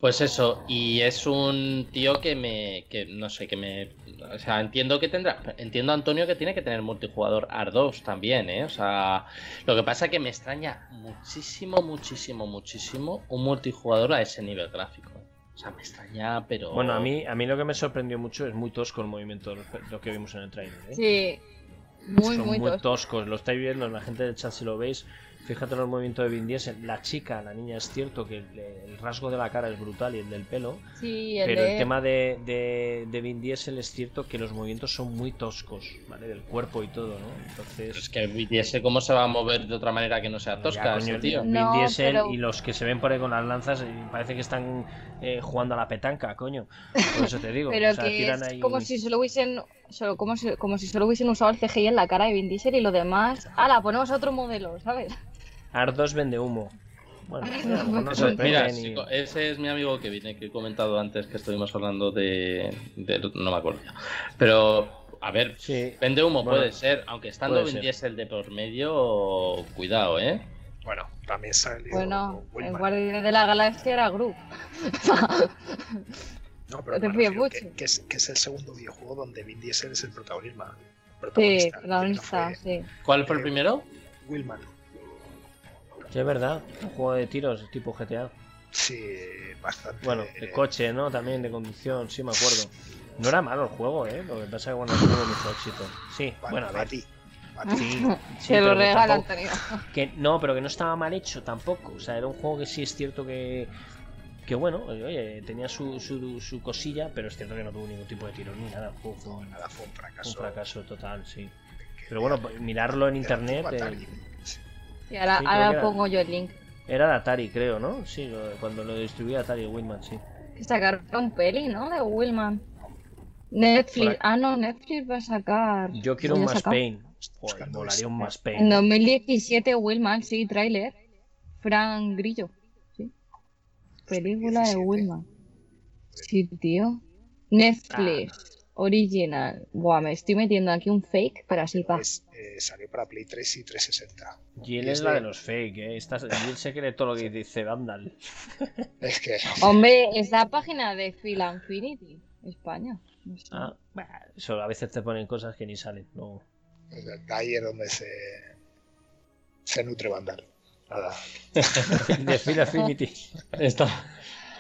Pues eso, y es un tío que me, que no sé, que me, o sea, entiendo que tendrá, entiendo Antonio que tiene que tener multijugador R2 también, ¿eh? O sea, lo que pasa es que me extraña muchísimo, muchísimo, muchísimo un multijugador a ese nivel gráfico. O sea, me extraña, pero... Bueno, a mí, a mí lo que me sorprendió mucho es muy tosco el movimiento, lo que vimos en el trailer, ¿eh? Sí, muy, Son muy, muy toscos. Lo estáis viendo, la gente del chat si lo veis, Fíjate en el movimiento de Vin Diesel. La chica, la niña, es cierto que el, rasgo de la cara es brutal y el del pelo. Sí, el pero de... el tema de, de, de, Vin Diesel es cierto que los movimientos son muy toscos, ¿vale? Del cuerpo y todo, ¿no? Entonces. Es que Vin Diesel, ¿cómo se va a mover de otra manera que no sea tosca? Ya, coño, tío? Vin no, Diesel pero... y los que se ven por ahí con las lanzas parece que están eh, jugando a la petanca, coño. Por eso te (laughs) digo. pero o sea, que tiran es ahí... como si solo hubiesen. Solo, como, si, como si solo hubiesen usado el CGI en la cara de Vin Diesel y lo demás. ¡Hala! Ponemos otro modelo, ¿sabes? Ar2 vende humo. Bueno, no Eso, mira, ese es mi amigo que viene que he comentado antes que estuvimos hablando de, de no me acuerdo ya. Pero a ver, sí. vende humo bueno, puede ser, aunque estando Vin Diesel de por medio, cuidado, ¿eh? Bueno, también salió. Bueno, el Guardián de la Galaxia era Groot. no, pero te bueno, que, que, es, que es el segundo videojuego donde Vin Diesel es el protagonista. Sí, protagonista, fue, sí. ¿Cuál fue el primero? Willman. Sí, es verdad, un juego de tiros tipo GTA. Sí, bastante. Bueno, de coche, ¿no? También de conducción, sí me acuerdo. No era malo el juego, ¿eh? Lo que pasa es que bueno, no tuvo mucho éxito. Sí, bueno, bueno a ver. a ti. Sí, sí, (laughs) Se lo pero regala Antonio. (laughs) que no, pero que no estaba mal hecho tampoco. O sea, era un juego que sí es cierto que. Que bueno, oye, tenía su, su, su cosilla, pero es cierto que no tuvo ningún tipo de tiro ni nada. El juego fue un, Nada, fue un fracaso. un fracaso total, sí. Pero bueno, mirarlo en internet. Eh. Y ahora, Sí, creo ahora que era- pongo yo el link. era de Atari, creo, ¿no? Sí, lo- cuando lo distribuía Atari Winman, sí. Que sacaron peli, ¿no? De Willman. Netflix. Ah, no, Netflix va a sacar. Yo quiero un más. Pain. Joder, eso. un más En Pain. 2017, Willman, sí, tráiler. Fran Grillo. Sí. Película de 2017. Willman. Sí, tío. Netflix. Original. Buah, me estoy metiendo aquí un fake, pero así pa. Pues, eh, salió para Play 3 y 360. Jill Y es es la de- de los fake, ¿eh? Esta, Jill se cree todo lo que dice Vandal. (laughs) Es que Hombre, es la página de Phil Infinity, España. No sé. Ah, eso a veces te ponen cosas que ni salen. No. ahí es donde se, se nutre Vandal. Nada. (laughs) De Phil Affinity. Esto.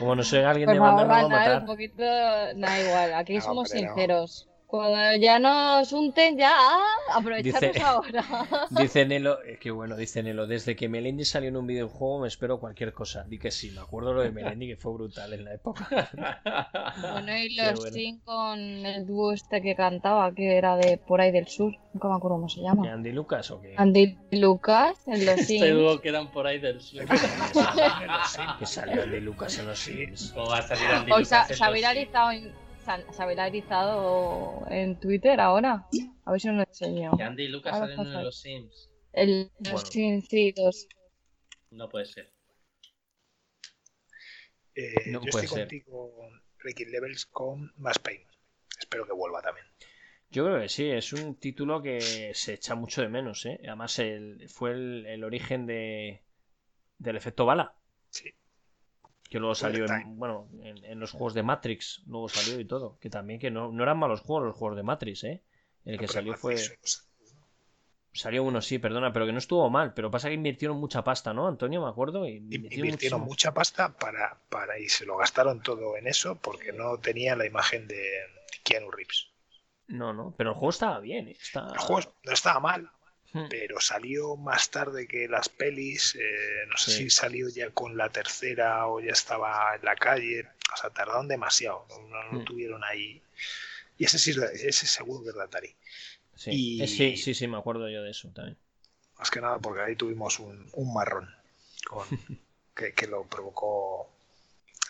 Como no soy alguien de favor, Vandal, lo va a Vandal, un matar. poquito. Da igual, aquí No, somos sinceros. Cuando ya nos unten, ya ah, aprovecharos Dice- ahora. (laughs) Dice Nelo, que bueno, dice Nelo, desde que Melendi salió en un videojuego me espero cualquier cosa. Di que sí, me acuerdo lo de Melendi que fue brutal en la época. (laughs) Bueno, y (laughs) los bueno. Sin con el dúo este que cantaba, que era de por ahí del sur. Nunca me acuerdo cómo se ¿Que llama. Andy Lucas o qué? Andy Lucas, en los Sims. Este dúo quedan por ahí del sur. Que salió Andy Lucas en los Sims. ¿Cómo va a salir Andy Lucas en se ha viralizado en, se- se ha viralizado en Twitter ahora. A ver si os lo enseño. Que Andy y Lucas salen uno de los Sims. El, los. Sims, sí, dos. No puede ser. Eh, No yo puede estoy ser. contigo, Ricky Levels, con más Pain. Espero que vuelva también. Yo creo que sí, es un título que se echa mucho de menos, ¿eh? Además, el, fue el, el origen de, del efecto bala, Sí. Que luego salió Bullet en, bueno, en, en los juegos de Matrix, luego salió y todo. Que también que no, no eran malos juegos los juegos de Matrix, ¿eh? El que salió fue... pues, Salió uno, sí, perdona, pero que no estuvo mal. Pero pasa que invirtieron mucha pasta, ¿no, Antonio? Me acuerdo. Invirtieron mucha pasta para, para y se lo gastaron todo en eso porque no tenía la imagen de Keanu Reeves. No, no, pero el juego estaba bien, ¿eh? Está... El juego no estaba mal, Hmm. pero salió más tarde que las pelis. eh, no sé Sí. si salió ya con la tercera o ya estaba en la calle. O sea, tardaron demasiado. No, Hmm. tuvieron ahí Y ese sí, ese seguro que es de Atari. Sí, Y- eh, sí, sí, sí, me acuerdo yo de eso también. Más que nada porque ahí tuvimos un, un marrón con, (laughs) que, que lo provocó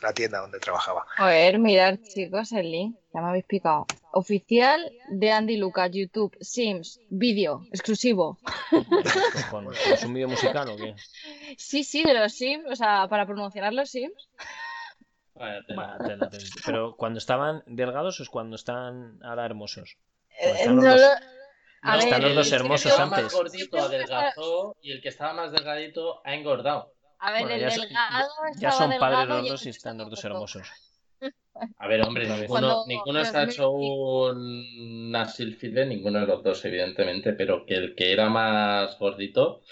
la tienda donde trabajaba. A ver, mirad, chicos, el link. Ya me habéis picado. Oficial de Andy Lucas, YouTube, Sims, vídeo, exclusivo. ¿Es un vídeo musical o qué? Sí, sí, de los Sims, o sea, para promocionar los Sims. Vaya tela. Vaya tela, tela. Pero cuando estaban delgados o es cuando están ahora hermosos. Eh, están los no dos. lo- A No, están ver, los dos el que hermosos estaba más antes. gordito adelgazó y el que estaba más delgadito ha engordado. A ver, Bueno, el ya, son- delgado ya son padres los dos y están los dos hermosos. A ver, hombre, ninguno, Cuando ninguno se ha hecho una silfide, ninguno de los dos, evidentemente, pero que el que era más gordito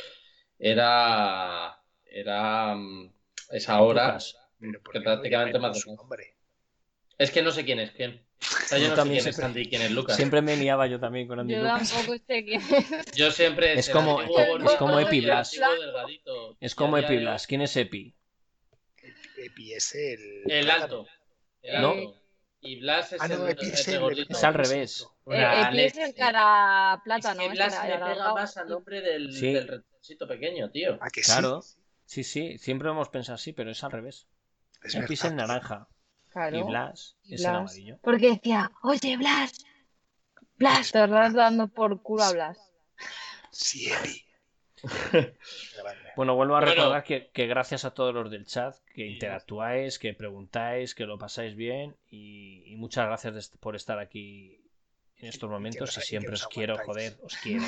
era. Era. mm, Es ahora. Lucas. Pero ¿por Que prácticamente más? Es que no sé quién es quién. O sea, yo Yo no sé también quién es siempre- Andy y quién es Lucas. Siempre me liaba yo también con Andy Yo Lucas. tampoco sé quién (laughs) es. Yo siempre. Es como- es como Epi Blas. Es como hoy- Epiblas. ¿Quién es Epi? Epi es el. El alto. El No. Y Blas es Ah, no, el, Epi el es el- gordito. Es al revés. Una Eh, Epi es el cara plata, Es ¿no? que Es Blas le pega más al nombre del, Sí. del ratoncito pequeño, tío. ¿A que Claro. sí? Sí, sí, siempre hemos pensado así, pero es al revés. Es Epi es el naranja Claro. y Blas Y es el Blas. amarillo. Porque decía, oye, Blas, Blas, te estás dando por culo a Blas. Sí, Epi. Bueno, vuelvo a Bueno. recordar que, que gracias a todos los del chat, que interactuáis, que preguntáis, que lo pasáis bien y, y muchas gracias por estar aquí en estos momentos y siempre os quiero, joder, os (laughs) quiero.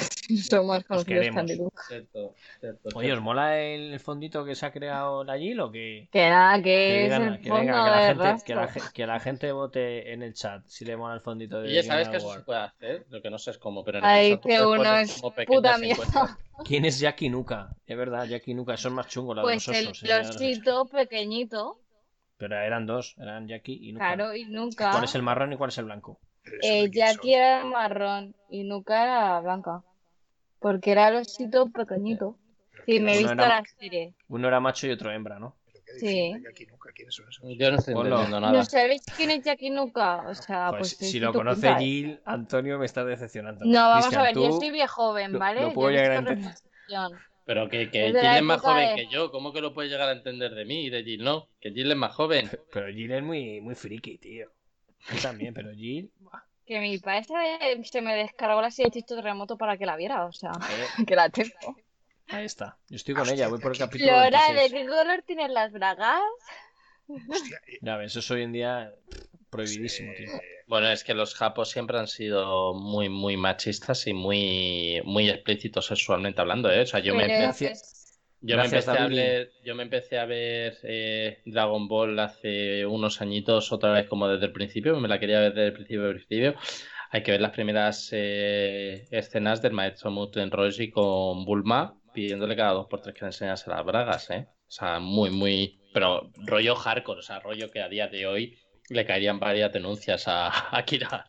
Somos conocidos queremos. Cierto, cierto, Oye. ¿os mola el fondito que se ha creado allí o que, Que nada, que, que es digan- el que fondo venga, que la, gente, que, la, que la gente vote en el chat si le mola el fondito de Y ya sabes que eso se puede hacer, lo que no sé es cómo, pero en Ay, el tú que uno es puta mierda. ¿Quién es Jackie Nuka? Es verdad, Jackie Nuka, es más chungo, la Pues el los osos. no sé. osito pequeñito, Pero eran dos, eran Jackie y Nuka. claro, y nunca. ¿Cuál es el marrón y cuál es el blanco? Eh, Jackie era marrón y nunca era blanca. Porque era el osito pequeñito. Sí, me he visto era- la serie. Uno era macho y otro hembra, ¿no? Sí. Jackie. ¿Quiénes son esos? Yo no estoy Ponlo. entendiendo nada. ¿No sabéis quién es Jackie Nuka? O sea, Pues, pues, si lo conoce pinta, ¿eh? Jill, Antonio me está decepcionando. No, vamos a ver, yo soy viejo joven, lo- ¿vale? lo Yo puedo llegar a entender. Pero que, que Jill es más joven de- que yo. ¿Cómo que lo puede llegar a entender de mí y de Jill no? Que Jill es más joven. Pero Jill es muy, muy friki, tío. Yo también, pero Jill. Que mi padre se, se me descargó la serie de Chicho Terremoto para que la viera, o sea, eh, (laughs) que la tengo. ahí está. Yo estoy con Hostia, ella, voy por el capítulo Flora, ¿de 26. qué color tienen las bragas? Hostia, Ya ves, eso hoy en día prohibidísimo, tío. Bueno, es que los japos siempre han sido muy, muy machistas y muy, muy explícitos sexualmente hablando, ¿eh? O sea, yo me Pero es- yo me empecé a ver, yo me empecé a ver eh, Dragon Ball hace unos añitos, otra vez como desde el principio, me la quería ver desde el principio, del principio. Hay que ver las primeras eh, escenas del maestro Muten Roshi con Bulma pidiéndole cada dos por tres que le enseñase las bragas, ¿eh? O sea, muy, muy. Pero rollo hardcore, o sea, rollo que a día de hoy le caerían varias denuncias a (laughs) Akira,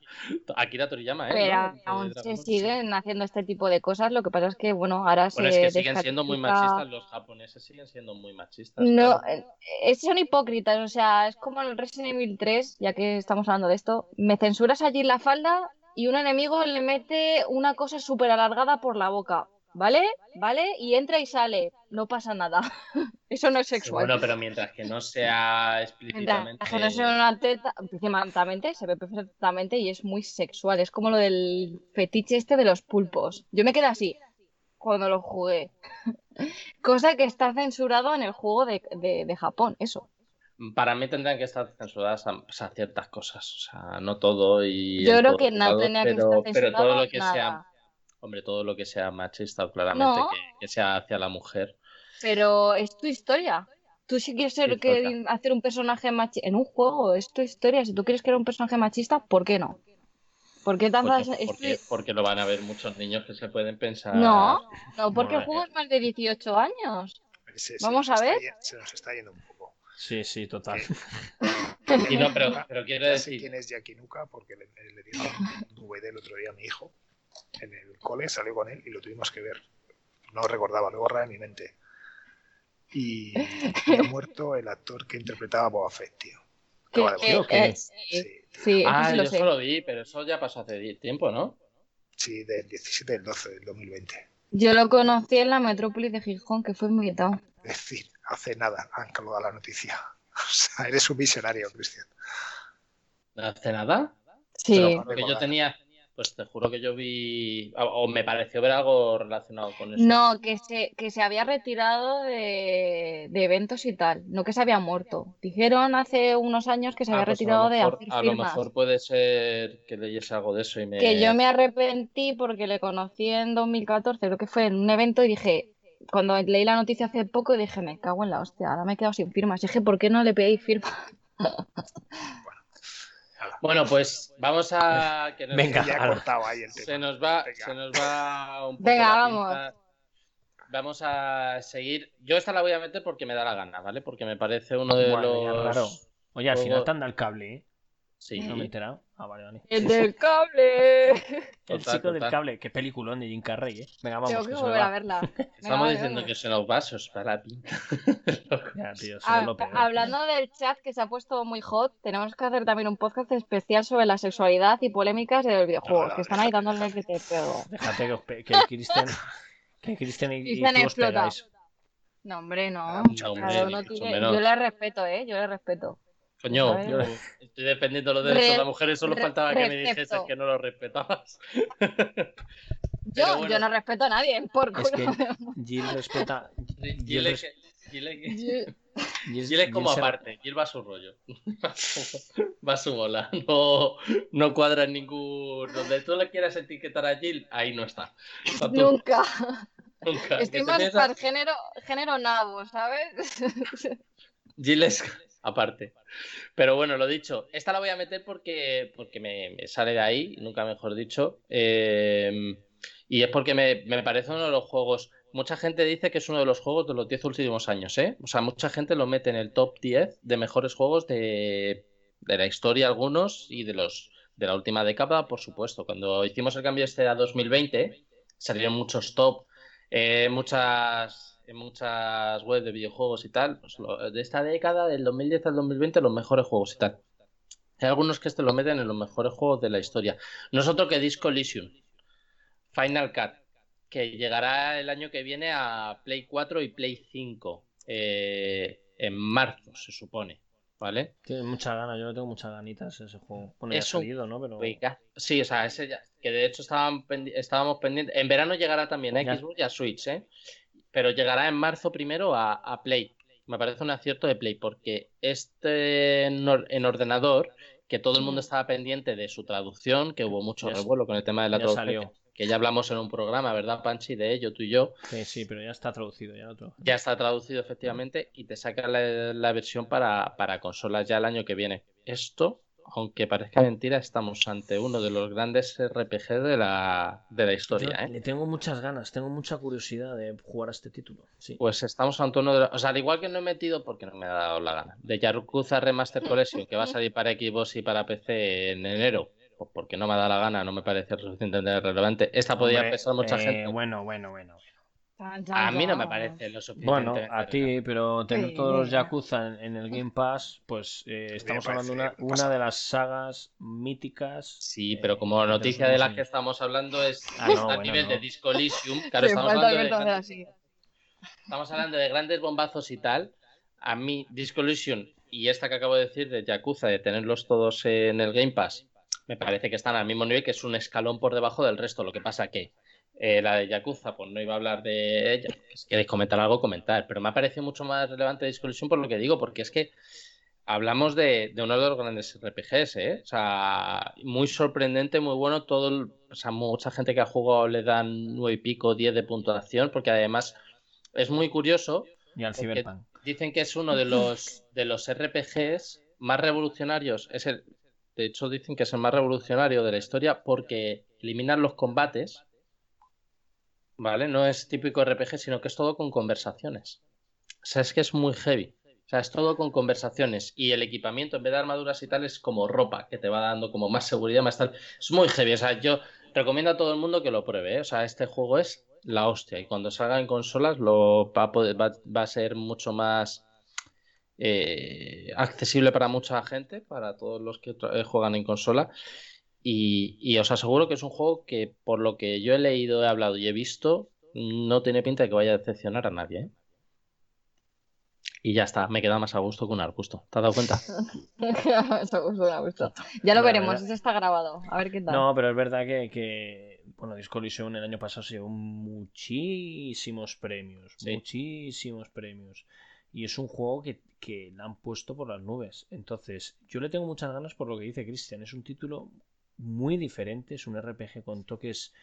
Akira Toriyama, ¿eh? Pero aún se siguen haciendo este tipo de cosas, lo que pasa es que, bueno, ahora Bueno, se es que siguen siendo muy machistas, los japoneses siguen siendo muy machistas. No, claro. eh, eh, son hipócritas, o sea, es como el Resident Evil 3, ya que estamos hablando de esto, me censuras allí la falda y un enemigo le mete una cosa súper alargada por la boca, ¿vale? ¿Vale? Y entra y sale, no pasa nada. (laughs) Eso no es sexual. Bueno, pero mientras que no sea Mientras explícitamente. que no sea una teta, se ve perfectamente y es muy sexual. Es como lo del fetiche este de los pulpos. Yo me quedé así cuando lo jugué. (laughs) Cosa que está censurado en el juego de, de- de Japón, eso. Para mí tendrían que estar censuradas a, sea, ciertas cosas. O sea, no todo y. Yo creo todo que no tenía que estar pero todo censurado lo que nada. sea. Hombre, todo lo que sea machista o claramente No. que, que sea hacia la mujer. Pero es tu historia. Tú si quieres ser que, hacer un personaje machista en un juego, es tu historia. Si tú quieres que era un personaje machista, ¿por qué no? ¿Por qué tantas... Porque, es porque, lo van a ver muchos niños que se pueden pensar. No, (laughs) no, porque el juego es más de 18 años. Vamos a ver. Se nos está yendo un poco. Sí, sí, total. (laughs) Y no, pero, (laughs) pero quiero decir. quién es Jackie Nuka porque le, le dieron un DVD el otro día a mi hijo en el cole, salió con él y lo tuvimos que ver. No recordaba, lo borra de mi mente. Y, y ha (laughs) muerto el actor que interpretaba a Boba Fett, tío. Que, eh, sí. sí ah, yo eso lo vi, pero eso ya pasó hace tiempo, ¿no? Sí, del 17 del 12 del 2020. Yo lo conocí en la metrópolis de Gijón, que fue muy tal. Es decir, hace nada han colgado la noticia. (laughs) O sea, eres un visionario, Cristian. ¿Hace nada? Sí. porque yo tenía, pues te juro que yo vi, o me pareció ver algo relacionado con eso. No, que se, que se había retirado de, eventos y tal, no que se había muerto. Dijeron hace unos años que se había ah, pues retirado de hacer firmas. A lo mejor puede ser que leyese algo de eso y me... Que yo me arrepentí porque le conocí en 2014, creo que fue en un evento y dije, cuando leí la noticia hace poco dije, me cago en la hostia, ahora me he quedado sin firmas. Y dije, ¿por qué no le pedí firma? (laughs) Bueno, pues vamos a. Que Venga, ya cortado ahí el tema. Se nos va, se nos va un poco. Venga, vamos. Vamos a seguir. Yo esta la voy a meter porque me da la gana, ¿vale? Porque me parece uno de los. Oye, al final te anda el cable, ¿eh? Sí. No me he enterado. Ah, vale, vale. El del cable. (laughs) El chico del cable. Qué peliculón de Jim Carrey, ¿eh? Venga, vamos. Tengo que, volver a verla. (laughs) Estamos diciendo que son los vasos para la pinta. (laughs) ya, tío, hablando del chat que se ha puesto muy hot, tenemos que hacer también un podcast especial sobre la sexualidad y polémicas del videojuego. que están ahí dándole que te pego. Déjate que, que Cristian. Que Cristian y, y tú os pegáis. No, hombre, no. Ah, yo le respeto, ¿eh? Yo le respeto. Coño, estoy defendiendo los derechos de las mujeres, solo faltaba que me dijeses que no lo respetabas. yo, yo no respeto a nadie, por es que Jill respeta. Jill, es, como aparte, Jill va a su rollo. (laughs) va a su bola. No, no cuadra en ningún. Donde tú le quieras etiquetar a Jill, ahí no está. Nunca. (laughs) Nunca. Estoy más para género, género nabo, ¿sabes? Jill es aparte. Pero bueno, lo dicho, esta la voy a meter porque, porque me, sale de ahí, nunca mejor dicho. Em, y es porque me, parece uno de los juegos. Mucha gente dice que es uno de los juegos de los 10 últimos años, ¿eh? O sea, mucha gente lo mete en el top 10 de mejores juegos de, de la historia, algunos, y de los de la última década, por supuesto. Cuando hicimos el cambio este a 2020, salieron muchos top, eh, muchas en muchas webs de videojuegos y tal, pues de esta década, del 2010 al 2020, los mejores juegos y tal. Hay algunos que este lo meten en los mejores juegos de la historia. Nosotros que Disco Elysium, Final Cut, que llegará el año que viene a Play 4 y Play 5 eh, en marzo, se supone. ¿Vale? Tiene muchas ganas, yo no tengo muchas ganitas ese juego. Bueno, ya ha salido, ¿no? Pero... Sí, o sea, ese ya, que de hecho estábamos pendientes. En verano llegará también a Xbox y a Switch, ¿eh? Pero llegará en marzo primero a, Play. Me parece un acierto de Play, porque este en ordenador, que todo el mundo estaba pendiente de su traducción, que hubo mucho revuelo con el tema de la traducción. Que ya hablamos en un programa, ¿verdad, Panchi? De ello, tú y yo. Sí, sí, pero ya está traducido. Ya, otro. ya está traducido, efectivamente, y te saca la, la versión para, para consolas ya el año que viene. Esto aunque parezca mentira, estamos ante uno de los grandes RPG de la, de la historia. ¿eh? Le tengo muchas ganas, tengo mucha curiosidad de jugar a este título. Pues estamos ante uno de los. O sea, al igual que no he metido, porque no me ha dado la gana, de Yakuza Remaster Collection, que va a salir para Xbox y para PC en enero. Pues porque no me ha dado la gana, no me parece suficientemente relevante. Esta podría pensar mucha eh, gente. Bueno, bueno, bueno. A mí no me parece lo suficiente. Bueno, a ti, pero tener todos los Yakuza en, el Game Pass, pues eh, estamos hablando de una, una, de las sagas míticas. Sí, pero como noticia de la que estamos hablando es ah, a nivel de Disco Elysium. (laughs) Claro, estamos hablando de, grandes, estamos hablando de grandes bombazos y tal. A mí, Disco Elysium y esta que acabo de decir de Yakuza, de tenerlos todos en el Game Pass, me parece que están al mismo nivel, que es un escalón por debajo del resto. Lo que pasa que eh, la de Yakuza, pues no iba a hablar de ella. Si queréis comentar algo, comentar. Pero me ha parecido mucho más relevante la discusión por lo que digo, porque es que hablamos de, uno de los grandes RPGs, ¿eh? O sea, muy sorprendente, muy bueno. Todo, o sea, mucha gente que ha jugado le dan nueve y pico, 10 de puntuación, porque además es muy curioso. Y al Cyberpunk. Dicen que es uno de los, de los RPGs más revolucionarios. Es el, de hecho, dicen que es el más revolucionario de la historia porque eliminan los combates ¿vale? No es típico RPG, sino que es todo con conversaciones. O sea, es que es muy heavy. O sea, es todo con conversaciones. Y el equipamiento, en vez de armaduras y tal, es como ropa que te va dando como más seguridad, más tal. Es muy heavy. O sea, yo recomiendo a todo el mundo que lo pruebe. ¿eh? O sea, este juego es la hostia. Y cuando salga en consolas, lo va a, va, a ser mucho más eh, accesible para mucha gente, para todos los que eh, juegan en consola. Y, os aseguro que es un juego que, por lo que yo he leído, he hablado y he visto, no tiene pinta de que vaya a decepcionar a nadie. ¿eh? Y ya está, me queda más a gusto que un arbusto. ¿Te has dado cuenta? (laughs) Ya lo veremos, eso está grabado. A ver qué tal. No, pero es verdad que, que bueno, Discollision el año pasado se llevó muchísimos premios. Muchísimos premios. Y es un juego que, que le han puesto por las nubes. Entonces, yo le tengo muchas ganas por lo que dice Cristian. Es un título muy diferente, es un RPG con toques,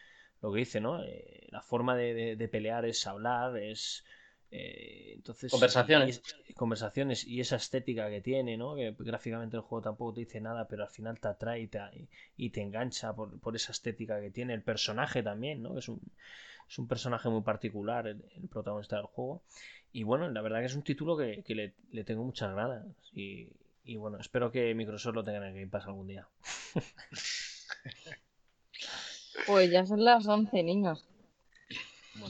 lo que dice, ¿no? Eh, la forma de, pelear es hablar, es... Eh, entonces, conversaciones. Y, conversaciones y esa estética que tiene, ¿no? Que gráficamente el juego tampoco te dice nada, pero al final te atrae y te, y te engancha por, por, esa estética que tiene. El personaje también, ¿no? Es un, es un personaje muy particular, el, protagonista del juego. Y bueno, la verdad que es un título que, le, le, tengo muchas ganas. Y, y bueno, espero que Microsoft lo tenga en el Game Pass algún día. (laughs) Pues ya son las 11, niños.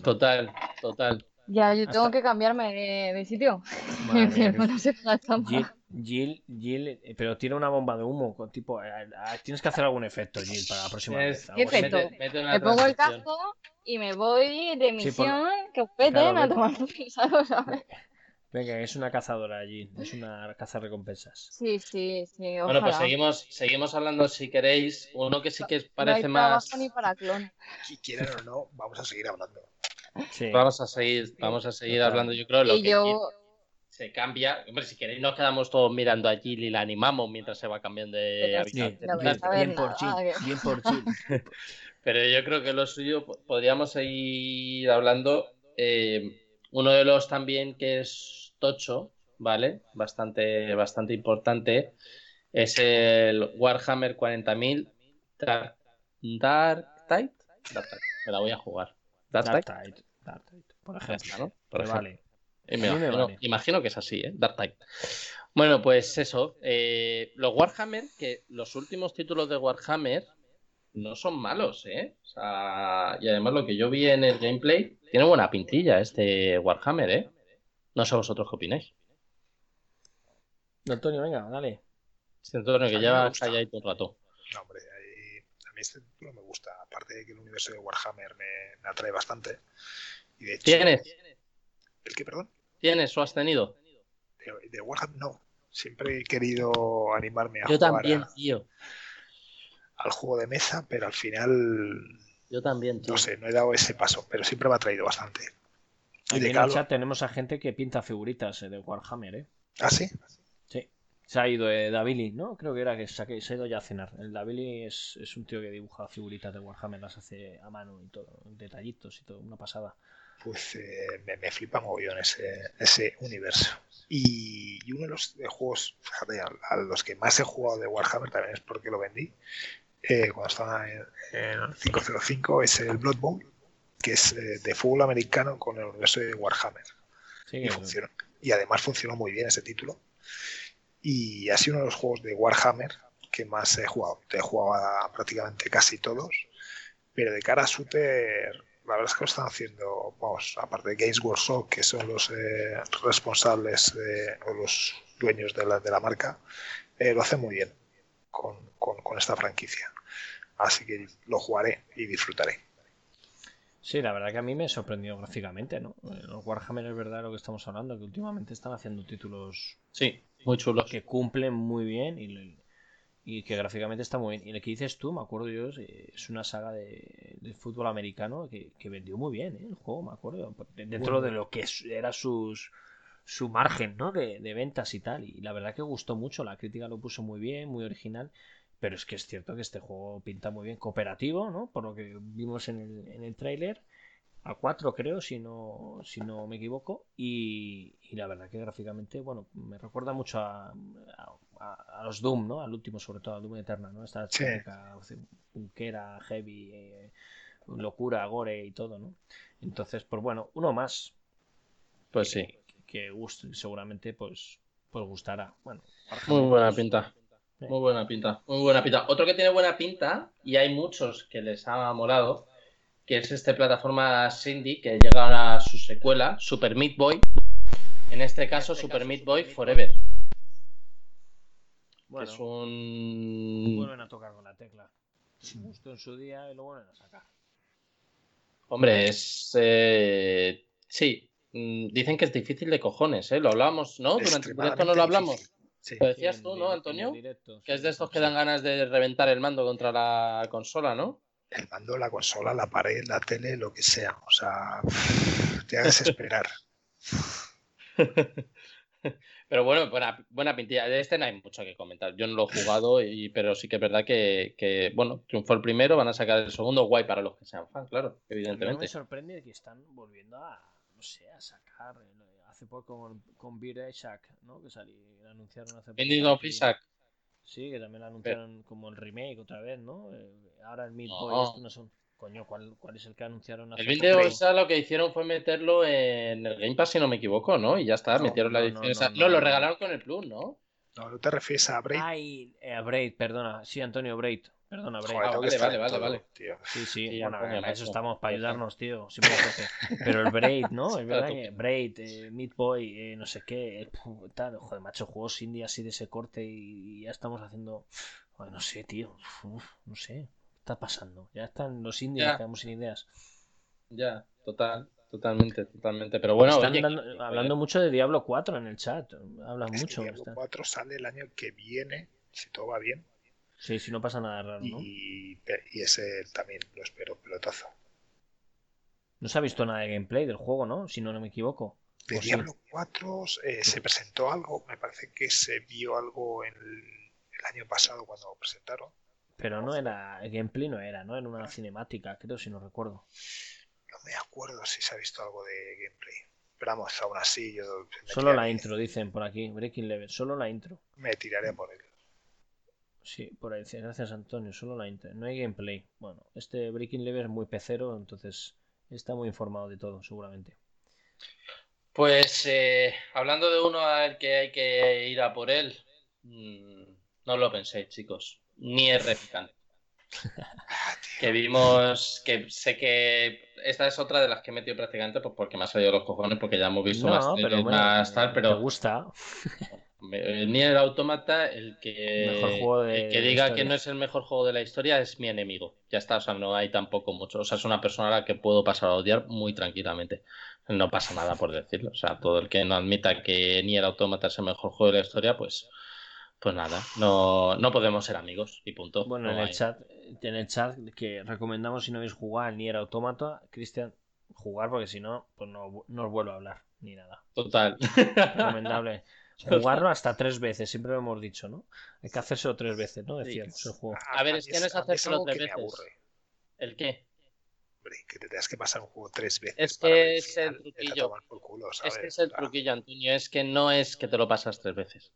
Total, total. Ya, yo tengo que cambiarme de, sitio. (laughs) Jill, Jill, eh, pero tiene una bomba de humo, con tipo, eh, eh, tienes que hacer algún efecto, Jill, para la próxima vez. ¿Qué efecto? me pongo el casco y me voy de misión, que os peten a (laughs) tomar ¿sabes? Venga, es una cazadora allí, es una caza recompensas. Sí, sí, sí. Bueno, pues seguimos, seguimos hablando si queréis. Uno que sí que parece más. Ni para clon. Si quieren o no, vamos a seguir hablando. Sí. Vamos a seguir, vamos a seguir hablando. Yo creo lo que yo... se cambia. Hombre, si queréis, nos quedamos todos mirando allí y la animamos mientras se va cambiando de habitante. bien, por Chill, bien por Chill. Pero yo creo que lo suyo podríamos seguir hablando. Eh, uno de los también que es tocho, ¿vale? Bastante, bastante importante. Es el Warhammer 40.000 Dark, Dark Tide. Me la voy a jugar. Dark, Tide. Dark Tide. Por ejemplo. ¿no? Por Vale. imagino, que es así, ¿eh? Dark Tide. Bueno, pues eso. Eh, los Warhammer, que los últimos títulos de Warhammer no son malos, ¿eh? O sea, y además lo que yo vi en el gameplay, tiene buena pintilla este Warhammer, ¿eh? No sé vosotros qué opináis. Antonio, venga, dale. Sí, Antonio, que lleva calladito un rato. No, hombre, a mí este título me gusta. Aparte de que el universo de Warhammer me, atrae bastante. Y de hecho, ¿Tienes? ¿El qué, perdón? ¿Tienes o has tenido? De, Warhammer no. Siempre he querido animarme a Yo también, tío al juego de mesa, pero al final. Yo también, No sé, no he dado ese paso, pero siempre me ha traído bastante. Y de en el chat tenemos a gente que pinta figuritas eh, de Warhammer, ¿eh? ¿Ah, sí? Sí. Se ha ido eh, Davili, ¿no? Creo que era que se ha, ido ya a cenar. El Davili es, es un tío que dibuja figuritas de Warhammer, las hace a mano y todo, detallitos y todo, una pasada. Pues eh, me, me, flipa mogollón ese, ese universo. Y, uno de los juegos, fíjate, a, los que más he jugado de Warhammer también es porque lo vendí, eh, cuando estaba en, 505 es el Blood Bowl, que es eh, de fútbol americano con el universo de Warhammer. y, y además funcionó muy bien ese título. Y ha sido uno de los juegos de Warhammer que más he jugado. Te he jugado prácticamente casi todos, pero de cara a shooter, la verdad es que lo están haciendo, vamos, aparte de Games Workshop, que son los eh, responsables o los dueños de la, de la marca, lo hacen muy bien con, con, esta franquicia. Así que lo jugaré y disfrutaré. Sí, la verdad que a mí me sorprendió gráficamente, ¿no? Los Warhammer es verdad lo que estamos hablando, que últimamente están haciendo títulos sí, muy chulos. Que cumplen muy bien y, y que gráficamente está muy bien. Y lo que dices tú, me acuerdo yo, es una saga de, de fútbol americano que, que, vendió muy bien, ¿eh? El juego, me acuerdo. Dentro de lo que era sus su margen ¿no? de, ventas y tal. Y la verdad que gustó mucho, la crítica lo puso muy bien, muy original. Pero es que es cierto que este juego pinta muy bien, cooperativo, ¿no? Por lo que vimos en el, en el tráiler. A 4 creo, si no, si no me equivoco. Y, la verdad que gráficamente, bueno, me recuerda mucho a, a, los Doom, ¿no? Al último, sobre todo, a Doom Eterna, ¿no? Esta chica punkera, heavy, eh, locura, gore y todo, ¿no? Entonces, pues bueno, uno más. Pues sí que guste, seguramente pues, pues gustará. Bueno, muy buena pinta. Muy buena pinta, muy buena pinta. Otro que tiene buena pinta, y hay muchos que les ha molado, que es este plataforma Cindy, que llega a su secuela, Super Meat Boy. En este caso, Super Meat Boy Forever. Bueno, es un. vuelven a tocar con la tecla. Justo en su día y lo vuelven a sacar. Hombre, es. eh, Sí, dicen que es difícil de cojones, ¿eh? Lo hablamos, ¿no? Durante el directo no lo hablamos. Sí. Lo decías Sí, tú, ¿no, Antonio? Que es de estos que dan ganas de reventar el mando contra la consola, ¿no? El mando, la consola, la pared, la tele, lo que sea. O sea, te hagas esperar. (laughs) Pero bueno, buena, buena pintilla. De este no hay mucho que comentar. Yo no lo he jugado, y, pero sí que es verdad que, que, bueno, triunfó el primero, van a sacar el segundo, guay para los que sean fan, claro, A mí me evidentemente. sorprende que están volviendo a, no sé, a sacar. eh, Hace poco con, con Beer Isaac, ¿no? Que salí, anunciaron hace poco. Of Isaac. Sí, que también anunciaron como el remake otra vez, ¿no? Eh, ahora el Meat No. Boy, esto no son. Coño, ¿cuál, cuál es el que anunciaron hace El of Isaac lo que hicieron fue meterlo en el Game Pass, si no me equivoco, ¿no? Y ya está, No, metieron la no, edición no, esa. no, No, lo regalaron con el Plus, ¿no? No, no te refieres a Braid. Ay, eh, a Braid, perdona. Sí, Antonio Braid. Perdona, Braid. Joder, Ah, vale, vale, vale, todo, vale. tío. Sí, sí, Sí, bueno, para eso estamos, para está. ayudarnos, tío. Siempre. Pero el Braid, ¿no? Es verdad que Braid, eh, Meat Boy, eh, no sé qué, eh, tal, joder, macho, juegos indie así de ese corte y ya estamos haciendo, joder, no sé, tío, uf, no sé, ¿qué está pasando? Ya están los indies, Ya. quedamos sin ideas. Ya, total, totalmente, totalmente. Pero bueno, Están oye, dando- que- hablando mucho de Diablo 4 en el chat, hablan Es que mucho. Diablo están- 4 sale el año que viene, si todo va bien. Sí, si no pasa nada raro, ¿no? Y, y ese también lo espero, pelotazo. No se ha visto nada de gameplay del juego, ¿no? Si no, no me equivoco. De ¿O sí? Diablo 4 eh, se presentó algo, me parece que se vio algo en el, el año pasado cuando lo presentaron. Pero no era, el gameplay no era, ¿no? Era una cinemática, creo, si no recuerdo. No me acuerdo si se ha visto algo de gameplay. Pero vamos, aún así yo Solo la intro, dicen por aquí, Breaking Level, solo la intro. Me tiraré por él. Sí, por ahí, dice, gracias Antonio, solo la intro. No hay gameplay. Bueno, este Breaking Level es muy pecero, entonces está muy informado de todo, seguramente. Pues eh, hablando de uno al que hay que ir a por él, mm, no lo penséis, chicos. Ni es replicante. (laughs) Que vimos, que sé que esta es otra de las que he metido prácticamente pues porque me ha salido los cojones, porque ya hemos visto más, No, pero bueno, más tal, te pero gusta. (laughs) el Nier Automata, el que, Mejor juego de- el que diga historia. que no es el mejor juego de la historia es mi enemigo. Ya está, o sea, no hay tampoco mucho. O sea, es una persona a la que puedo pasar a odiar muy tranquilamente. No pasa nada por decirlo. O sea, todo el que no admita que Nier Automata es el mejor juego de la historia, pues, pues nada, no, no podemos ser amigos y punto. Bueno, No en el chat, en el chat que recomendamos si no habéis jugado al Nier Automata, Cristian, jugar porque si no, pues no, no os vuelvo a hablar ni nada. Total. Recomendable. (laughs) Jugarlo hasta tres veces, siempre lo hemos dicho, ¿no? Hay que hacérselo tres veces, ¿no? Decíamos el juego. A ver, es que no es hacérselo tres me veces. aburre. ¿El qué? Hombre, que te tengas que pasar un juego tres veces. Es para que es el truquillo. culo, Es que es el truquillo, Antonio. Es que no es que te lo pasas tres veces.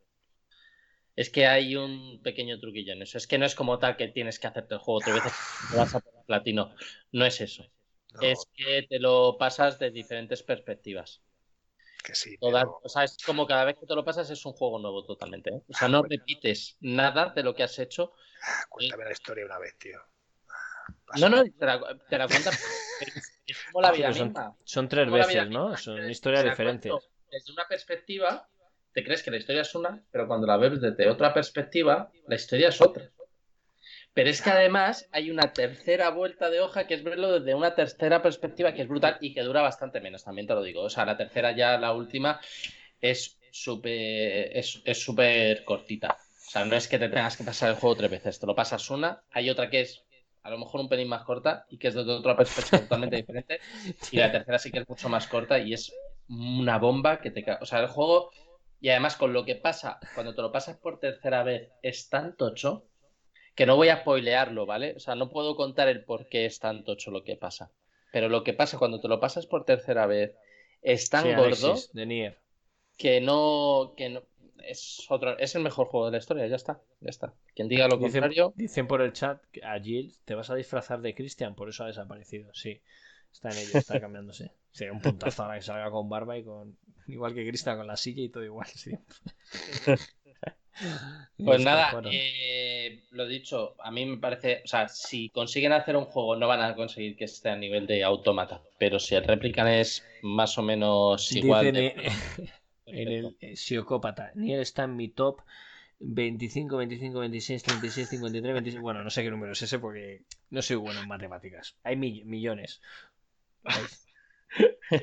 Es que hay un pequeño truquillo en eso. Es que no es como tal que tienes que hacerte el juego tres veces y te vas a por el platino. No es eso. no, Es que te lo pasas de diferentes perspectivas. Que sí, pero- o sea, es como cada vez que te lo pasas es un juego nuevo totalmente. ¿eh? O sea, no repites nada de lo que has hecho. ah, cuéntame la historia una vez, tío. Ah, No, no, te la, te la cuenta. (laughs) Es, como la vida Sí, pero misma. Son tres vida veces, ¿no? Son historias diferentes. cuento Desde una perspectiva, te crees que la historia es una, pero cuando la ves desde otra perspectiva, la historia es otra. Pero es que además hay una tercera vuelta de hoja que es verlo desde una tercera perspectiva que es brutal y que dura bastante menos, también te lo digo. O sea, la tercera ya, la última, es súper es, es súper cortita. O sea, no es que te tengas que pasar el juego tres veces, te lo pasas una, hay otra que es a lo mejor un pelín más corta y que es desde otra perspectiva totalmente diferente. Y la tercera sí que es mucho más corta y es una bomba que te cae. O sea, el juego, y además con lo que pasa, cuando te lo pasas por tercera vez, es tan tocho que no voy a spoilearlo, ¿vale? O sea, no puedo contar el por qué es tan tocho lo que pasa. Pero lo que pasa cuando te lo pasas por tercera vez es tan Sí, gordo Alexis, de Nier. que no, que no. Es otro, es el mejor juego de la historia, ya está, ya está. Quien diga lo Dicen, contrario, dicen por el chat que a Jill te vas a disfrazar de Christian, por eso ha desaparecido. Sí, está en ello, está cambiándose. (laughs) Sería un puntazo ahora que salga con barba y con. Igual que Christian con la silla y todo igual, sí. (laughs) Pues nada, eh, lo dicho, a mí me parece, o sea, si consiguen hacer un juego no van a conseguir que esté a nivel de automata, pero si el Replican es más o menos igual Dicen de- eh, (laughs) en el eh, psicópata. Nier está en mi top 25, 25, 26, 36, 53, 26. Bueno, no sé qué número es ese porque no soy bueno en matemáticas. Hay millones. (laughs)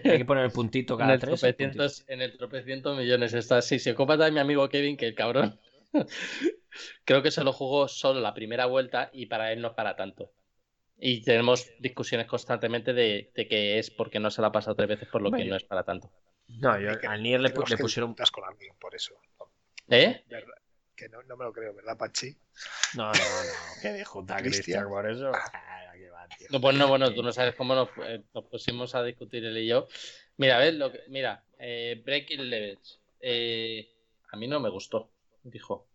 Hay que poner el puntito cada en el tres. Tropecientos, en el tropecientos millones está. Sí, psicópata de mi amigo Kevin, que el cabrón. (laughs) Creo que se lo jugó solo la primera vuelta y para él no es para tanto. Y tenemos discusiones constantemente de, que es porque no se la ha pasado tres veces por lo que no es para tanto. No, yo, al Nier le, le pusieron. con alguien por eso. ¿Eh? Que no, no, me lo creo, ¿verdad, Pachi? No, no, no. (laughs) ¿Qué dijo Cristian por eso? No, pues no, bueno, tú no sabes cómo nos, eh, pusimos a discutir él y yo. Mira, a ver, lo que, mira, eh, Breaking Levels. Eh, a mí no me gustó, dijo.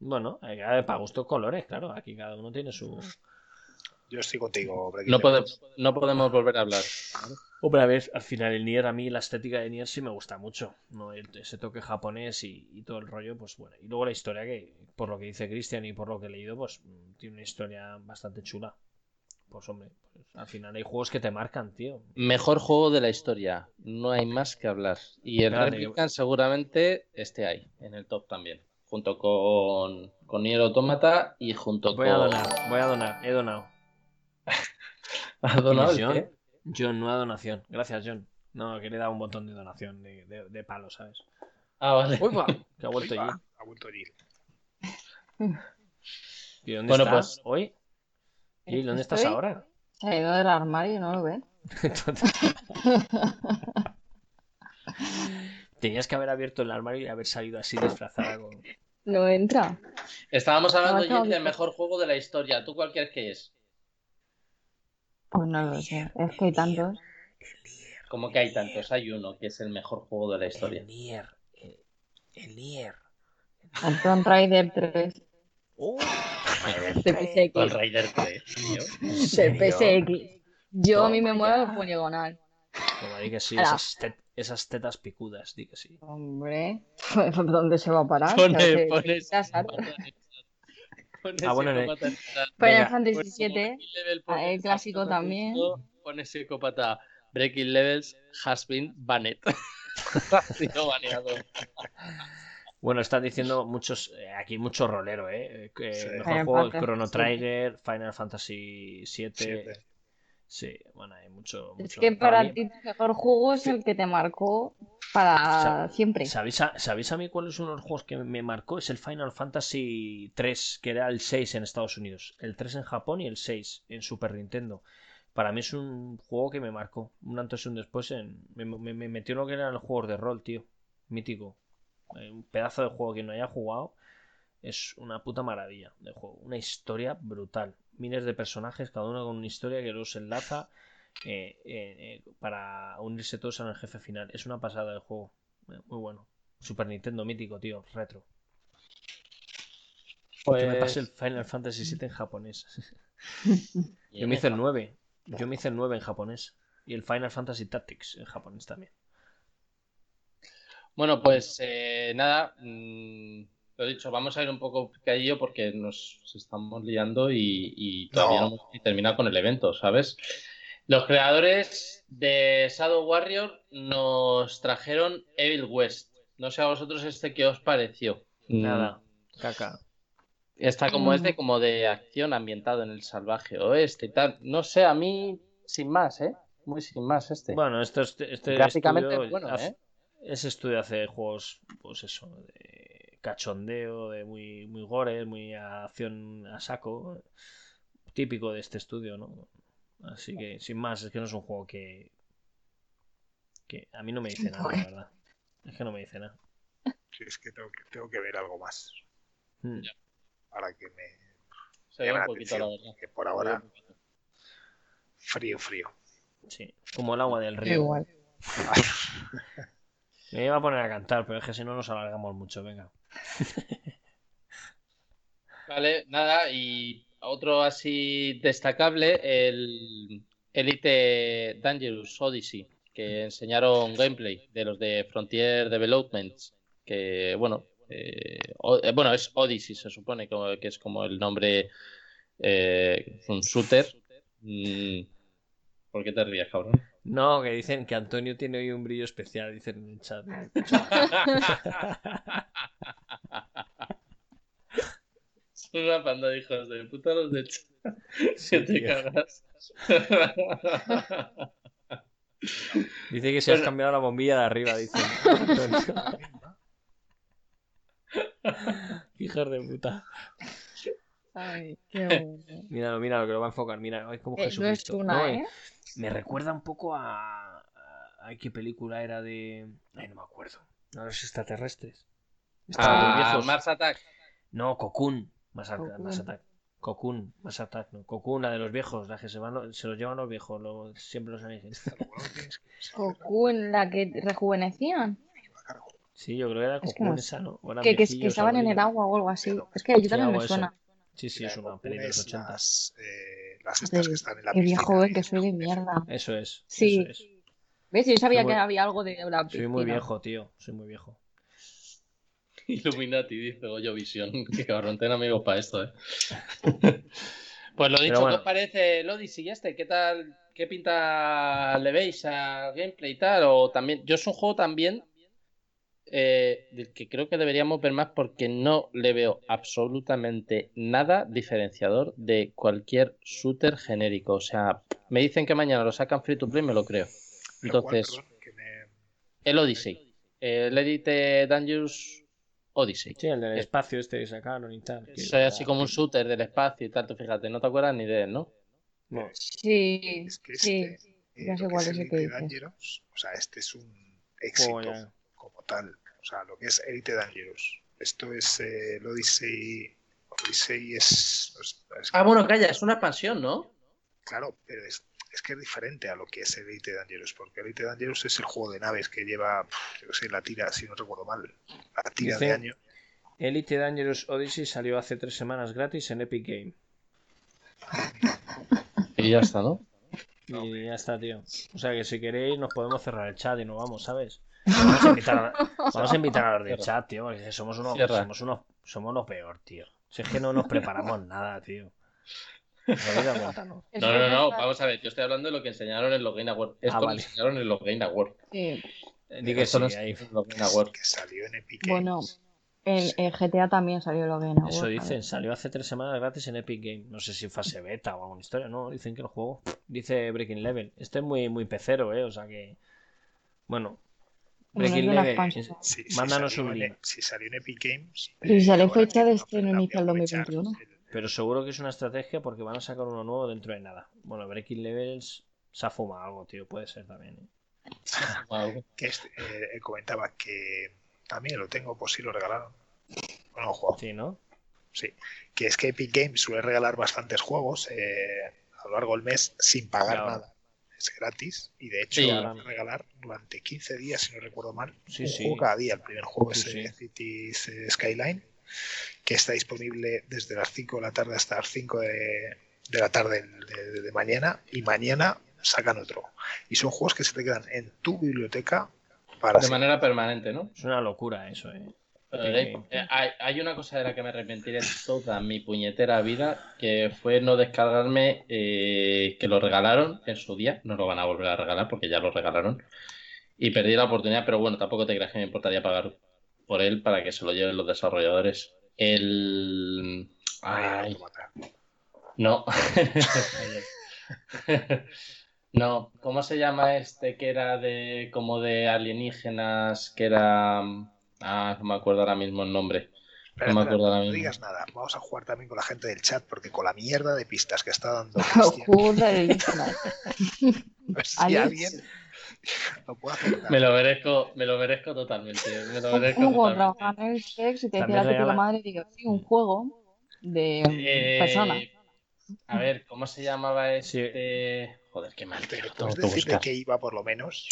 Bueno, para gusto colores, claro. Aquí cada uno tiene su. Yo estoy contigo, no, podemos, no podemos volver a hablar. Hombre, a ver, al final el Nier, a mí la estética de Nier sí me gusta mucho. ¿no? Ese toque japonés y, todo el rollo, pues bueno. Y luego la historia que, por lo que dice Cristian y por lo que he leído, pues tiene una historia bastante chula. Pues hombre, pues, al final hay juegos que te marcan, tío. Mejor juego de la historia, no hay más que hablar. Y el Replicant seguramente esté ahí, en el top también. Junto con, con Nier Automata y junto voy con. Voy a donar, voy a donar, he donado. (laughs) ¿Has donado? John, John, nueva donación. Gracias, John. No, que le he dado un botón de donación de, de, palo, ¿sabes? Ah, vale. Uy, va, (laughs) que ha vuelto allí. Ha vuelto allí. ¿Y dónde bueno, estás pues... hoy? ¿Y dónde estás ahora? Se ha ido del armario, ¿no lo ven? (laughs) Tenías que haber abierto el armario y haber salido así disfrazada con... No entra. Estábamos hablando del mejor juego de la historia. ¿Tú cuál crees que es? Pues no lo sé. Es que hay tantos. ¿Cómo que hay tantos? Hay uno que es el mejor juego de la historia. El Nier. El, Nier. El Tomb Raider 3. Oh. De PSX. El Raider 3, De PSX. Yo a mí me muero el poligonal. Como di que sí, esas, esas, tetas picudas, di que sí. Hombre, (laughs) ¿dónde se va a parar? Pone, pone, ah, bueno, Final Fantasy VII, el clásico también. Pone psicópata. Breaking Levels has been banned. (laughs) baneado. Bueno, están diciendo muchos, eh, aquí mucho rolero, ¿eh? Que mejor juego, Chrono Trigger, Final Fantasy VII. Sí, bueno, hay mucho. Es que para ti el mejor juego es el que te marcó para siempre. ¿sabéis a, ¿Sabéis a mí cuál es uno de los juegos que me marcó? Es el Final Fantasy 3, que era el 6 en Estados Unidos. El 3 en Japón y el 6 en Super Nintendo. Para mí es un juego que me marcó. Un antes y un después. En, me, me metió en lo que eran los juegos de rol, tío. Mítico. Eh, un pedazo de juego que no haya jugado es una puta maravilla de juego. Una historia brutal. Miles de personajes, cada uno con una historia que los enlaza eh, eh, para unirse todos en el jefe final. Es una pasada de juego. Muy bueno. Super Nintendo mítico, tío. Retro. Pues... me pasé el Final Fantasy VII en japonés. (laughs) Yo me hice el 9. Yo me hice el 9 en japonés. Y el Final Fantasy Tactics en japonés también. Bueno, pues eh, nada, mm, lo dicho, vamos a ir un poco picadillo porque nos estamos liando y, todavía no, hemos terminado con el evento, ¿sabes? Los creadores de Shadow Warrior nos trajeron Evil West. No sé a vosotros este qué os pareció. Nada, caca. Está como este, como de acción ambientado en el salvaje oeste y tal. No sé, a mí sin más, ¿eh? Muy sin más este. Bueno, esto, este, este Gráficamente bueno, ¿eh? Ese estudio hace juegos, pues eso, de cachondeo, de muy, muy gore, muy acción a saco. Típico de este estudio, ¿no? Así que, sin más, es que no es un juego que. que a mí no me dice (laughs) nada, la verdad. Es que no me dice nada. Sí, es que tengo que, tengo que ver algo más. Hmm. Para que me. Se un poquito, la verdad. Que por ahora. Frío, frío. Sí, como el agua del río. Igual. (laughs) Me iba a poner a cantar, pero es que si no nos alargamos mucho, venga. (laughs) Vale, nada, y otro así destacable, el Elite Dangerous Odyssey, que enseñaron gameplay de los de Frontier Developments, que bueno, eh, eh, bueno, es Odyssey, se supone que, es como el nombre, eh, un shooter. Mm, ¿Por qué te ríes, cabrón? No, que dicen que Antonio tiene hoy un brillo especial, dicen en el chat. (laughs) Son una panda de hijos de puta los de Se te tío. cagas. (laughs) Dice que se has cambiado la bombilla de arriba, dice. (laughs) Hijos de puta. Ay, qué bueno. (laughs) Míralo, míralo, que lo va a enfocar. Mira, es como Eh, no es Jesucristo. una, No, ¿eh? Me recuerda un poco a... a- Ay, ¿qué película era de...? Ay, no me acuerdo. No, los extraterrestres. Estaban Ah, viejos. Mars Attack. No, Cocoon. Más, a- Cocoon. más Attack. Cocoon, más Attack, no. Cocoon, la de los viejos, la que se, van, se los llevan los viejos, lo- siempre los alienígenas. Cocoon, la que rejuvenecían. Sí, yo creo que era Es que Cocoon no sé. esa, ¿no? O eran Que, que, estaban en el agua o algo así. Es que a yo también me eso. Sí, sí, es una peli de los 80. Las, eh, las estas que están en la Qué viejo, piscina eh, y que soy de mierda. Eso es. Sí. Eso es. ¿Ves? Yo sabía muy- que había algo de la Soy muy piscina. viejo, tío. Soy muy viejo. (laughs) Illuminati, dice Goyo Visión. (laughs) Qué cabrón, ten amigos para esto, eh. (laughs) pues lo dicho, bueno. ¿qué os parece el Odyssey este? ¿Qué tal? ¿Qué pinta le veis al gameplay y tal? O también. Yo es un juego también. Eh, del que creo que deberíamos ver más porque no le veo absolutamente nada diferenciador de cualquier shooter genérico. O sea, me dicen que mañana lo sacan free to play, me lo creo. Pero ¿cuál, Entonces, me- el Odyssey. El Elite Dangerous Odyssey. Sí, el del espacio este que sacaron y tal. que- Es así como un shooter del espacio y tal, tú fíjate, no te acuerdas ni de él, ¿no? No. Sí, Es que sí. este, eh, sé que cuál es el que dices. Dangerous, o sea, este es un éxito ya. como tal. O sea, lo que es Elite Dangerous. Esto es eh, el Odyssey. Odyssey es, es- es- Ah, bueno, calla, es una expansión, ¿no? Claro, pero es, es que es diferente a lo que es Elite Dangerous, porque Elite Dangerous es el juego de naves que lleva, yo sé, la tira, si no recuerdo mal, la tira Dice- de año. Elite Dangerous Odyssey salió hace tres semanas gratis en Epic Game. Y ya está, ¿no? Y ya está, tío. O sea que si queréis nos podemos cerrar el chat y nos vamos, ¿sabes? Vamos a invitar a, vamos (laughs) a, invitar a los del chat, tío, porque somos unos, somos unos, somos lo peor, tío. Si es que no nos preparamos nada, tío. ¿Os habéis dado cuenta, no? No, no, vamos a ver, yo estoy hablando de lo que enseñaron en los Game Awards. Esto Ah, lo vale. enseñaron en los Game Awards. Sí. Eh, Esto sí, ahí. en los Game Que, salió en Epic Games. Bueno, el, el GTA también salió lo que no. Eso dicen, salió hace tres semanas gratis en Epic Game. No sé si fase beta o alguna historia, no, dicen que el juego. Dice Breaking Level. Este es muy, muy pecero, eh, o sea que. Bueno. Breaking Level. Sí, Mándanos un en- link. Si salió en Epic Games. Y sale fecha de estreno inicial 2021. el- Pero seguro que es una estrategia porque van a sacar uno nuevo dentro de nada. Bueno, Breaking Levels se ha fumado algo, tío. Puede ser también. ¿eh? Wow. que este, eh, eh, comentaba que también lo tengo por si lo regalaron. Bueno, juego. Sí, ¿no? Sí, que es que Epic Games suele regalar bastantes juegos eh, a lo largo del mes sin pagar Claro. nada. Es gratis y de hecho Sí. van a regalar durante 15 días, si no recuerdo mal, Sí, un sí. juego cada día. El primer juego Sí, es sí. Cities eh, Skyline, que está disponible desde las 5 de la tarde hasta las 5 de, de la tarde de, de- de mañana y mañana sacan otro. Y son juegos que se te quedan en tu biblioteca para De siempre. manera permanente, ¿no? Es una locura eso, ¿eh? Eh, eh, hay, una cosa de la que me arrepentiré toda mi puñetera vida, que fue no descargarme, eh, que lo regalaron en su día, no lo van a volver a regalar porque ya lo regalaron, y perdí la oportunidad, pero bueno, tampoco te creas que me importaría pagar por él para que se lo lleven los desarrolladores. El... Ay, no. (laughs) No, ¿cómo se llama este que era de como de alienígenas, que era... Ah, no me acuerdo ahora mismo el nombre. Espera, No me espera, acuerdo ahora no mismo. digas nada. Vamos a jugar también con la gente del chat porque con la mierda de pistas que está dando (laughs) (laughs) si alguien lo puede aceptar. Me lo merezco, me lo merezco totalmente. Me lo un merezco juego totalmente. trabajando en el sex y te la regala- madre, digo, sí, un juego de Eh, personas. A ver, ¿cómo se llamaba este? Joder, qué mal, Pero puedes que decir de buscar. qué iba por lo menos.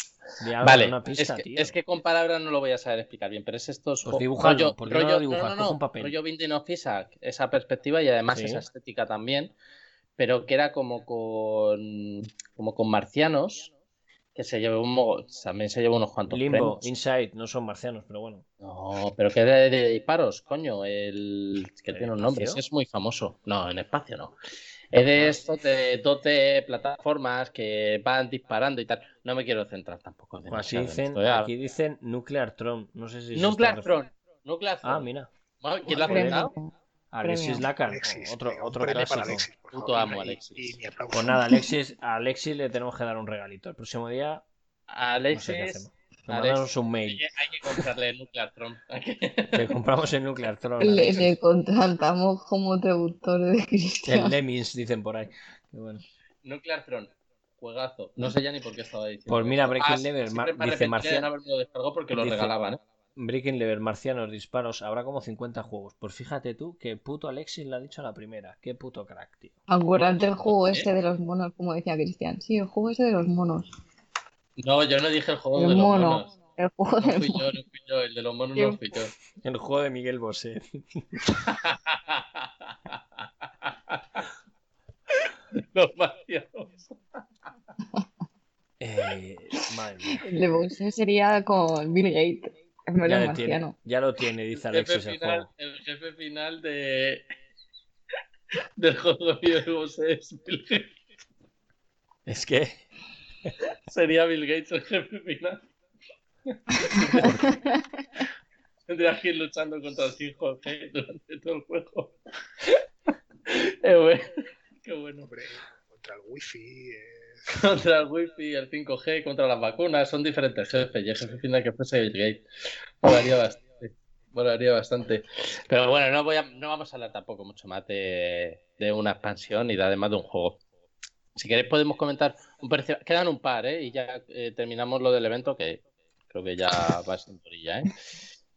Algo, Vale, una pista, es, que, tío. es que con palabras no lo voy a saber explicar bien, pero es estos Pues jo- dibújalo, ¿por qué no lo dibujas? no, no, Coge un no, papel. rollo Binding of Isaac, esa perspectiva y además Sí. esa estética también, pero que era como con como con marcianos que se llevó un también se llevó unos cuantos Limbo, premios. Inside, no son marcianos, pero bueno. No, pero que de, de disparos, coño, el que ¿En tiene un nombre, es muy famoso. No, en espacio no. Es de estos de 12 plataformas que van disparando y tal. No me quiero centrar tampoco. Pues aquí dicen, esto, aquí dicen Nuclear Tron. No sé si Nuclear Throne. Nuclear Ah, Throne. mira. Bueno, ¿Quién lo ha Joder. apuntado? Alexis. Lacan, Alexis, otro, otro clásico. Alexis, Puto favor, amo, Alexis. Y. Pues nada, Alexis, a Alexis le tenemos que dar un regalito. El próximo día, no sé qué Alexis, hacemos. Le Alexis. mandamos un mail. hay hay que comprarle el Nuclear Throne. (laughs) Hay que- Le compramos el Nuclear Throne. Le, le contratamos como traductor de El Cristian. Lemmings, dicen por ahí. Qué bueno. Nuclear Throne. Juegazo. No sé ya ni por qué estaba diciendo. Pues mira. Breaking Ah, Mar- me dice arrepentí de Marcial- no haberme lo descargado porque lo Dice- regalaban, ¿eh? Breaking Level, Marcianos, disparos. Habrá como 50 juegos. Pues fíjate tú que puto Alexis le ha dicho a la primera. Qué puto crack, tío. Acuérdate el juego ¿Eh? este de los monos, como decía Cristian. Sí, el juego este de los monos. No, yo no dije el juego El de los mono. monos. El juego No del fui mono. yo, no fui yo. El de los monos Yo- no fui yo. El juego de Miguel Bosé. (laughs) los marcianos. Eh, madre mía. El de Bowser sería con Bill Gates. Ya, de le tiene, ya lo tiene, dice El jefe, Alexis el final, juego. el jefe final de del juego de Dios es Bill Gates. Es que (laughs) Sería Bill Gates el jefe final. (laughs) Tendrías que ir luchando contra el 5G durante todo el juego. (laughs) Eh, bueno, Qué bueno. Hombre, contra el wifi. eh, Contra el wifi, el 5G, contra las vacunas, son diferentes jefes. Y el jefe final que fuese Bill Gates. Molaría bastante. Molaría bastante. Pero bueno, no, voy a, no vamos a hablar tampoco mucho más de, de una expansión y de, además de un juego. Si queréis podemos comentar un. Quedan un par, ¿eh? Y ya eh, terminamos lo del evento que creo que ya va sin orilla, ¿eh?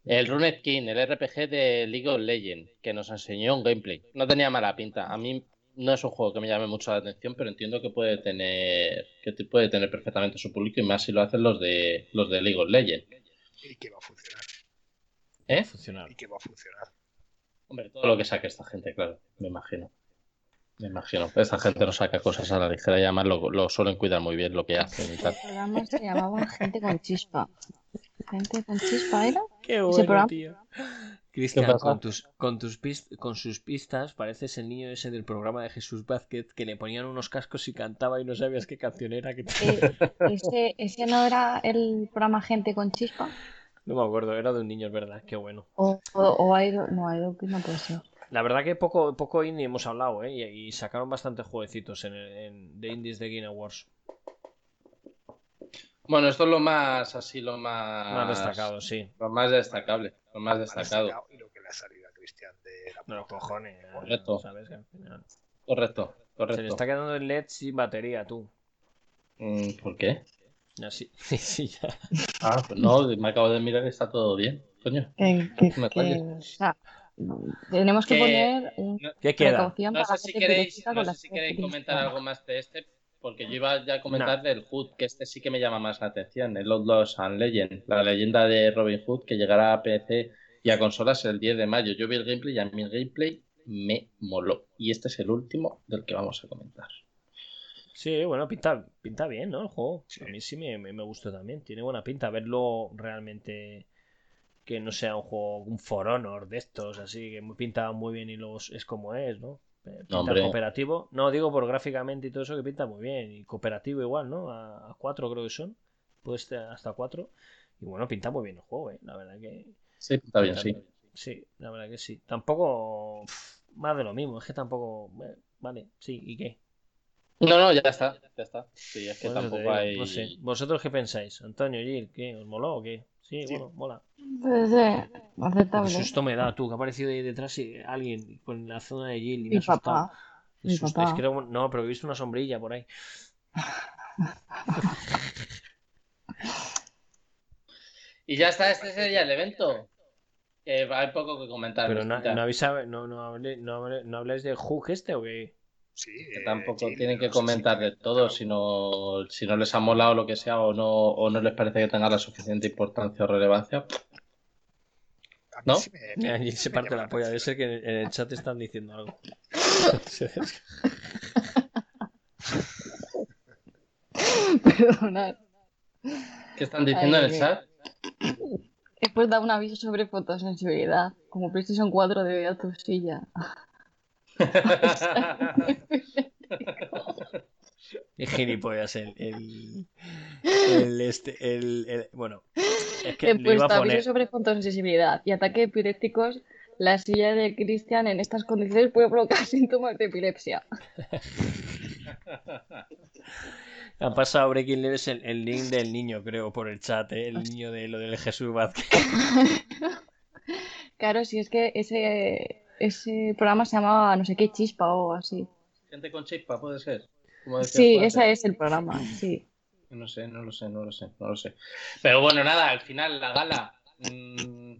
El Runet King, el RPG de League of Legends, que nos enseñó un gameplay. No tenía mala pinta. A mí no es un juego que me llame mucho la atención, pero entiendo que puede tener que puede tener perfectamente su público y más si lo hacen los de los de League of Legends. y que va a funcionar. ¿Eh? funcionar. Y que va a funcionar. Hombre, todo lo que saque esta gente, claro, me imagino. Me imagino. Esta gente no saca cosas a la ligera y además lo, lo suelen cuidar muy bien lo que hacen y tal. El programa se llamaba Gente con Chispa. ¿Gente con Chispa era? Qué bueno, tío. Cristian, con tus, con, tus pist- con sus pistas pareces el niño ese del programa de Jesús Vázquez que le ponían unos cascos y cantaba y no sabías qué canción era. Que... Eh, ese, ese no era el programa Gente con Chispa. No me acuerdo, era de un niño, es verdad, qué bueno. O, o, o Idol. No, que no puede ser. La verdad que poco, poco indie hemos hablado, ¿eh? Y, y sacaron bastantes jueguecitos en, el- en- de indies de Game Awards. Bueno, esto es lo más así, lo más, Más destacado, sí. Lo más destacable, lo más Más destacado. destacado Y lo que le ha salido a Cristian de la No los cojones. Correcto. ¿Sabes? Que al final- Correcto, Se le correcto. está quedando el LED sin batería, tú. Mm, ¿Por qué? Así, (laughs) sí, ya. Ah, pues no, me acabo de mirar y está todo bien. Coño. Que- que- Me que- rayes. Tenemos que Que- poner un ¿Qué queda? precaución No para sé si gente queréis, directa no sé si queréis comentar algo más de este, porque yo iba ya a comentar del Hood, que este sí que me llama más la atención, el Outlaws and Legend, la leyenda de Robin Hood que llegará a PC y a consolas el 10 de mayo. Yo vi el gameplay y a mí el gameplay me moló. Y este es el último del que vamos a comentar. Sí, bueno, pinta, pinta bien, ¿no? El juego. Sí. A mí sí me, me, me gustó también. Tiene buena pinta. Verlo realmente que no sea un juego, un For Honor de estos, así, que muy- pinta muy bien y luego es- como es, ¿no? Pinta hombre. cooperativo. No, digo por gráficamente y todo eso que pinta muy bien. Y cooperativo igual, ¿no? A, a cuatro creo que son. Puede estar hasta cuatro. Y bueno, pinta muy bien el juego, ¿eh? La verdad que... Sí, está bien, sí. Sí, la verdad que sí. Tampoco... pff, Más de lo mismo. Es que tampoco... eh, Vale, sí, ¿y qué? No, no, ya está, ya está. Sí, es que tampoco digo, hay... No sé. ¿Vosotros qué pensáis? Antonio, Gil, ¿qué? ¿Os moló o qué? Sí, Sí. bueno, mola. Pues, eh, Qué aceptable. susto me da, tú, que ha aparecido ahí detrás y alguien con la zona de Gil y me Mi papá. Qué mi papá. Es que era un- No, pero he visto una sombrilla por ahí. Y ya está, este sería el evento. Que hay poco que comentar. Pero no, no, habéis no, no, hablé- no, hablé- no habláis de Hook este o qué? Sí, que eh, tampoco tienen que no sé si comentar de todo, comentar si no, si no les ha molado lo que sea o no, o no les parece que tenga la suficiente importancia o relevancia. ¿no? sí me- se me parte la polla. Debe ser que en el chat están diciendo algo. Perdonad. ¿Qué están diciendo en el chat? Después da un aviso sobre fotosensibilidad. Como PlayStation 4 de a tu silla. (laughs) Es gilipollas el, el, el este, el, el- bueno, es que lo iba a poner. sobre fotosensibilidad y ataques epilépticos la silla de Cristian en estas condiciones puede provocar (laughs) síntomas de epilepsia. (laughs) Han pasado Breaking News el, el link del niño, creo, por el chat, ¿eh? el niño de lo del Jesús Vázquez. Claro, si es que ese, ese programa se llamaba no sé qué chispa o así. Gente con chispa, puede ser. Como Sí, ese es el programa, sí. No sé, no lo sé, no lo sé, no lo sé. Pero bueno, nada, al final la gala. mm,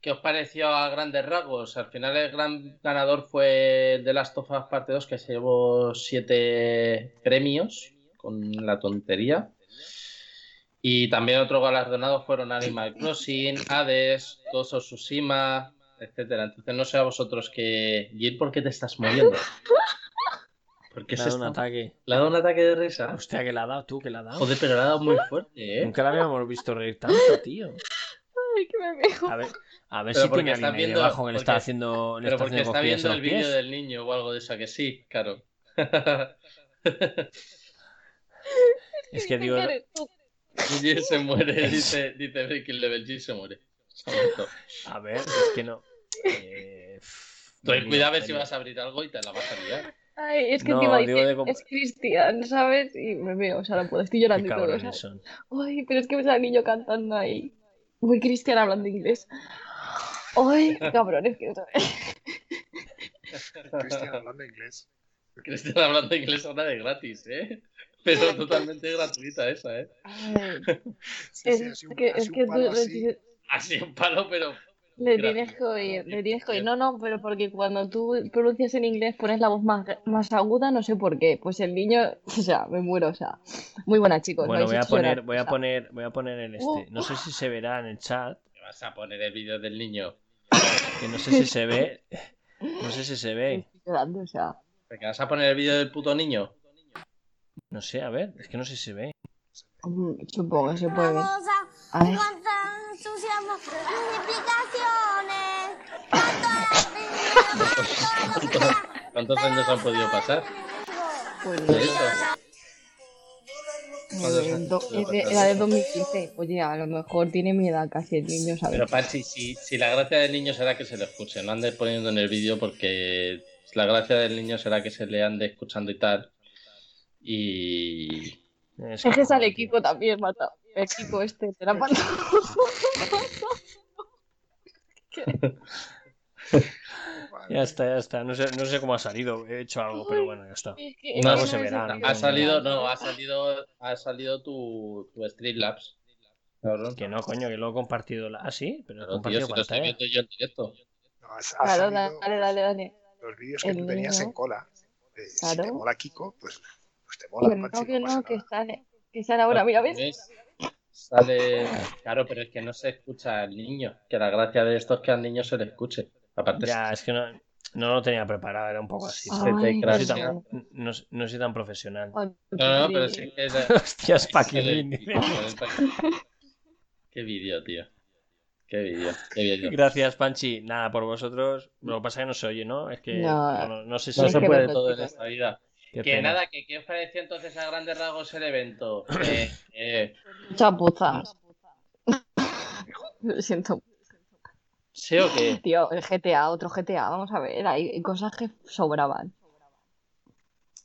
¿Qué os pareció a grandes rasgos? Al final el gran ganador fue el de Last of Us Parte 2, que se llevó siete premios con la tontería. Y también otros galardonados fueron Animal Crossing, Hades, of Tsushima, etcétera. Entonces no sé a vosotros que... Gil, ¿por qué te estás moviendo? ¿Por qué Le ha dado un está- ataque. ¿Le ha dado un ataque de risa? Hostia, que le ha dado tú, que le ha dado. Joder, pero le ha dado muy fuerte, ¿eh? Nunca la habíamos visto reír tanto, tío. Ay, que me veo. A ver, a ver Pero si porque tiene alguien ahí viendo- debajo que le está porque- haciendo, le Pero está porque haciendo está viendo en el vídeo del niño o algo de eso, ¿a que sí, claro. (laughs) Es que digo. Gil se muere, dice, dice Breaking Level, Gil se muere. (laughs) A ver, es que no. Eh, (laughs) Ten cuidado a ver si vas a abrir algo y te la vas a liar. Ay, es que No, encima dice, de es Cristian, ¿sabes? Y me veo, o sea, no puedo, estoy Qué llorando y todo, ¿sabes? Ay, pero es que ves al niño cantando ahí. Muy Cristian hablando inglés. Ay, (laughs) cabrón, es que... (laughs) Cristian hablando inglés. Cristian hablando inglés ahora de gratis, ¿eh? Pero totalmente gratuita esa, ¿eh? Ay, Sí, es sí, así un- que, así es un que tú Así un palo, pero le tienes que oír, le tienes que oír. No, no, pero porque cuando tú pronuncias en inglés pones la voz más, más aguda, no sé por qué. Pues el niño, (laughs) o sea, me muero, o sea. Muy buena, chicos. Bueno, voy a poner, voy o a sea. poner, voy a poner el este. No sé si se verá en el chat, vas a poner el vídeo del niño. que no sé si se ve. No sé si se ve. O sea. ¿Porque vas a poner el vídeo del puto niño? No sé, a ver, es que no sé si se ve. mm, Supongo que se puede ver. A ver. Cuánto entusiasmo, multiplicaciones, cuánto la ¿Cuántos años han podido pasar? Pues, de eso? es de- era de 2015. Oye, a lo mejor tiene mi edad casi el niño, ¿sabes? Pero Pachi, si, si la gracia del niño será que se le escuche, no ande poniendo en el vídeo porque la gracia del niño será que se le ande escuchando y tal. Y Es que sale. Kiko también, mata. El Kiko este, te la. (laughs) Ya está, ya está. No sé, no sé cómo ha salido. He hecho algo, pero bueno, ya está. Es que- No, se verá, no. ha salido, no, ha salido, ha salido tu, tu Streamlabs. Que no, coño, que lo he compartido. la- Ah, sí, pero he Pero, tío, compartido si lo estoy pantalla. viendo yo en directo. No, Claro, dale, dale, dale. Los vídeos que El tú tenías en cola. Eh, Si Claro. te mola Kiko, pues, pues te mola no, que no, que sale. Que sale ahora, mira, ¿ves? ¿Ves? Sale. Claro, pero es que no se escucha al niño. Que la gracia de esto es que al niño se le escuche. Aparte, Ya, es que no, no lo tenía preparado, era un poco así. Ay, No soy, tan, no, no soy tan profesional. No, no, pero sí que es. Hostias, Paquilín. Qué vídeo, tío. Qué vídeo, qué vídeo. Gracias, Panchi. Nada, por vosotros. Lo que pasa es que no se oye, ¿no? Es que No. no, no sé si se puede todo en esta vida. Qué Que pena. nada, que qué os pareció entonces a grandes rasgos el evento. (clears throat) Eh, eh, Chapuzas. Lo siento. ¿Sí o qué? Tío, el GTA, otro GTA, vamos a ver, hay cosas que sobraban.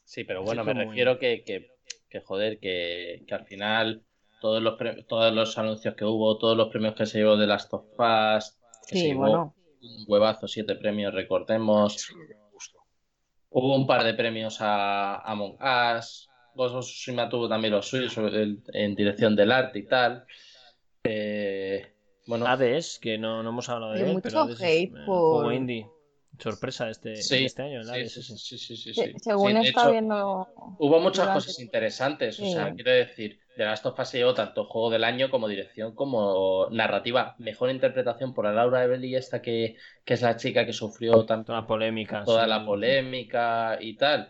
Sí, pero Sí, bueno, me refiero que, que, que, joder, que, que al final todos los, pre- todos los anuncios que hubo, todos los premios que se llevó de Last of Us, que se Sí, llevó bueno. un huevazo, siete premios, recordemos. Eso es lo que me gustó. Hubo un par de premios a a Among Us. Ghost of Tsushima tuvo también los suyos el- en dirección del arte y tal. Eh, bueno, Hades, que no, no hemos hablado de él, mucho pero Hades es hate eh, por- indie. Sorpresa este, sí, este año, sí, sí, sí, sí, sí, Se- sí. Según está hecho, viendo. Hubo muchas durante- cosas interesantes, o Sí. sea, quiero decir, The Last of Us se llevó tanto juego del año como dirección como narrativa. Mejor interpretación por la Laura Evelyn, esta que, que es la chica que sufrió tanto la polémica. toda sí. la polémica y tal.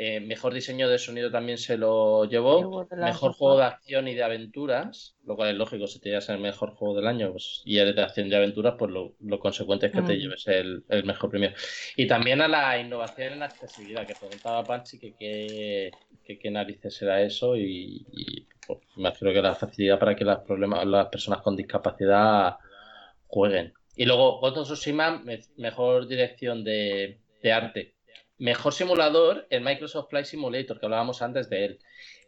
Eh, mejor diseño de sonido también se lo llevó. Mejor juego de acción y de aventuras, lo cual es lógico, si te llevas el mejor juego del año pues, y eres de acción y aventuras, pues lo, lo consecuente es que te Mm. lleves el, el mejor premio. Y también a la innovación en la accesibilidad, que preguntaba Panchi que qué que, narices era eso y, y, pues, me refiero que la facilidad para que las, problemas, las personas con discapacidad jueguen. Y luego Ghost of Tsushima, me- mejor dirección de, de arte. Mejor simulador, el Microsoft Flight Simulator, que hablábamos antes de él.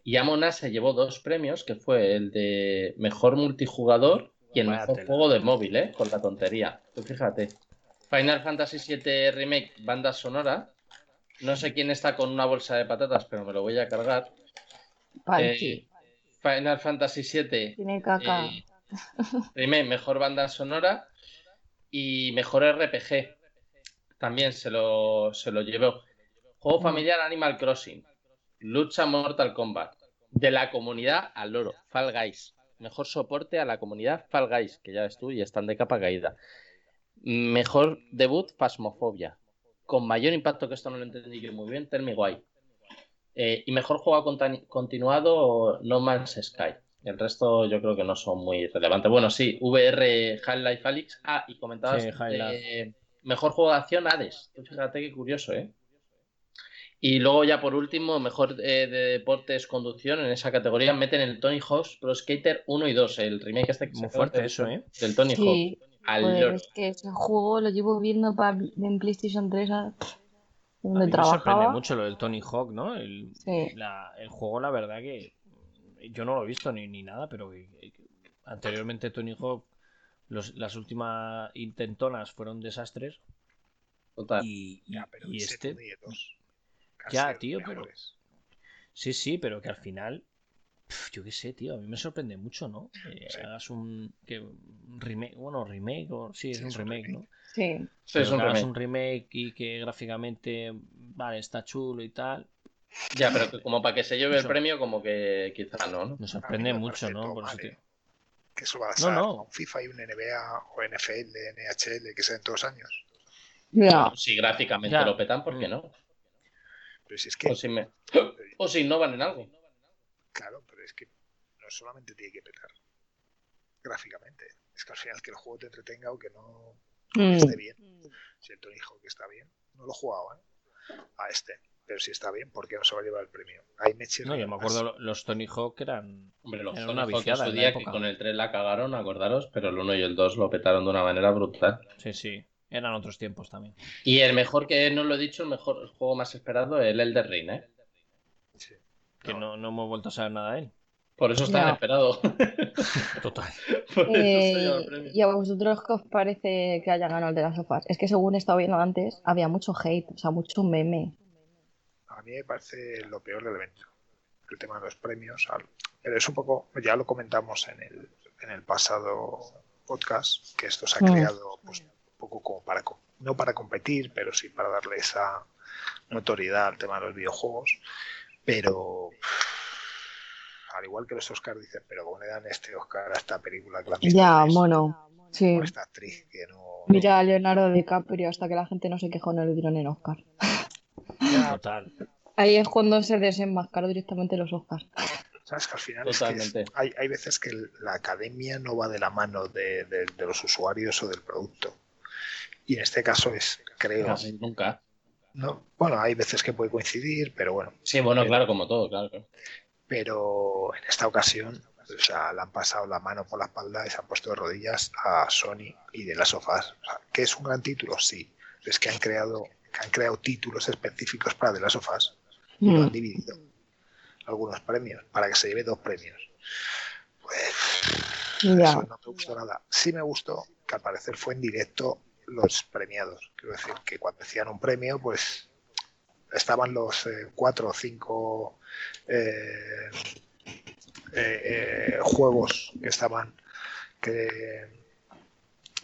Y Amona se llevó dos premios, que fue el de mejor multijugador y el Vaya mejor tela. juego de móvil, ¿eh? Con la tontería. Tú fíjate. Final Fantasy VII Remake, banda sonora. No sé quién está con una bolsa de patatas, pero me lo voy a cargar. Panchi. Eh, Final Fantasy VII Tiene caca. eh, remake, mejor banda sonora y mejor RPG. También se lo, se lo llevó. Juego familiar Animal Crossing. Lucha Mortal Kombat. De la comunidad al loro. Fall Guys. Mejor soporte a la comunidad Fall Guys, que ya ves tú y están de capa caída. Mejor debut Phasmophobia. Con mayor impacto, que esto no lo entendí yo muy bien, Tell Me Why. Eh, y mejor juego continuado No Man's Sky. El resto yo creo que no son muy relevantes. Bueno, sí, VR Half-Life Alyx. Ah, y comentabas Sí, eh, mejor juego de acción Hades. Fíjate qué curioso, ¿eh? Y luego ya por último, mejor eh, de deportes conducción en esa categoría meten el Tony Hawk's Pro Skater 1 y 2, el remake este que Muy fuerte eso, ¿eh? Del Tony Sí, Hawk. Al joder, loro. es que ese juego lo llevo viendo pa- en PlayStation 3 a- A donde mí me sorprende mucho lo del Tony Hawk, ¿no? El, Sí. la- el juego, la verdad que yo no lo he visto ni, ni nada, pero anteriormente Tony Hawk, los- las últimas intentonas fueron desastres Total. y, y- Ya, pero y este... han Ya, tío, pero- mejores. Sí, sí, pero que al final, pf, yo qué sé, tío, a mí me sorprende mucho, ¿no? Que Sí. hagas un, que, un remake, bueno, remake, o, sí, es Sí, un es un remake, remake. ¿no? Sí. Sí, es un que hagas remake. un remake y que gráficamente, vale, está chulo y tal, Ya, pero que como para que se lleve el premio, como que quizá no, ¿no? me sorprende mucho, ¿no? Por eso, tío. Que eso va a No, ser no. un FIFA y un NBA o NFL, NHL, que sean todos años. Ya. Si gráficamente lo petan, ¿por qué Mm. no? Pero si es que, O si, me... o si innovan en algo. claro, pero es que no solamente tiene que petar gráficamente. Es que al final que el juego te entretenga o que no Mm. esté bien. Si el Tony Hawk está bien, no lo he jugado, ¿eh? A este. Pero si está bien, ¿por qué no se va a llevar el premio? Ahí me chirría No, yo me más. acuerdo lo- los Tony Hawk eran... Hombre, los Era Tony una Hawk en su día que época. con el 3 la cagaron, acordaros, pero el 1 y el 2 lo petaron de una manera brutal. Sí, sí, eran otros tiempos también. Y el mejor que no lo he dicho, el mejor el juego más esperado, el Elder Ring, ¿eh? Sí. Que No. no, no hemos vuelto a saber nada de él. Por eso está Ya. esperado. (laughs) Total. (laughs) Por eso se lleva el Eh, premio. ¿Y a vosotros qué os parece que haya ganado el de las sofás? Es que según he estado viendo antes, había mucho hate, o sea, mucho meme. A mí me parece lo peor del evento. El tema de los premios. al- Pero es un poco, ya lo comentamos en el, en el pasado podcast, que esto se ha Mm. creado pues, un poco como para, no para competir, pero sí para darle esa notoriedad al tema de los videojuegos. Pero al igual que los Oscars dicen, pero ¿cómo le dan este Oscar a esta película que la han visto Ya, bueno, sí. Esta actriz que no... Mira a Leonardo DiCaprio, hasta que la gente no se quejó, no le dieron el Oscar. Total. Ahí es cuando se desenmascaró directamente los Oscars. ¿Sabes? Que al final es que es- Totalmente. hay, hay veces que la academia no va de la mano de, de- de los usuarios o del producto. Y en este caso es, creo, Casi nunca. no, bueno, hay veces que puede coincidir, pero bueno, Sí, bueno, claro, como todo, claro. pero en esta ocasión, o sea, le han pasado la mano por la espalda y se han puesto de rodillas a Sony y de las sofás. O sea, ¿que es un gran título? Sí. Es que han creado, que han creado títulos específicos para de las sofás y lo han Mm. dividido. Algunos premios, para que se lleve dos premios. Pues eso no me gustó nada. Sí me gustó que al parecer fue en directo los premiados. Quiero decir que cuando hacían un premio, pues estaban los eh, cuatro o cinco eh, eh, eh, juegos que estaban que,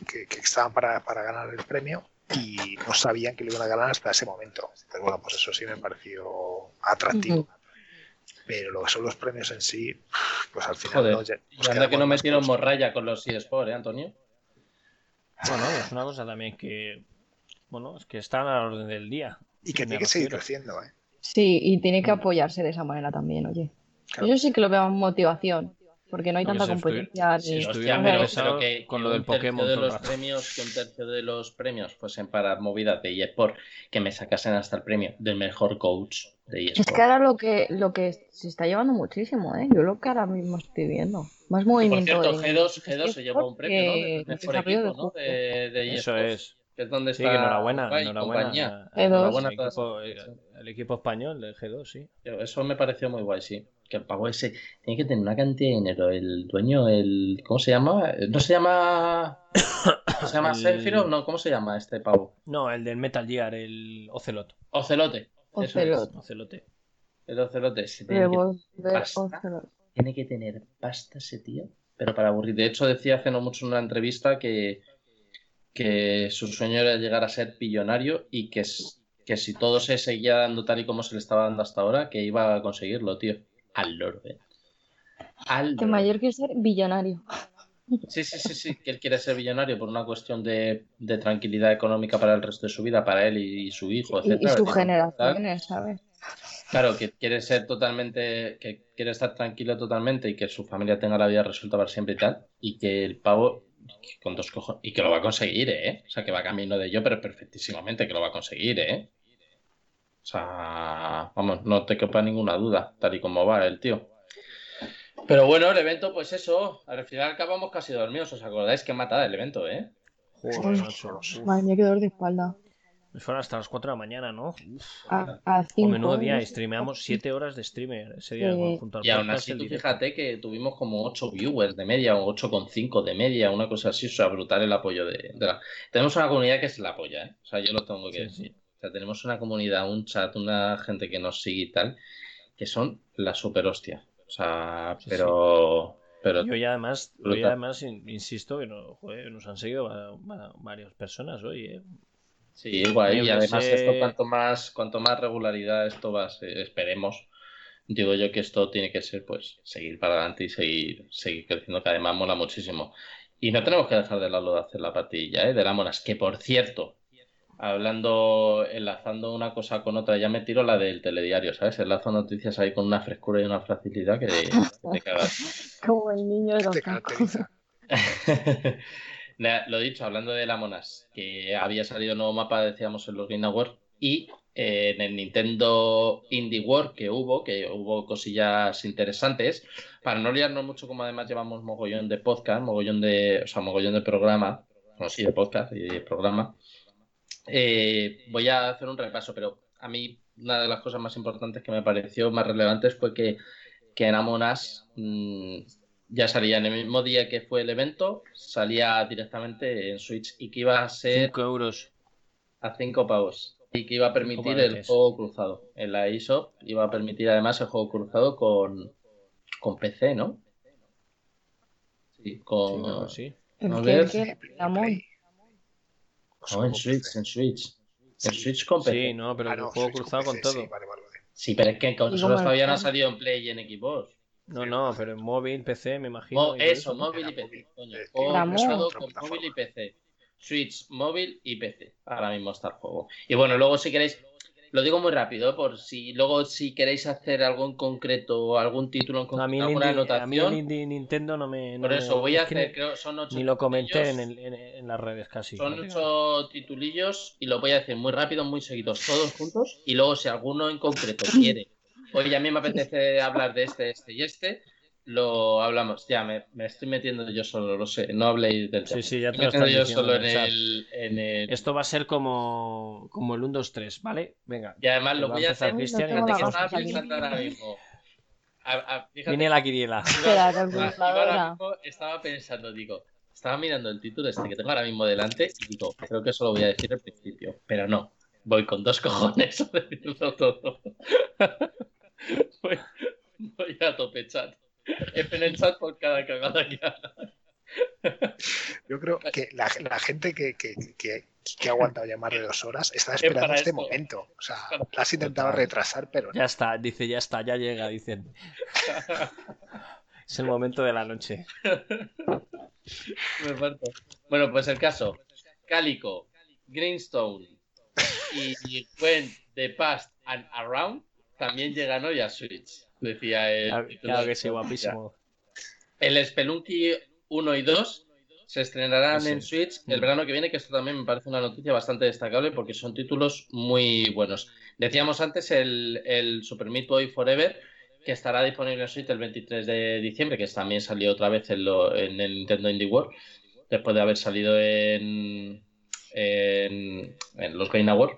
que, que estaban para, para ganar el premio y no sabían que lo iban a ganar hasta ese momento. Entonces, bueno, pues eso sí me pareció atractivo. Pero lo que son los premios en sí, pues al final Joder. Y nos anda que no metieron con- morralla con los eSports, ¿eh, Antonio? Bueno, es una cosa también que. Bueno, es que están a la orden del día. Y que tiene que seguir creciendo, ¿eh? Sí, y tiene que apoyarse de esa manera también, oye. Claro. Yo sí que lo veo en motivación. Porque no hay tanta si competencia. si ni- estu- Hostia, estuvieran pero, interesados pero que, con que lo del Pokémon de el los rato. premios, que un tercio de los premios fuesen para movidas de eSport, que me sacasen hasta el premio del mejor coach de Es eSport. que ahora lo que, lo que se está llevando muchísimo, ¿eh? Yo lo que ahora mismo estoy viendo. Más Por movimiento cierto, de... G2, de G2 se llevó un premio, ¿no? Del mejor equipo, ¿no? De, de Eso es. Que es donde Sí, está que enhorabuena, enhorabuena. compañía. a- G2. Enhorabuena todas equipo, al equipo español del G2, sí. Eso me pareció muy guay, sí. Que el pavo ese tiene que tener una cantidad de dinero. El dueño, el. ¿Cómo se llama? ¿No se llama. (coughs) ¿Se llama El- Sephiroth? No, ¿cómo se llama este pavo? No, el del Metal Gear, el Ocelot. Ocelote. Eso es. Ocelot. Ocelote. El Ocelote. Se tiene, que. Ocelot. tiene que tener pasta ese tío. Pero para aburrir. De hecho, decía hace no mucho en una entrevista que, que su sueño era llegar a ser billonario y que, que si todo se seguía dando tal y como se le estaba dando hasta ahora, que iba a conseguirlo, tío. Al loro, eh. Al Que mayor que ser billonario. Sí, sí, sí, sí, que él quiere ser billonario por una cuestión de, de tranquilidad económica para el resto de su vida, para él y, y su hijo, Y, y sus generaciones, ¿sabes? Claro, que quiere ser totalmente, que quiere estar tranquilo totalmente y que su familia tenga la vida resuelta para siempre y tal, y que el pavo que con dos cojones, y que lo va a conseguir, ¿eh? O sea, que va camino de ello, pero perfectísimamente que lo va a conseguir, ¿eh? O sea, vamos, no te quepa ninguna duda, tal y como va el tío. Pero bueno, el evento, pues eso, al final acabamos casi dormidos, ¿os acordáis? Qué matada el evento, ¿eh? Joder. Uf. Madre mía, qué dolor de espalda. Fueron hasta las 4 de la mañana, ¿no? A, a O cinco, menudo día, streameamos 7 horas de streamer ese día Sí. junto al Y aún así, tú fíjate que tuvimos como 8 viewers de media o 8,5 de media, una cosa así, o sea, brutal el apoyo de, de la... Tenemos una comunidad que es la polla, ¿eh? O sea, yo lo tengo que Sí, decir. O sea, tenemos una comunidad, un chat, una gente que nos sigue y tal, que son la super hostia. O sea, Sí, pero... Pero Yo ya además, yo ya además in- insisto que no, joder, nos han seguido va- varias personas hoy, ¿eh? Sí. Yo Y además sé- esto cuanto más, cuanto más regularidad esto va a esperemos. Digo yo que esto tiene que ser pues seguir para adelante y seguir, seguir creciendo, que además mola muchísimo. Y no tenemos que dejar de lado de hacer la partida, ¿eh? De la monas, que por cierto, hablando, enlazando una cosa con otra, ya me tiro la del telediario, ¿sabes? Enlazo noticias ahí con una frescura y una facilidad que, que (laughs) te cagas. Como el niño de los tacos. (laughs) Lo dicho, hablando de la monas, que había salido nuevo mapa, decíamos, en los Game Awards, y eh, en el Nintendo Indie World que hubo, que hubo cosillas interesantes, para no liarnos mucho, como además llevamos mogollón de podcast, mogollón de, o sea, mogollón de programa, bueno, sí, de podcast y de programa, eh, voy a hacer un repaso, pero a mí una de las cosas más importantes que me pareció más relevantes fue que, que en Among Us mm, ya salía en el mismo día que fue el evento, salía directamente en Switch y que iba a ser 5 euros. a 5 pavos y que iba a permitir el juego cruzado. En la eShop iba a permitir además el juego cruzado con, con PC, ¿no? Sí, Sí, con... creo que sí. El ver. que. Play. No, en Switch, en Switch. En Switch con PC. Sí, no, pero Ah, el no, juego Switch cruzado con PC, todo. sí, vale, vale, vale. Sí, pero es que en consolas todavía no ha el- salido en Play y en Xbox. No, no, pero en móvil, PC, me imagino. Mo- y eso, móvil y PC. móvil. Coño, Es juego con móvil y PC. Switch, móvil y PC. Ahora mismo está el juego. Y bueno, luego si queréis, lo digo muy rápido, por si luego si queréis hacer algo en concreto, algún título en A mí, concreto, alguna indie, a mí anotación, Nintendo no me. no por me- eso voy a es hacer, creo, son ocho Ni lo comenté en, el- en, en las redes casi. Son ocho titulillos y lo voy a decir muy rápido, muy seguidos, todos juntos. Y luego, si alguno en concreto quiere, oye, a mí me apetece hablar de este, este y este, lo hablamos. Ya, me, me estoy metiendo yo solo, lo sé. No habléis del tema. Sí, sí, ya te Me lo estoy yo diciendo solo en el en el- Esto va a ser como, como el 1, 2, 3, ¿vale? Venga. Y además lo voy a hacer. Cristian Fíjate que estaba pensando ahora mismo. A- a- fíjate Viene la mismo, estaba pensando, digo, estaba mirando el título este que tengo ahora mismo delante y digo, creo que eso lo voy a decir al principio, pero no, voy con dos (laughs) cojones a decirlo todo. (laughs) voy, voy a tope chat. F en el chat por cada cagada que haga. Yo creo que la, la gente que, que, que, que ha aguantado ya más de dos horas está Es esperando este esto. momento. O sea, la has intentado retrasar, pero no. Ya está, dice, ya está, ya llega, dicen. (laughs) Es el momento de la noche. Me parto. Bueno, pues el caso. Calico, Greenstone y When the Past and Around también llegan hoy a Switch. Decía el Claro, que sí, guapísimo. El Spelunky 1 y 2 se estrenarán Sí. en Switch el Mm. verano que viene, que esto también me parece una noticia bastante destacable porque son títulos muy buenos. Decíamos antes el, el Super Meat Boy Forever, que estará disponible en Switch el 23 de diciembre, que también salió otra vez en, lo- en el Nintendo Indie World, después de haber salido en, en, en los Game Awards.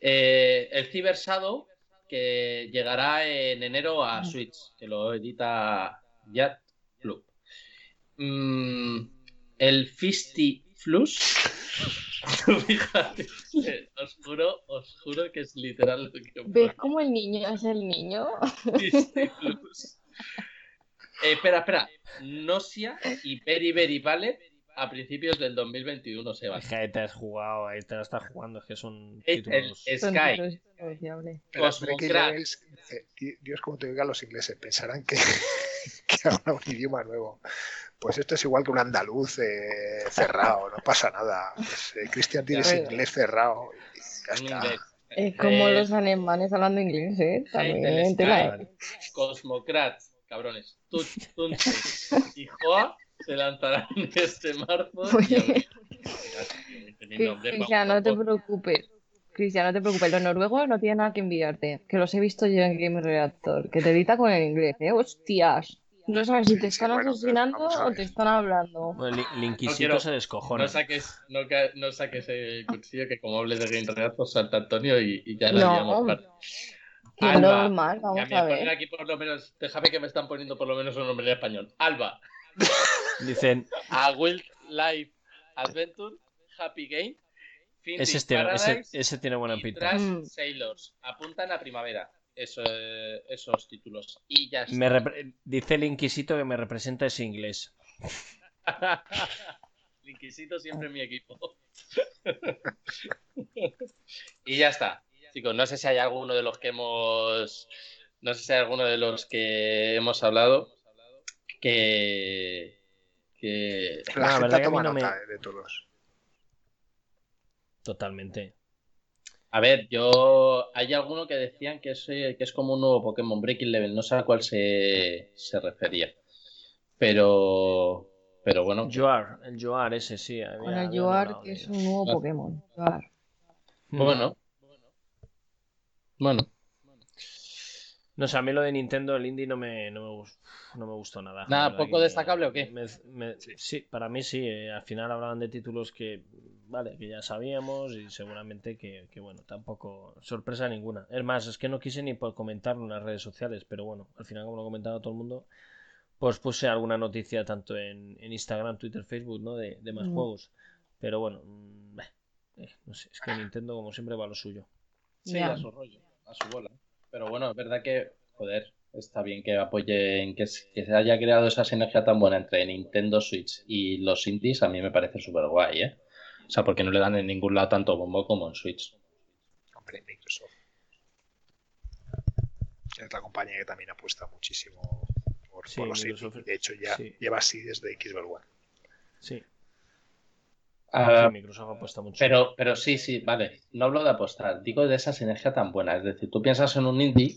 Eh, el Cyber Shadow, que llegará en enero a Switch, que lo edita Yacht Club. Mm, el Fisty Flus. (laughs) Fíjate, eh, os juro, os juro que es literal lo que ¿Ves cómo el niño es el niño? Fisty Flus. Eh, espera, espera. Nosia y Very Very Ballet a principios del 2021 se van. Es que ahí te has jugado, ahí te la estás jugando, es que son El, títulos. el Son Sky, Cosmocrat. Levels, eh, di- Dios, como te digan los ingleses, pensarán que, (laughs) que habla un idioma nuevo. Pues esto es igual que un andaluz eh, cerrado, no pasa nada. Pues, eh, Cristian tienes Ya. inglés cerrado y ya está. Es como Eh, los alemanes hablando inglés, ¿eh? También. Cosmocrats, cabrones. Tut, Tunce y Joa se lanzarán este marzo. Cristian, no te preocupes. Cristian, no te preocupes. Los noruegos no tienen nada que enviarte. Que los he visto yo en Game Reactor. Que te edita con el inglés, ¿eh? Hostias. No sabes si te están bueno, asesinando a o te están hablando. Bueno, el, el Inquisito quiero- se descojona. No saques, no, no saques el cuchillo que como hables de Game Reactor salta Antonio y, y ya la No. liamos Alba. normal, Y a vamos mí a me ponen ver. aquí por lo menos, déjame que me están poniendo por lo menos un nombre en español. Alba, (laughs) Dicen, A Wildlife Adventure, Happy Game, ese, este- ese, Paradise ese tiene buena y pinta. Trash Mm. Sailors. Apuntan a primavera eso, eh, esos títulos. Y ya está. Me dice el Inquisito que me representa ese inglés. (laughs) El Inquisito siempre en mi equipo. (laughs) y ya está. Chicos, no sé si hay alguno de los que hemos. No sé si hay alguno de los que hemos hablado que. Que. La la gente verdad que a mí toma no me- nota de todos. Totalmente. A ver, yo. Hay alguno que decían que es, que es como un nuevo Pokémon Breaking Level. No sé a cuál se, se refería. Pero. Pero bueno. Joar, el Joar ese sí. había- Con el había Yoar, hablado que es un nuevo. Pokémon. Bueno. Bueno. No sé, a mí lo de Nintendo, el indie, no me, no me, no me gustó nada. Nada, ¿poco destacable o qué? me- me- sí, para mí sí. eh, al final hablaban de títulos que, vale, que ya sabíamos y seguramente que, que, bueno, tampoco sorpresa ninguna. Es más, es que no quise ni por comentarlo en las redes sociales, pero bueno, al final como lo comentaba todo el mundo, pues puse alguna noticia tanto en, en Instagram, Twitter, Facebook, ¿no? De, de más Mm. juegos. Pero bueno, mm, bah, eh, no sé, es que Nintendo como siempre va a lo suyo. Sí, a su rollo, a su bola. Pero bueno, es verdad que, joder, está bien que apoyen, que, se- que se haya creado esa sinergia tan buena entre Nintendo Switch y los indies, a mí me parece súper guay, ¿eh? O sea, porque no le dan en ningún lado tanto bombo como en Switch. Hombre, Microsoft. Es la compañía que también apuesta muchísimo por, Sí, por los Microsoft, indies. De hecho, ya sí. lleva así desde Xbox One. Sí, Ah, sí, Microsoft apuesta mucho. pero, pero sí, sí, vale. No hablo de apostar, digo de esa sinergia tan buena. Es decir, tú piensas en un indie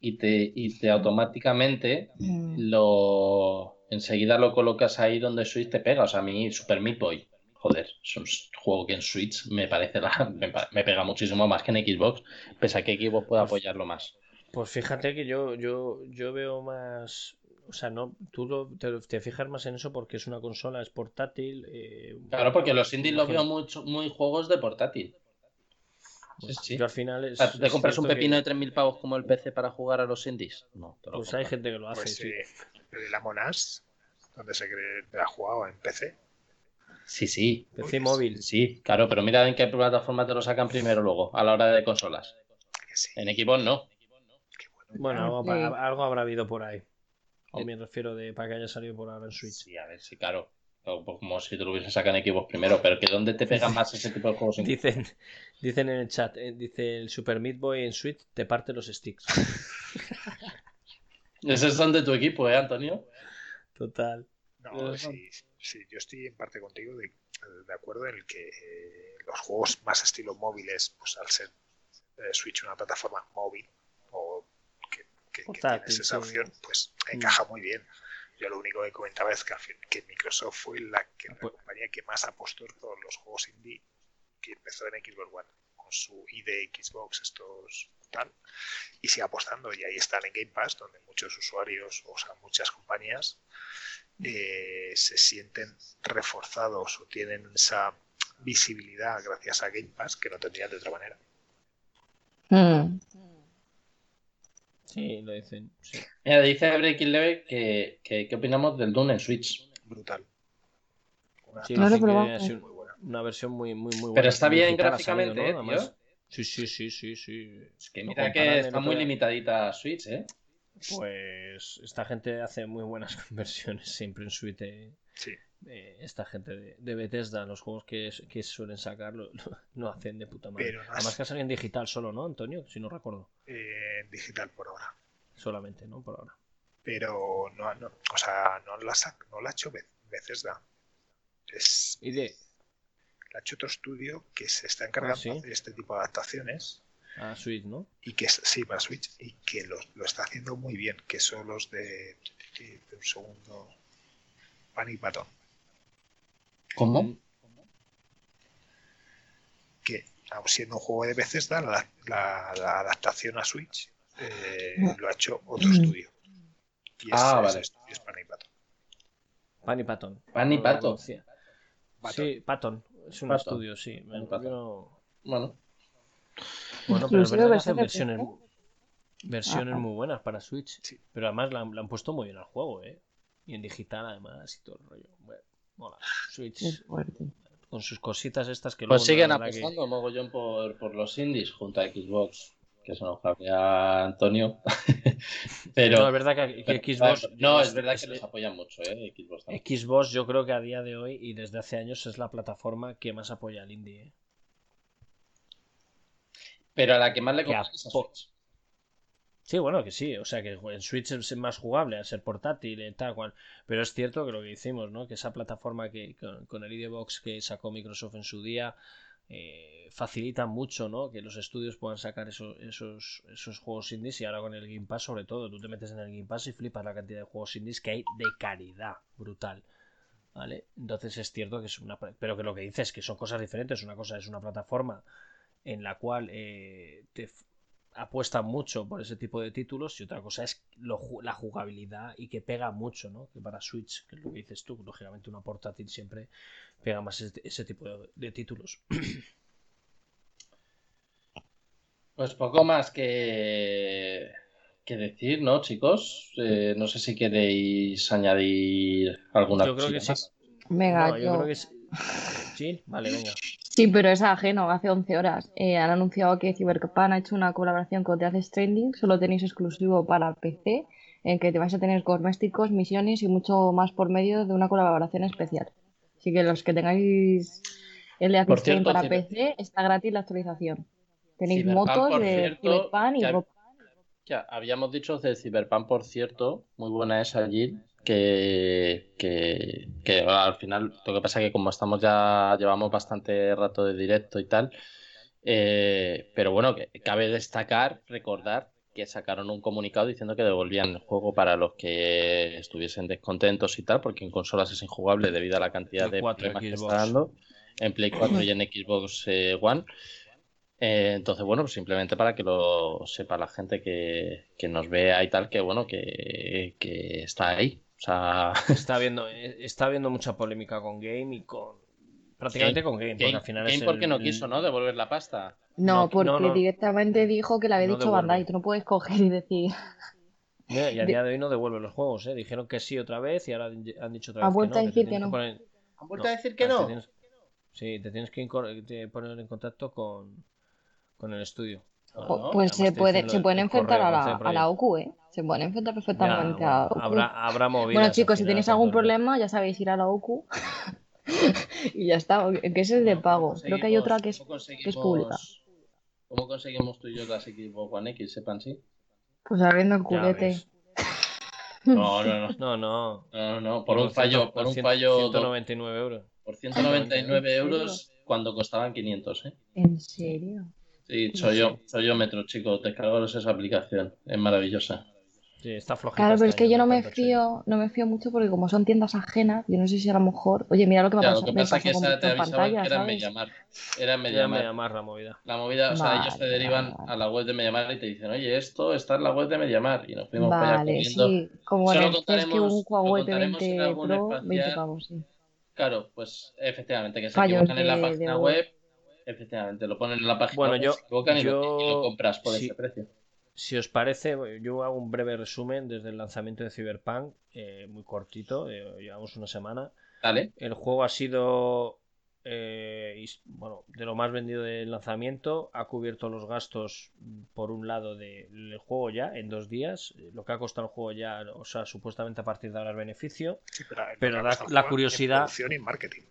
y te, y te automáticamente Mm. lo enseguida lo colocas ahí donde Switch te pega. O sea, a mí Super Meat Boy, joder, es un juego que en Switch me parece la, (laughs) me, me pega muchísimo más que en Xbox, pese a que Xbox pueda Pues- apoyarlo más. Pues fíjate que yo, yo, yo veo más. O sea, no, tú lo- te, te fijas más en eso porque es una consola, es portátil. eh, Claro, porque los indies los veo mucho, muy juegos de portátil. pues sí, sí. Yo al final es. O sea, ¿tú te es compras un pepino que- de 3.000 pavos como el PC para jugar a los indies? No, te lo Pues hay gente que lo hace, Pues sí. eh, el Among Us, donde se cree que ha jugado en PC. Sí, sí. PC móvil. Sí, claro, pero mira en qué plataforma te lo sacan primero luego, a la hora de consolas. Sí, En Xbox no. bueno. Algo, pa- algo habrá habido por ahí. Oh. Me refiero de para que haya salido por ahora en Switch. Sí, a ver, sí, claro. O Como si te lo hubiesen sacado en Xbox primero, pero que ¿dónde te pegan más ese tipo de juegos? en- (laughs) Dicen, dicen en el chat, eh, dice el Super Meat Boy en Switch te parte los sticks. (laughs) Esos son de tu equipo, ¿eh, Antonio? Total. No, Eh, sí, sí, yo estoy en parte contigo de, de acuerdo en el que eh, los juegos más estilo móviles, pues al ser eh, Switch una plataforma móvil o que, que- tienes esa opción, pues encaja muy bien. Yo lo único que comentaba es que, que Microsoft fue la, que, la Pues- compañía que más apostó en todos los juegos indie que empezó en Xbox One, con su ID Xbox, estos tal, y sigue apostando. Y ahí están en Game Pass, donde muchos usuarios, o sea, muchas compañías, eh, se sienten reforzados o tienen esa visibilidad gracias a Game Pass que no tendrían de otra manera. Mm. Sí, lo dicen. Sí. Mira, dice Breaking Level que, que qué opinamos del Dune en Switch. Brutal. Sí, No lo dicen que probado. ha sido una versión muy, muy, muy buena. Pero está bien salido, gráficamente, ¿no? ¿eh, Además- tío? Sí, sí, sí, sí, sí. Es que Lo mira que está muy limitadita Switch, ¿eh? Pues esta gente hace muy buenas (laughs) conversiones siempre en suite. eh. Sí. Eh, esta gente de, de Bethesda, los juegos que, que suelen sacar lo, hacen de puta madre. Pero no Además es- que ha salido en digital solo, ¿no, Antonio? Si no recuerdo. eh, en digital por ahora. Solamente, ¿no? Por ahora. Pero no, no, o sea, no la, sac- no la ha hecho Be- Bethesda. Es, Y de la ha hecho otro estudio que se está encargando Ah, ¿sí? de hacer este tipo de adaptaciones a Switch, ¿no? y que sí, para Switch y que lo, lo está haciendo muy bien, que son los de, de- de un segundo Panic Button, ¿Cómo? que aun siendo un juego de Bethesda, la, la- la adaptación a Switch eh, lo ha hecho otro estudio. Y Ah, ese vale. estudio es. Pan y Patton. Pan y. Patton. Sí, Patton. Es un Patton. estudio, sí. Bueno, Bueno, pero es verdad que hacen versiones, versiones Ajá. muy buenas para Switch. Sí. Pero además la, han- la han puesto muy bien al juego, ¿eh? Y en digital además y todo el rollo. Bueno, mola. Switch Es fuerte. con sus cositas estas que pues luego, siguen verdad que- apostando mogollón por, por los indies junto a Xbox. Que se nos cabrea Antonio. (laughs) Pero. No, es verdad que, que Xbox... No, es verdad es- que les apoyan mucho, ¿eh? Xbox también. Xbox yo creo que a día de hoy y desde hace años es la plataforma que más apoya al indie. ¿eh? Pero a la que más le Que compras es a apo- Switch. Sí, bueno, que sí, o sea que en Switch es más jugable, al ser portátil y tal cual. Pero es cierto que lo que hicimos, ¿no? Que esa plataforma que con, con el ID Box que sacó Microsoft en su día eh, facilita mucho, ¿no? Que los estudios puedan sacar esos, esos, esos juegos indies y ahora con el Game Pass sobre todo. Tú te metes en el Game Pass y flipas la cantidad de juegos indies que hay de calidad brutal. ¿Vale? Entonces es cierto que es una... Pero que lo que dices es que son cosas diferentes. Una cosa es una plataforma en la cual eh, te f- apuesta mucho por ese tipo de títulos y otra cosa es lo ju- la jugabilidad y que pega mucho, ¿no? Que para Switch, que es lo que dices tú, lógicamente una portátil siempre pega más ese, ese tipo de, de títulos. (clears throat) Pues poco más que, que decir, ¿no, chicos? Eh, no sé si queréis añadir alguna Yo creo que sí. Venga, No, yo yo- creo que es... ¿Sí? Vale, venga. Sí, pero es ajeno, hace 11 horas. Eh, han anunciado que Cyberpunk ha hecho una colaboración con Death Stranding, solo tenéis exclusivo para PC, en que te vais a tener cosméticos, misiones y mucho más por medio de una colaboración especial. Así que los que tengáis el Death Por Stranding para PC, está gratis la actualización. Tenéis Cyberpunk, motos de cierto, Cyberpunk y ya- ropa. Ya, habíamos dicho de Cyberpunk, por cierto, muy buena esa allí, que, que, que al final, lo que pasa es que como estamos ya, llevamos bastante rato de directo y tal, eh, pero bueno, que cabe destacar, recordar que sacaron un comunicado diciendo que devolvían el juego para los que estuviesen descontentos y tal, porque en consolas es injugable debido a la cantidad de 4, problemas que está dando en Play 4 y en Xbox eh, One. Eh, entonces, bueno, pues simplemente para que lo sepa la gente que, que nos vea y tal, que bueno, que, que está ahí. O sea, (laughs) Está habiendo, eh, está habiendo mucha polémica con Game y con... Prácticamente con Game, porque Game, al final Game es porque el- no quiso, ¿no? Devolver la pasta. No, no, porque no, no. directamente dijo que le había No dicho devuelve. Bandai, tú no puedes coger y decir. Y a día de hoy no devuelven los juegos, ¿eh? Dijeron que sí otra vez y ahora han han dicho otra vez vuelto que a decir que no. poner- ¿Han vuelto a decir que te no? tienes- Sí, te tienes que incor- te poner en contacto con, con el estudio. ¿no? Pues Además se, puede, se pueden enfrentar a la, a la. OQ, ¿eh? Se pueden enfrentar Ya, perfectamente bueno, a habrá, habrá movidas. Bueno, chicos, si tenéis algún problema, ya sabéis ir a la OQ. (laughs) y ya está, que es el de pago. Creo que hay otra que es, ¿Cómo que es pública. conseguimos- ¿Cómo conseguimos tú y yo las Xbox One X, sepan sí? Pues abriendo el culete. (laughs) No, no, no. No, no. No, no, por Por un fallo, por un fallo, 199 euros. por 199 euros cuando costaban 500, ¿eh? ¿En serio? Sí, soy yo, soy yo Metro, chicos, descargaros esa aplicación, es maravillosa. Sí, está flojito. Claro, pero este es que yo no me fío, no me fío mucho porque como son tiendas ajenas, yo no sé si a lo mejor, oye, mira lo que me Ya, pasó, lo que me pasa es que esa te en avisaban pantalla, que era. Mediamar. Era Mediamar. la movida. La movida, o sea, ellos te derivan vale, a la web de Mediamar y te dicen, oye, esto está en la web de Mediamar. Y nos fuimos para allá Vale, corriendo. sí, como Solo que un Huawei contaremos en P20 algún Pro, espacial. 20 pavos, sí. Claro, pues efectivamente, que se Fallos equivocan en la página web. Efectivamente, lo ponen en la página Bueno, web, yo- se equivocan y, lo, yo- y lo compras por sí. ese precio. Si os parece, yo hago un breve resumen desde el lanzamiento de Cyberpunk, eh, muy cortito, eh, llevamos una semana. Dale. El juego ha sido, eh, bueno, de lo más vendido del lanzamiento, ha cubierto los gastos, mm, por un lado, del juego ya en dos días, eh, lo que ha costado el juego ya, o sea, supuestamente a partir de ahora el beneficio. Sí, pero, Pero la curiosidad- En y marketing.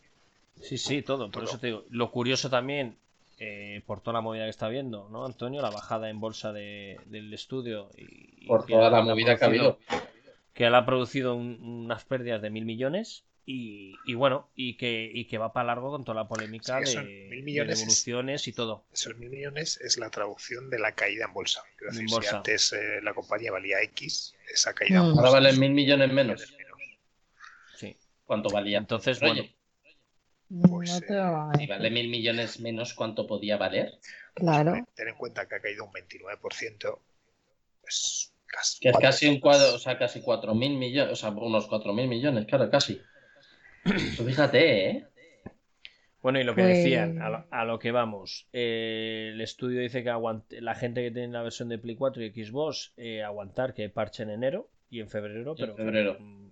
Sí, sí, todo. Por Todo. eso te digo. Lo curioso también, eh, por toda la movida que está viendo, ¿no, Antonio? La bajada en bolsa de- del estudio. Y, y Por que toda la ha movida que ha producido- habido. Que ha producido un- unas pérdidas de mil millones. Y, y bueno, y que, y que va para largo con toda la polémica Sí, de, mil de millones es- devoluciones y todo. Esos mil millones es la traducción de la caída en bolsa. Quiero En decir, bolsa. si antes eh, la compañía valía X, esa caída en Mm. bolsa Ahora valen mil millones menos. menos. Sí. ¿Cuánto valía? Entonces, Oye, bueno, Pues, No te eh, va a si vale mil millones menos, ¿cuánto podía valer? Claro. Ten en cuenta que ha caído un 29%. Pues casi. Que es casi un cuadro, o sea, casi cuatro mil millones, o sea, unos cuatro mil millones, claro, casi. Pues fíjate, ¿eh? Bueno, y lo que Pues- decían, a lo, a lo que vamos. eh, el estudio dice que aguante, la gente que tiene la versión de Play 4 y Xbox, eh, aguantar que parche en enero y en febrero, En pero febrero. mm,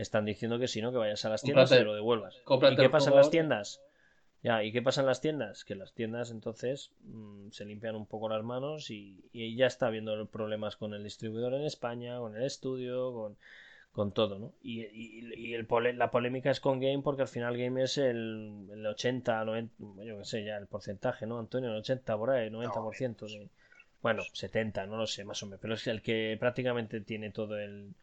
están diciendo que si no, que vayas a las tiendas Cómprate- y te lo devuelvas. ¿Y qué pasa en las tiendas? Ya, ¿y qué pasa en las tiendas? Que las tiendas entonces mm, se limpian un poco las manos y, y ya está habiendo problemas con el distribuidor en España, con el estudio, con, con todo, ¿no? Y, y- y el pole- la polémica es con Game porque al final Game es el, el 80, 90, yo qué sé, ya el porcentaje, ¿no, Antonio? El 80 por ahí, 90% de... Bueno, 70, no lo sé, más o menos, pero es el que prácticamente tiene todo el...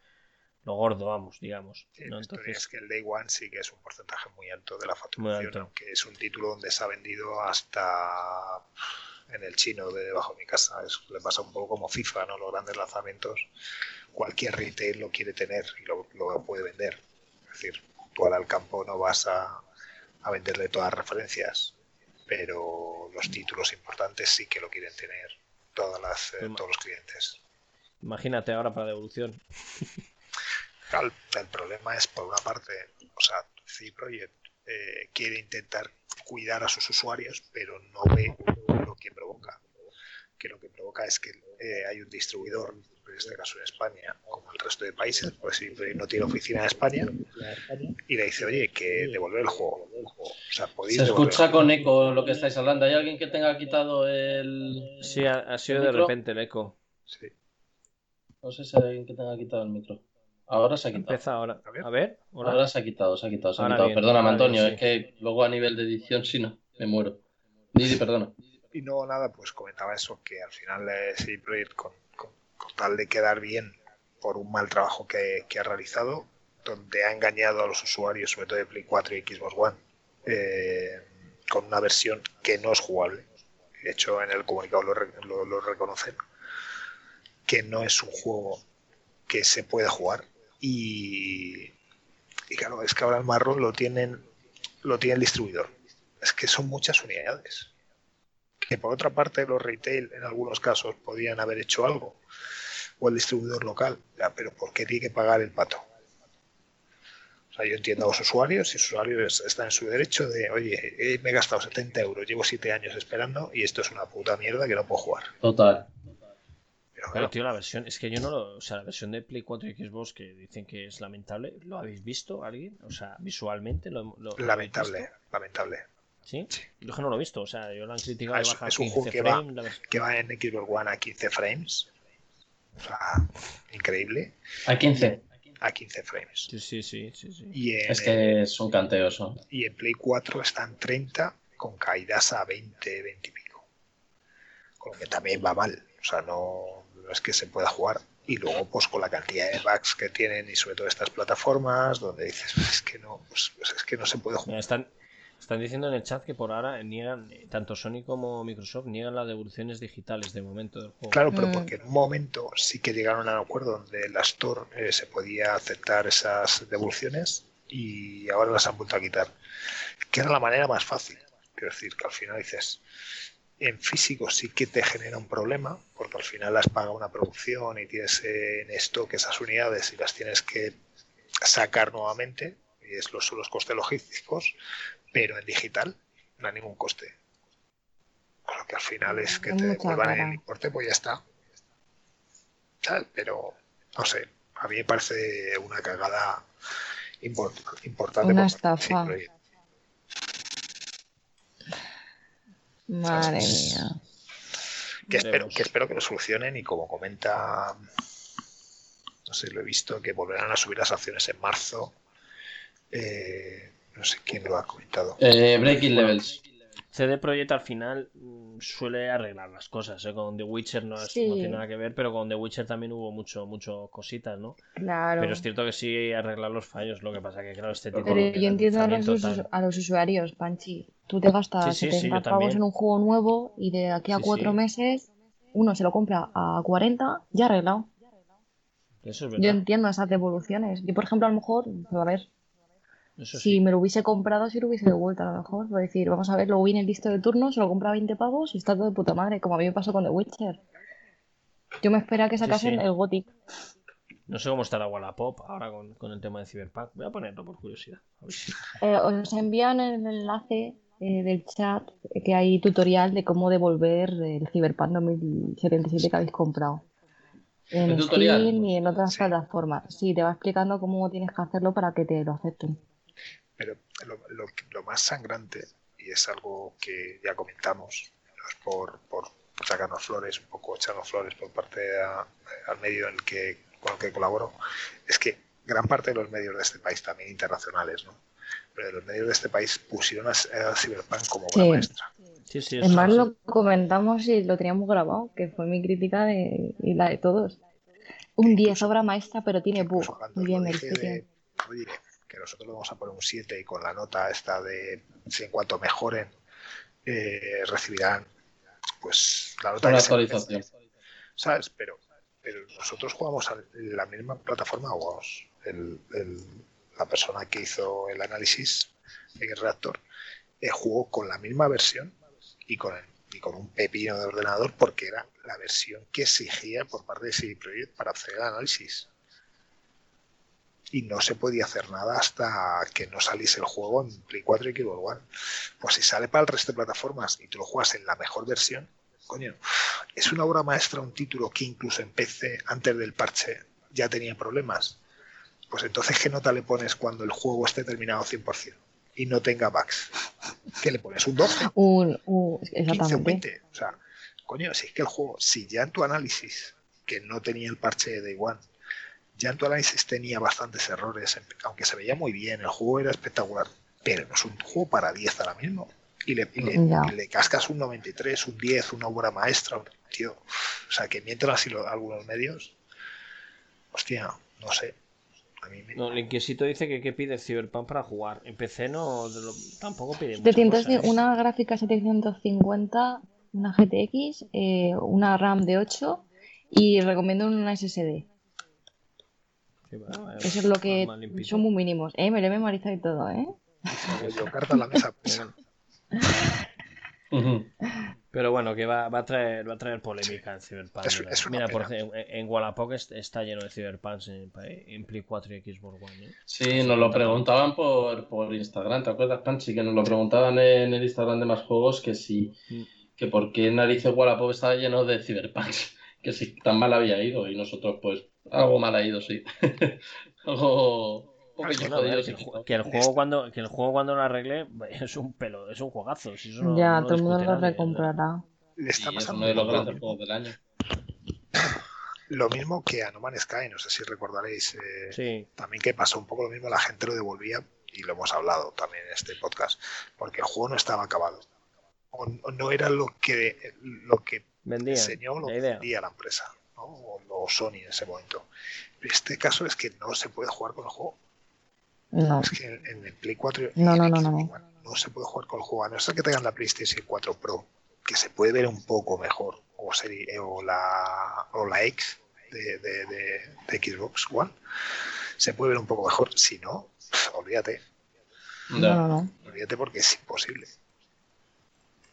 lo gordo, vamos, digamos. Sí, ¿no? la historia Entonces, es que el Day One sí que es un porcentaje muy alto de la facturación, aunque es un título donde se ha vendido hasta en el chino de debajo de mi casa. Es- le pasa un poco como FIFA, ¿no? Los grandes lanzamientos, cualquier retail lo quiere tener y lo, lo puede vender. Es decir, tú ahora al campo no vas a, a venderle todas las referencias, pero los títulos importantes sí que lo quieren tener todas las, eh, todos los clientes. imagínate ahora para devolución. Claro, el problema es, por una parte, o sea, CD Projekt eh, quiere intentar cuidar a sus usuarios, pero no ve lo que provoca. Que lo que provoca es que eh, hay un distribuidor, en este caso en España, como el resto de países, pues Projekt no tiene oficina en España, y le dice, oye, que devolver el juego. O sea, podéis Se escucha con eco lo que estáis hablando. ¿Hay alguien que tenga quitado el. Sí, ha, ha sido ¿El de micro? repente el eco. Sí. No sé si hay alguien que tenga quitado el micro. Ahora se ha quitado. Empieza ahora. A ver. A ver, hola. Ahora se ha quitado, se ha quitado, se ha Ahora quitado. bien, Perdóname, Antonio, bien, es que luego a nivel de edición, si no, me muero. Didi, perdona. Y no, nada, pues comentaba eso, que al final CD Projekt, con, con- con tal de quedar bien por un mal trabajo que, que ha realizado, donde ha engañado a los usuarios, sobre todo de Play 4 y Xbox One, eh, con una versión que no es jugable. De hecho, en el comunicado lo, re- lo- lo reconocen, que no es un juego que se pueda jugar. Y, claro, es que ahora el marrón lo tienen, lo tiene el distribuidor. Es que son muchas unidades que por otra parte los retail en algunos casos podían haber hecho algo, o el distribuidor local, ya, pero ¿por qué tiene que pagar el pato? O sea, yo entiendo a los usuarios, y los usuarios están en su derecho de, oye, eh, me he gastado 70 euros, llevo 7 años esperando y esto es una puta mierda que no puedo jugar. Total. Pero tío, la versión, es que yo no lo, o sea, la versión de Play 4 y Xbox que dicen que es lamentable, ¿lo habéis visto alguien? O sea, visualmente lo, lo- lo lamentable, visto? lamentable. ¿Sí? Yo es que no lo he visto, o sea, yo lo han criticado Ah, que es- baja es un 15 juego que va- la vers- Que va en Xbox One a 15 frames. O sea, increíble. A 15. A 15 frames. Sí, sí, sí, sí, sí. Y en, Es que es un canteo eso. y en Play 4 están 30 con caídas a 20, 20 y pico. Con lo que también va mal. O sea, no es que se pueda jugar. Y luego, pues con la cantidad de bugs que tienen y sobre todo estas plataformas, donde dices, "Pues es que no, pues, pues es que no se puede jugar. están, Están diciendo en el chat que por ahora niegan, tanto Sony como Microsoft niegan las devoluciones digitales de momento del juego. Claro, pero Mm. porque en un momento sí que llegaron a un acuerdo donde la Store eh, se podía aceptar esas devoluciones y ahora las han vuelto a quitar. Que era la manera más fácil. Quiero decir, que al final dices, en físico sí que te genera un problema, porque al final has pagado una producción y tienes en stock esas unidades y las tienes que sacar nuevamente, y es los, son los costes logísticos, pero en digital no hay ningún coste. Con lo que al final es que te cara. el importe, pues ya está. ¿Sabes? Pero, no sé, a mí me parece una cagada import- importante. Una estafa. Projekt. Madre ¿Sabes? mía. que espero, que espero que lo solucionen y como comenta, no sé, lo he visto, que volverán a subir las acciones en marzo. Eh, no sé quién lo ha comentado. Eh, breaking Levels. CD Projekt al final mm, suele arreglar las cosas, ¿eh? Con The Witcher no, es- Sí. no tiene nada que ver, pero con The Witcher también hubo mucho, mucho cositas, ¿no? Claro. Pero es cierto que sí arreglar los fallos, lo que pasa que claro, este tipo Pero de yo entiendo a los, lanzamiento usu- tan- a los usuarios, Panchi. Tú te gastas Sí, sí, sí, 70 yo pavos en un juego nuevo y de aquí a cuatro meses uno se lo compra a 40 ya arreglado. Eso es Yo entiendo esas devoluciones. Yo, por ejemplo, a lo mejor, pues, a ver, Eso si me lo hubiese comprado, si lo hubiese devuelto a lo mejor. Por decir, vamos a ver, luego viene el listo de turno, se lo compra a 20 pavos y está todo de puta madre, como a mí me pasó con The Witcher. Yo me esperaba que sacasen el Gothic. No sé cómo estará Wallapop ahora con, con el tema de Cyberpunk. Voy a ponerlo por curiosidad. A ver si- Eh, os envían el enlace eh, del chat eh, que hay tutorial de cómo devolver el Cyberpunk 2077 que habéis comprado. En ¿El tutorial? Steam y en otras Sí. plataformas. Sí, te va explicando cómo tienes que hacerlo para que te lo acepten. Pero lo, lo- lo más sangrante, y es algo que ya comentamos, no es por, por sacarnos flores, un poco echarnos flores por parte a- al medio en el que, con el que colaboro, es que gran parte de los medios de este país, también internacionales, ¿no? Pero los medios de este país pusieron a, a Cyberpunk como obra Sí. maestra. Sí, sí, Es más, lo comentamos y lo teníamos grabado, que fue mi crítica de, y la de todos. Un 10 obra maestra, pero tiene bug. Muy bien, de, oye, que nosotros le vamos a poner un 7 y con la nota esta de si en cuanto mejoren eh, recibirán pues la nota Una se actualización. ¿sabes? Pero, pero nosotros jugamos a la misma plataforma, vamos, el, el- la persona que hizo el análisis en el reactor eh, jugó con la misma versión y con, el- y con un pepino de ordenador porque era la versión que exigía por parte de CD Projekt para acceder al análisis. Y no se podía hacer nada hasta que no saliese el juego en Play 4 y Xbox One. Pues si sale para el resto de plataformas y tú lo juegas en la mejor versión, coño, es una obra maestra un título que incluso en PC, antes del parche, ya tenía problemas. Pues entonces, ¿qué nota le pones cuando el juego esté terminado 100% y no tenga bugs? ¿Qué le pones? ¿Un 12? Un, un- 15 o exactamente. 20. O sea, coño, si es que el juego, si ya en tu análisis, que no tenía el parche de Day One, ya en tu análisis tenía bastantes errores, aunque se veía muy bien, el juego era espectacular, pero no es un juego para 10 ahora mismo. Y le, y le- y le cascas un 93, un 10, una obra maestra, un- tío. O sea, que mientras así lo- algunos medios, hostia, no sé. A mí me, No, el Inquisito dice que qué pide Cyberpunk para jugar. En PC no lo- tampoco pide mucha 700 cosa, ¿eh? una gráfica 750, una GTX, eh, una RAM de 8 y recomiendo una SSD. Sí, bueno, Eso es lo que son muy mínimos. Eh, me lo he memorizado y todo, ¿eh? yo carta la mesa. (laughs) Pero bueno, que va, va a traer va a traer polémica en Cyberpunk. Es- mira, es una Mira, por en, en Wallapop est- está lleno de Cyberpunks en, en Play 4 y Xbox One. ¿eh? Sí, nos lo preguntaban por, por Instagram, ¿te acuerdas, Panchi? Que nos lo preguntaban en el Instagram de más juegos que si, que por qué narices Wallapop estaba lleno de Cyberpunks, (laughs) que si tan mal había ido y nosotros pues algo mal ha ido, sí. (laughs) algo Bueno, ver, que, el que juego cuando que el juego cuando lo arregle (laughs) es un pelo, es un juegazo. Si eso no- ya, no todo el mundo lo recomprará. le está Y es uno de los grandes mismo. juegos del año. Lo mismo que a No Man's Sky, no sé si recordaréis. eh, Sí, También que pasó un poco lo mismo, la gente lo devolvía y lo hemos hablado también en este podcast, porque el juego no estaba acabado. O o no era lo que, lo que vendía enseñó, lo la que vendía la empresa, ¿no? o, o Sony en ese momento. En este caso es que no se puede jugar con el juego. No. Es que en en el Play 4 y No, no, no, no. One no se puede jugar con el juego, a no ser que tengan la PlayStation 4 Pro, que se puede ver un poco mejor, o, serie, o, la, o la X de, de- de- de Xbox One, se puede ver un poco mejor. Si no, (laughs) olvídate, No, no, no. olvídate porque es imposible.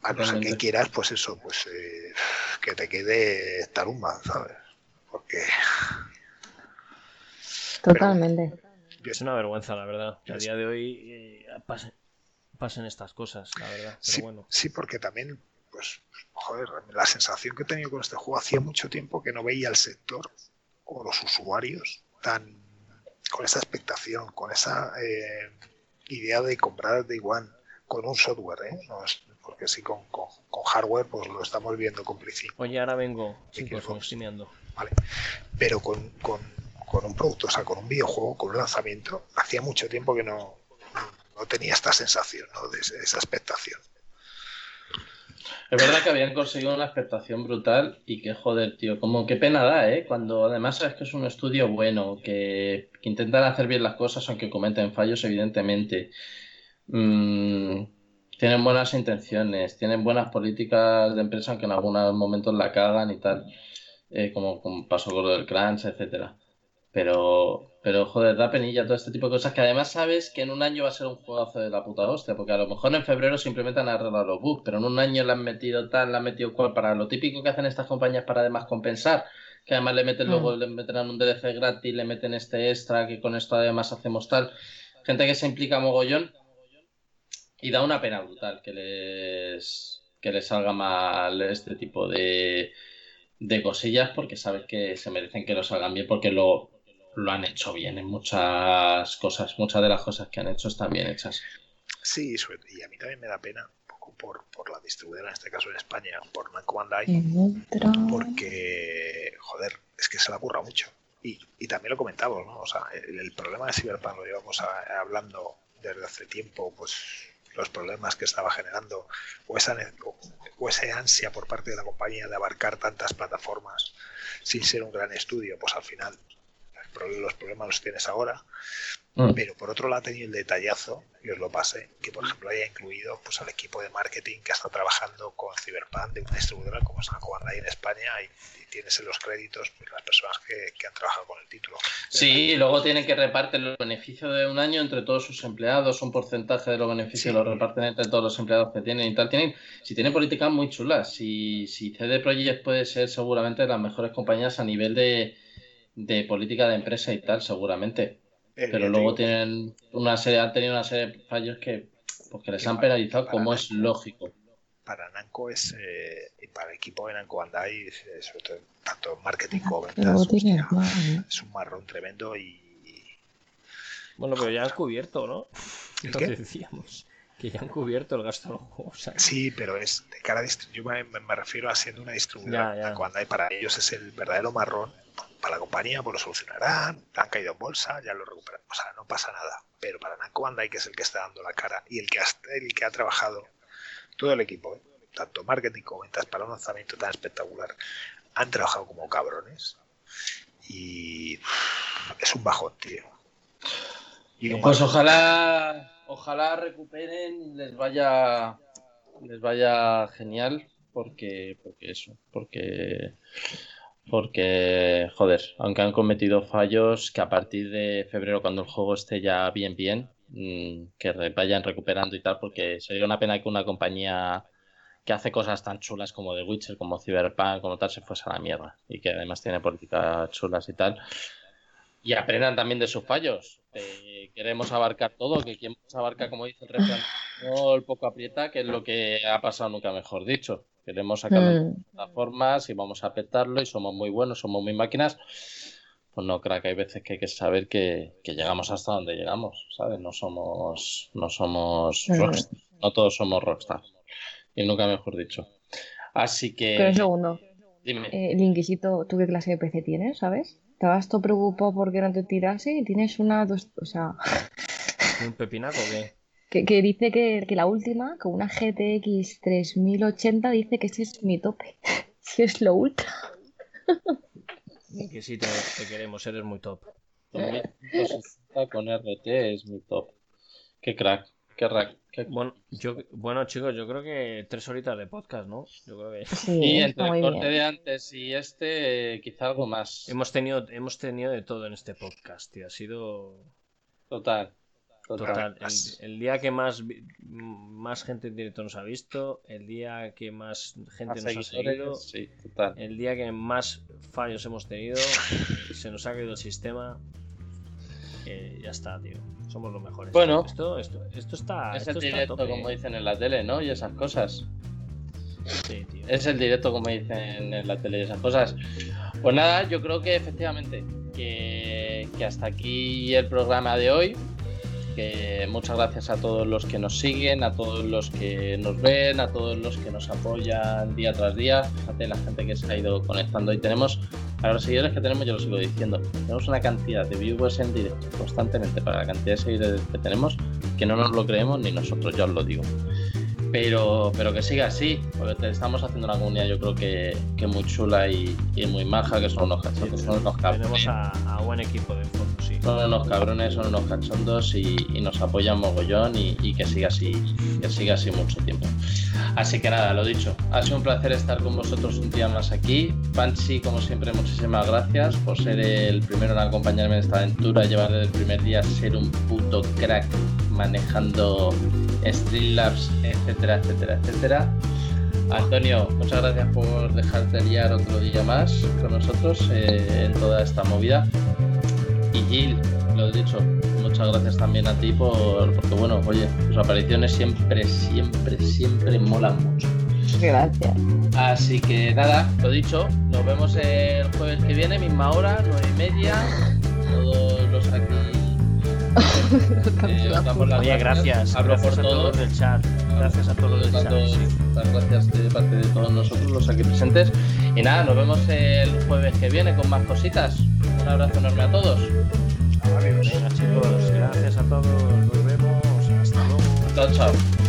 A no ser que quieras, pues eso, pues eh, que te quede tarumba, ¿sabes? Porque Totalmente. Es una vergüenza, la verdad. Que a día de hoy eh, pasen, pasen estas cosas, la verdad. Pero Sí, bueno. sí, porque también, pues, joder, la sensación que he tenido con este juego hacía mucho tiempo que no veía al sector o los usuarios tan con esa expectación, con esa eh, idea de comprar de One con un software, ¿eh? No es- porque sí, con, con- con hardware, pues lo estamos viendo con Play 5, Oye, ahora vengo, chicos, estoy meando. pero con, con, con un producto, o sea, con un videojuego, con un lanzamiento, hacía mucho tiempo que no, no tenía esta sensación, ¿no? De esa expectación. Es verdad que habían conseguido una expectación brutal y que joder, tío, como qué pena da, ¿eh? Cuando además sabes que es un estudio bueno, que, que intentan hacer bien las cosas aunque cometen fallos, evidentemente. Mm, tienen buenas intenciones, tienen buenas políticas de empresa, aunque en algunos momentos la cagan y tal, eh, como, como pasó con lo del crunch, etcétera. Pero, pero joder, da penilla todo este tipo de cosas que además sabes que en un año va a ser un juegazo de la puta hostia, porque a lo mejor en febrero simplemente han arreglado los bugs, pero en un año le han metido tal, le han metido cual, para lo típico que hacen estas compañías para además compensar, que además le meten luego, le meterán un DLC gratis, le meten este extra, que con esto además hacemos tal. Gente que se implica mogollón y da una pena brutal que les, que les salga mal este tipo de, de cosillas porque sabes que se merecen que lo salgan bien porque lo, lo han hecho bien en muchas cosas. Muchas de las cosas que han hecho están bien hechas. Sí, y a mí también me da pena, un poco por, por la distribuidora, en este caso en España, por Namco Bandai, porque, joder, es que se la curra mucho. Y, y también lo comentamos, ¿no? O sea, el, el problema de Cyberpunk lo llevamos a- hablando desde hace tiempo, pues los problemas que estaba generando, o esa, ne- o, o esa ansia por parte de la compañía de abarcar tantas plataformas sin ser un gran estudio, pues al final los problemas los tienes ahora. Mm. Pero por otro lado ha tenido el detallazo, y os lo pasé, que por ejemplo haya incluido pues al equipo de marketing que está trabajando con Cyberpunk de una distribuidora como es Namco Bandai en España y, y tienes en los créditos pues, las personas que, que han trabajado con el título. Sí, y luego tienen que repartir los beneficios de un año entre todos sus empleados, un porcentaje de los beneficios Sí. los reparten entre todos los empleados que tienen y tal. Tienen, si tienen políticas muy chulas, si, si CD Projekt puede ser seguramente de las mejores compañías a nivel de, de política de empresa y tal, seguramente. Pero luego digo, tienen una serie, han tenido una serie de fallos que, pues, que les han penalizado como es lógico. para Namco es, eh, y para el equipo de Namco Bandai, sobre todo tanto en marketing como ventas, es un marrón tremendo y, Bueno, pero ya han cubierto, ¿no? ¿El Lo que decíamos. Que ya han cubierto el gasto de los juegos. o sea, Sí, pero es de cara a yo me, me- me refiero a siendo una distribuidora. Ya, ya. Cuando hay para ellos es el verdadero marrón. Para la compañía, pues lo solucionarán, han caído en bolsa, ya lo recuperan. O sea, no pasa nada. Pero para Namco Bandai, que es el que está dando la cara y el que ha, el que ha trabajado, todo el equipo, ¿eh? tanto marketing como ventas, para un lanzamiento tan espectacular, han trabajado como cabrones. Y es un bajón, tío. Y un Pues bajón. ojalá, ojalá recuperen y les vaya, les vaya genial, porque, porque eso, porque, porque, joder, aunque han cometido fallos, que a partir de febrero, cuando el juego esté ya bien, bien, mm, que vayan recuperando y tal, porque sería una pena que una compañía que hace cosas tan chulas como The Witcher, como Cyberpunk, como tal, se fuese a la mierda, y que además tiene políticas chulas y tal y aprendan también de sus fallos. Eh, queremos abarcar todo, que quien abarca, como dice el refrán, no el poco aprieta, que es lo que ha pasado nunca mejor dicho. Queremos sacarlo de Mm, plataformas y vamos a petarlo y somos muy buenos, somos muy máquinas. Pues no, crack, hay veces que hay que saber que, que llegamos hasta donde llegamos, ¿sabes? No somos, no somos Mm. rockstar, no todos somos rockstar. Y nunca mejor dicho. Así que, Pero un segundo. dime. Eh, Linquisito, ¿tú qué clase de PC tienes, sabes? ¿Estabas todo preocupado porque no te tirase? y Tienes una, dos, o sea, ¿Un pepinaco o qué? Que, que dice que, que la última, con una GTX 3080, dice que ese es mi tope. (laughs) Si es lo ultra. Que sí te, te queremos, eres muy top. 2560 con RT es mi top. Qué crack, qué crack. qué- Bueno, yo, bueno, chicos, yo creo que tres horitas de podcast, ¿no? Yo creo que Sí, Y entre muy el corte bien. de antes y este, quizá algo más. hemos tenido, hemos tenido de todo en este podcast, tío. Ha sido Total. Total. El, el día que más, más gente en directo nos ha visto, el día que más gente Más nos ha seguido, seguidores, sí, total. el día que más fallos hemos tenido, (laughs) se nos ha caído el sistema. eh, ya está, tío. Somos los mejores. Bueno. esto, esto, esto está. Es esto el está directo, tope, como eh. dicen en la tele, ¿no? Y esas cosas. Sí, tío. Es el directo, como dicen en la tele y esas cosas. Pues nada, yo creo que efectivamente que, que hasta aquí el programa de hoy. Que muchas gracias a todos los que nos siguen, a todos los que nos ven, a todos los que nos apoyan día tras día. Fíjate la gente que se ha ido conectando y tenemos, para los seguidores que tenemos, yo lo sigo diciendo, tenemos una cantidad de viewers en directo constantemente para la cantidad de seguidores que tenemos que no nos lo creemos ni nosotros, ya os lo digo pero, pero que siga así, porque te- estamos haciendo una comunidad yo creo que, que muy chula y, y muy maja, que son unos cachondos, son unos Tenemos a, a buen equipo de fondo. Son unos cabrones, son unos cachondos y, nos apoyan mogollón y, que siga así, que siga así mucho tiempo. Así que nada, lo dicho, ha sido un placer estar con vosotros un día más aquí. Panchi, como siempre, muchísimas gracias por ser el primero en acompañarme en esta aventura, llevar desde el primer día, ser un puto crack manejando Streamlabs, etcétera, etcétera, etcétera. Antonio, muchas gracias por dejarte liar otro día más con nosotros eh, en toda esta movida. Y Gil, lo he dicho, muchas gracias también a ti por, porque bueno, oye, tus apariciones siempre, siempre, siempre molan mucho. Gracias. Así que nada, lo dicho, nos vemos el jueves que viene, misma hora, nueve y media. Todos. Eh, Oye, gracias. Hablo gracias por a todos. del chat. Gracias a todos los del chat. Las gracias de parte de todos nosotros, los aquí presentes. Y nada, nos vemos el jueves que viene con más cositas. Un abrazo enorme a todos. Venga, chicos, gracias a todos. Nos vemos. Hasta luego. Chao, chao.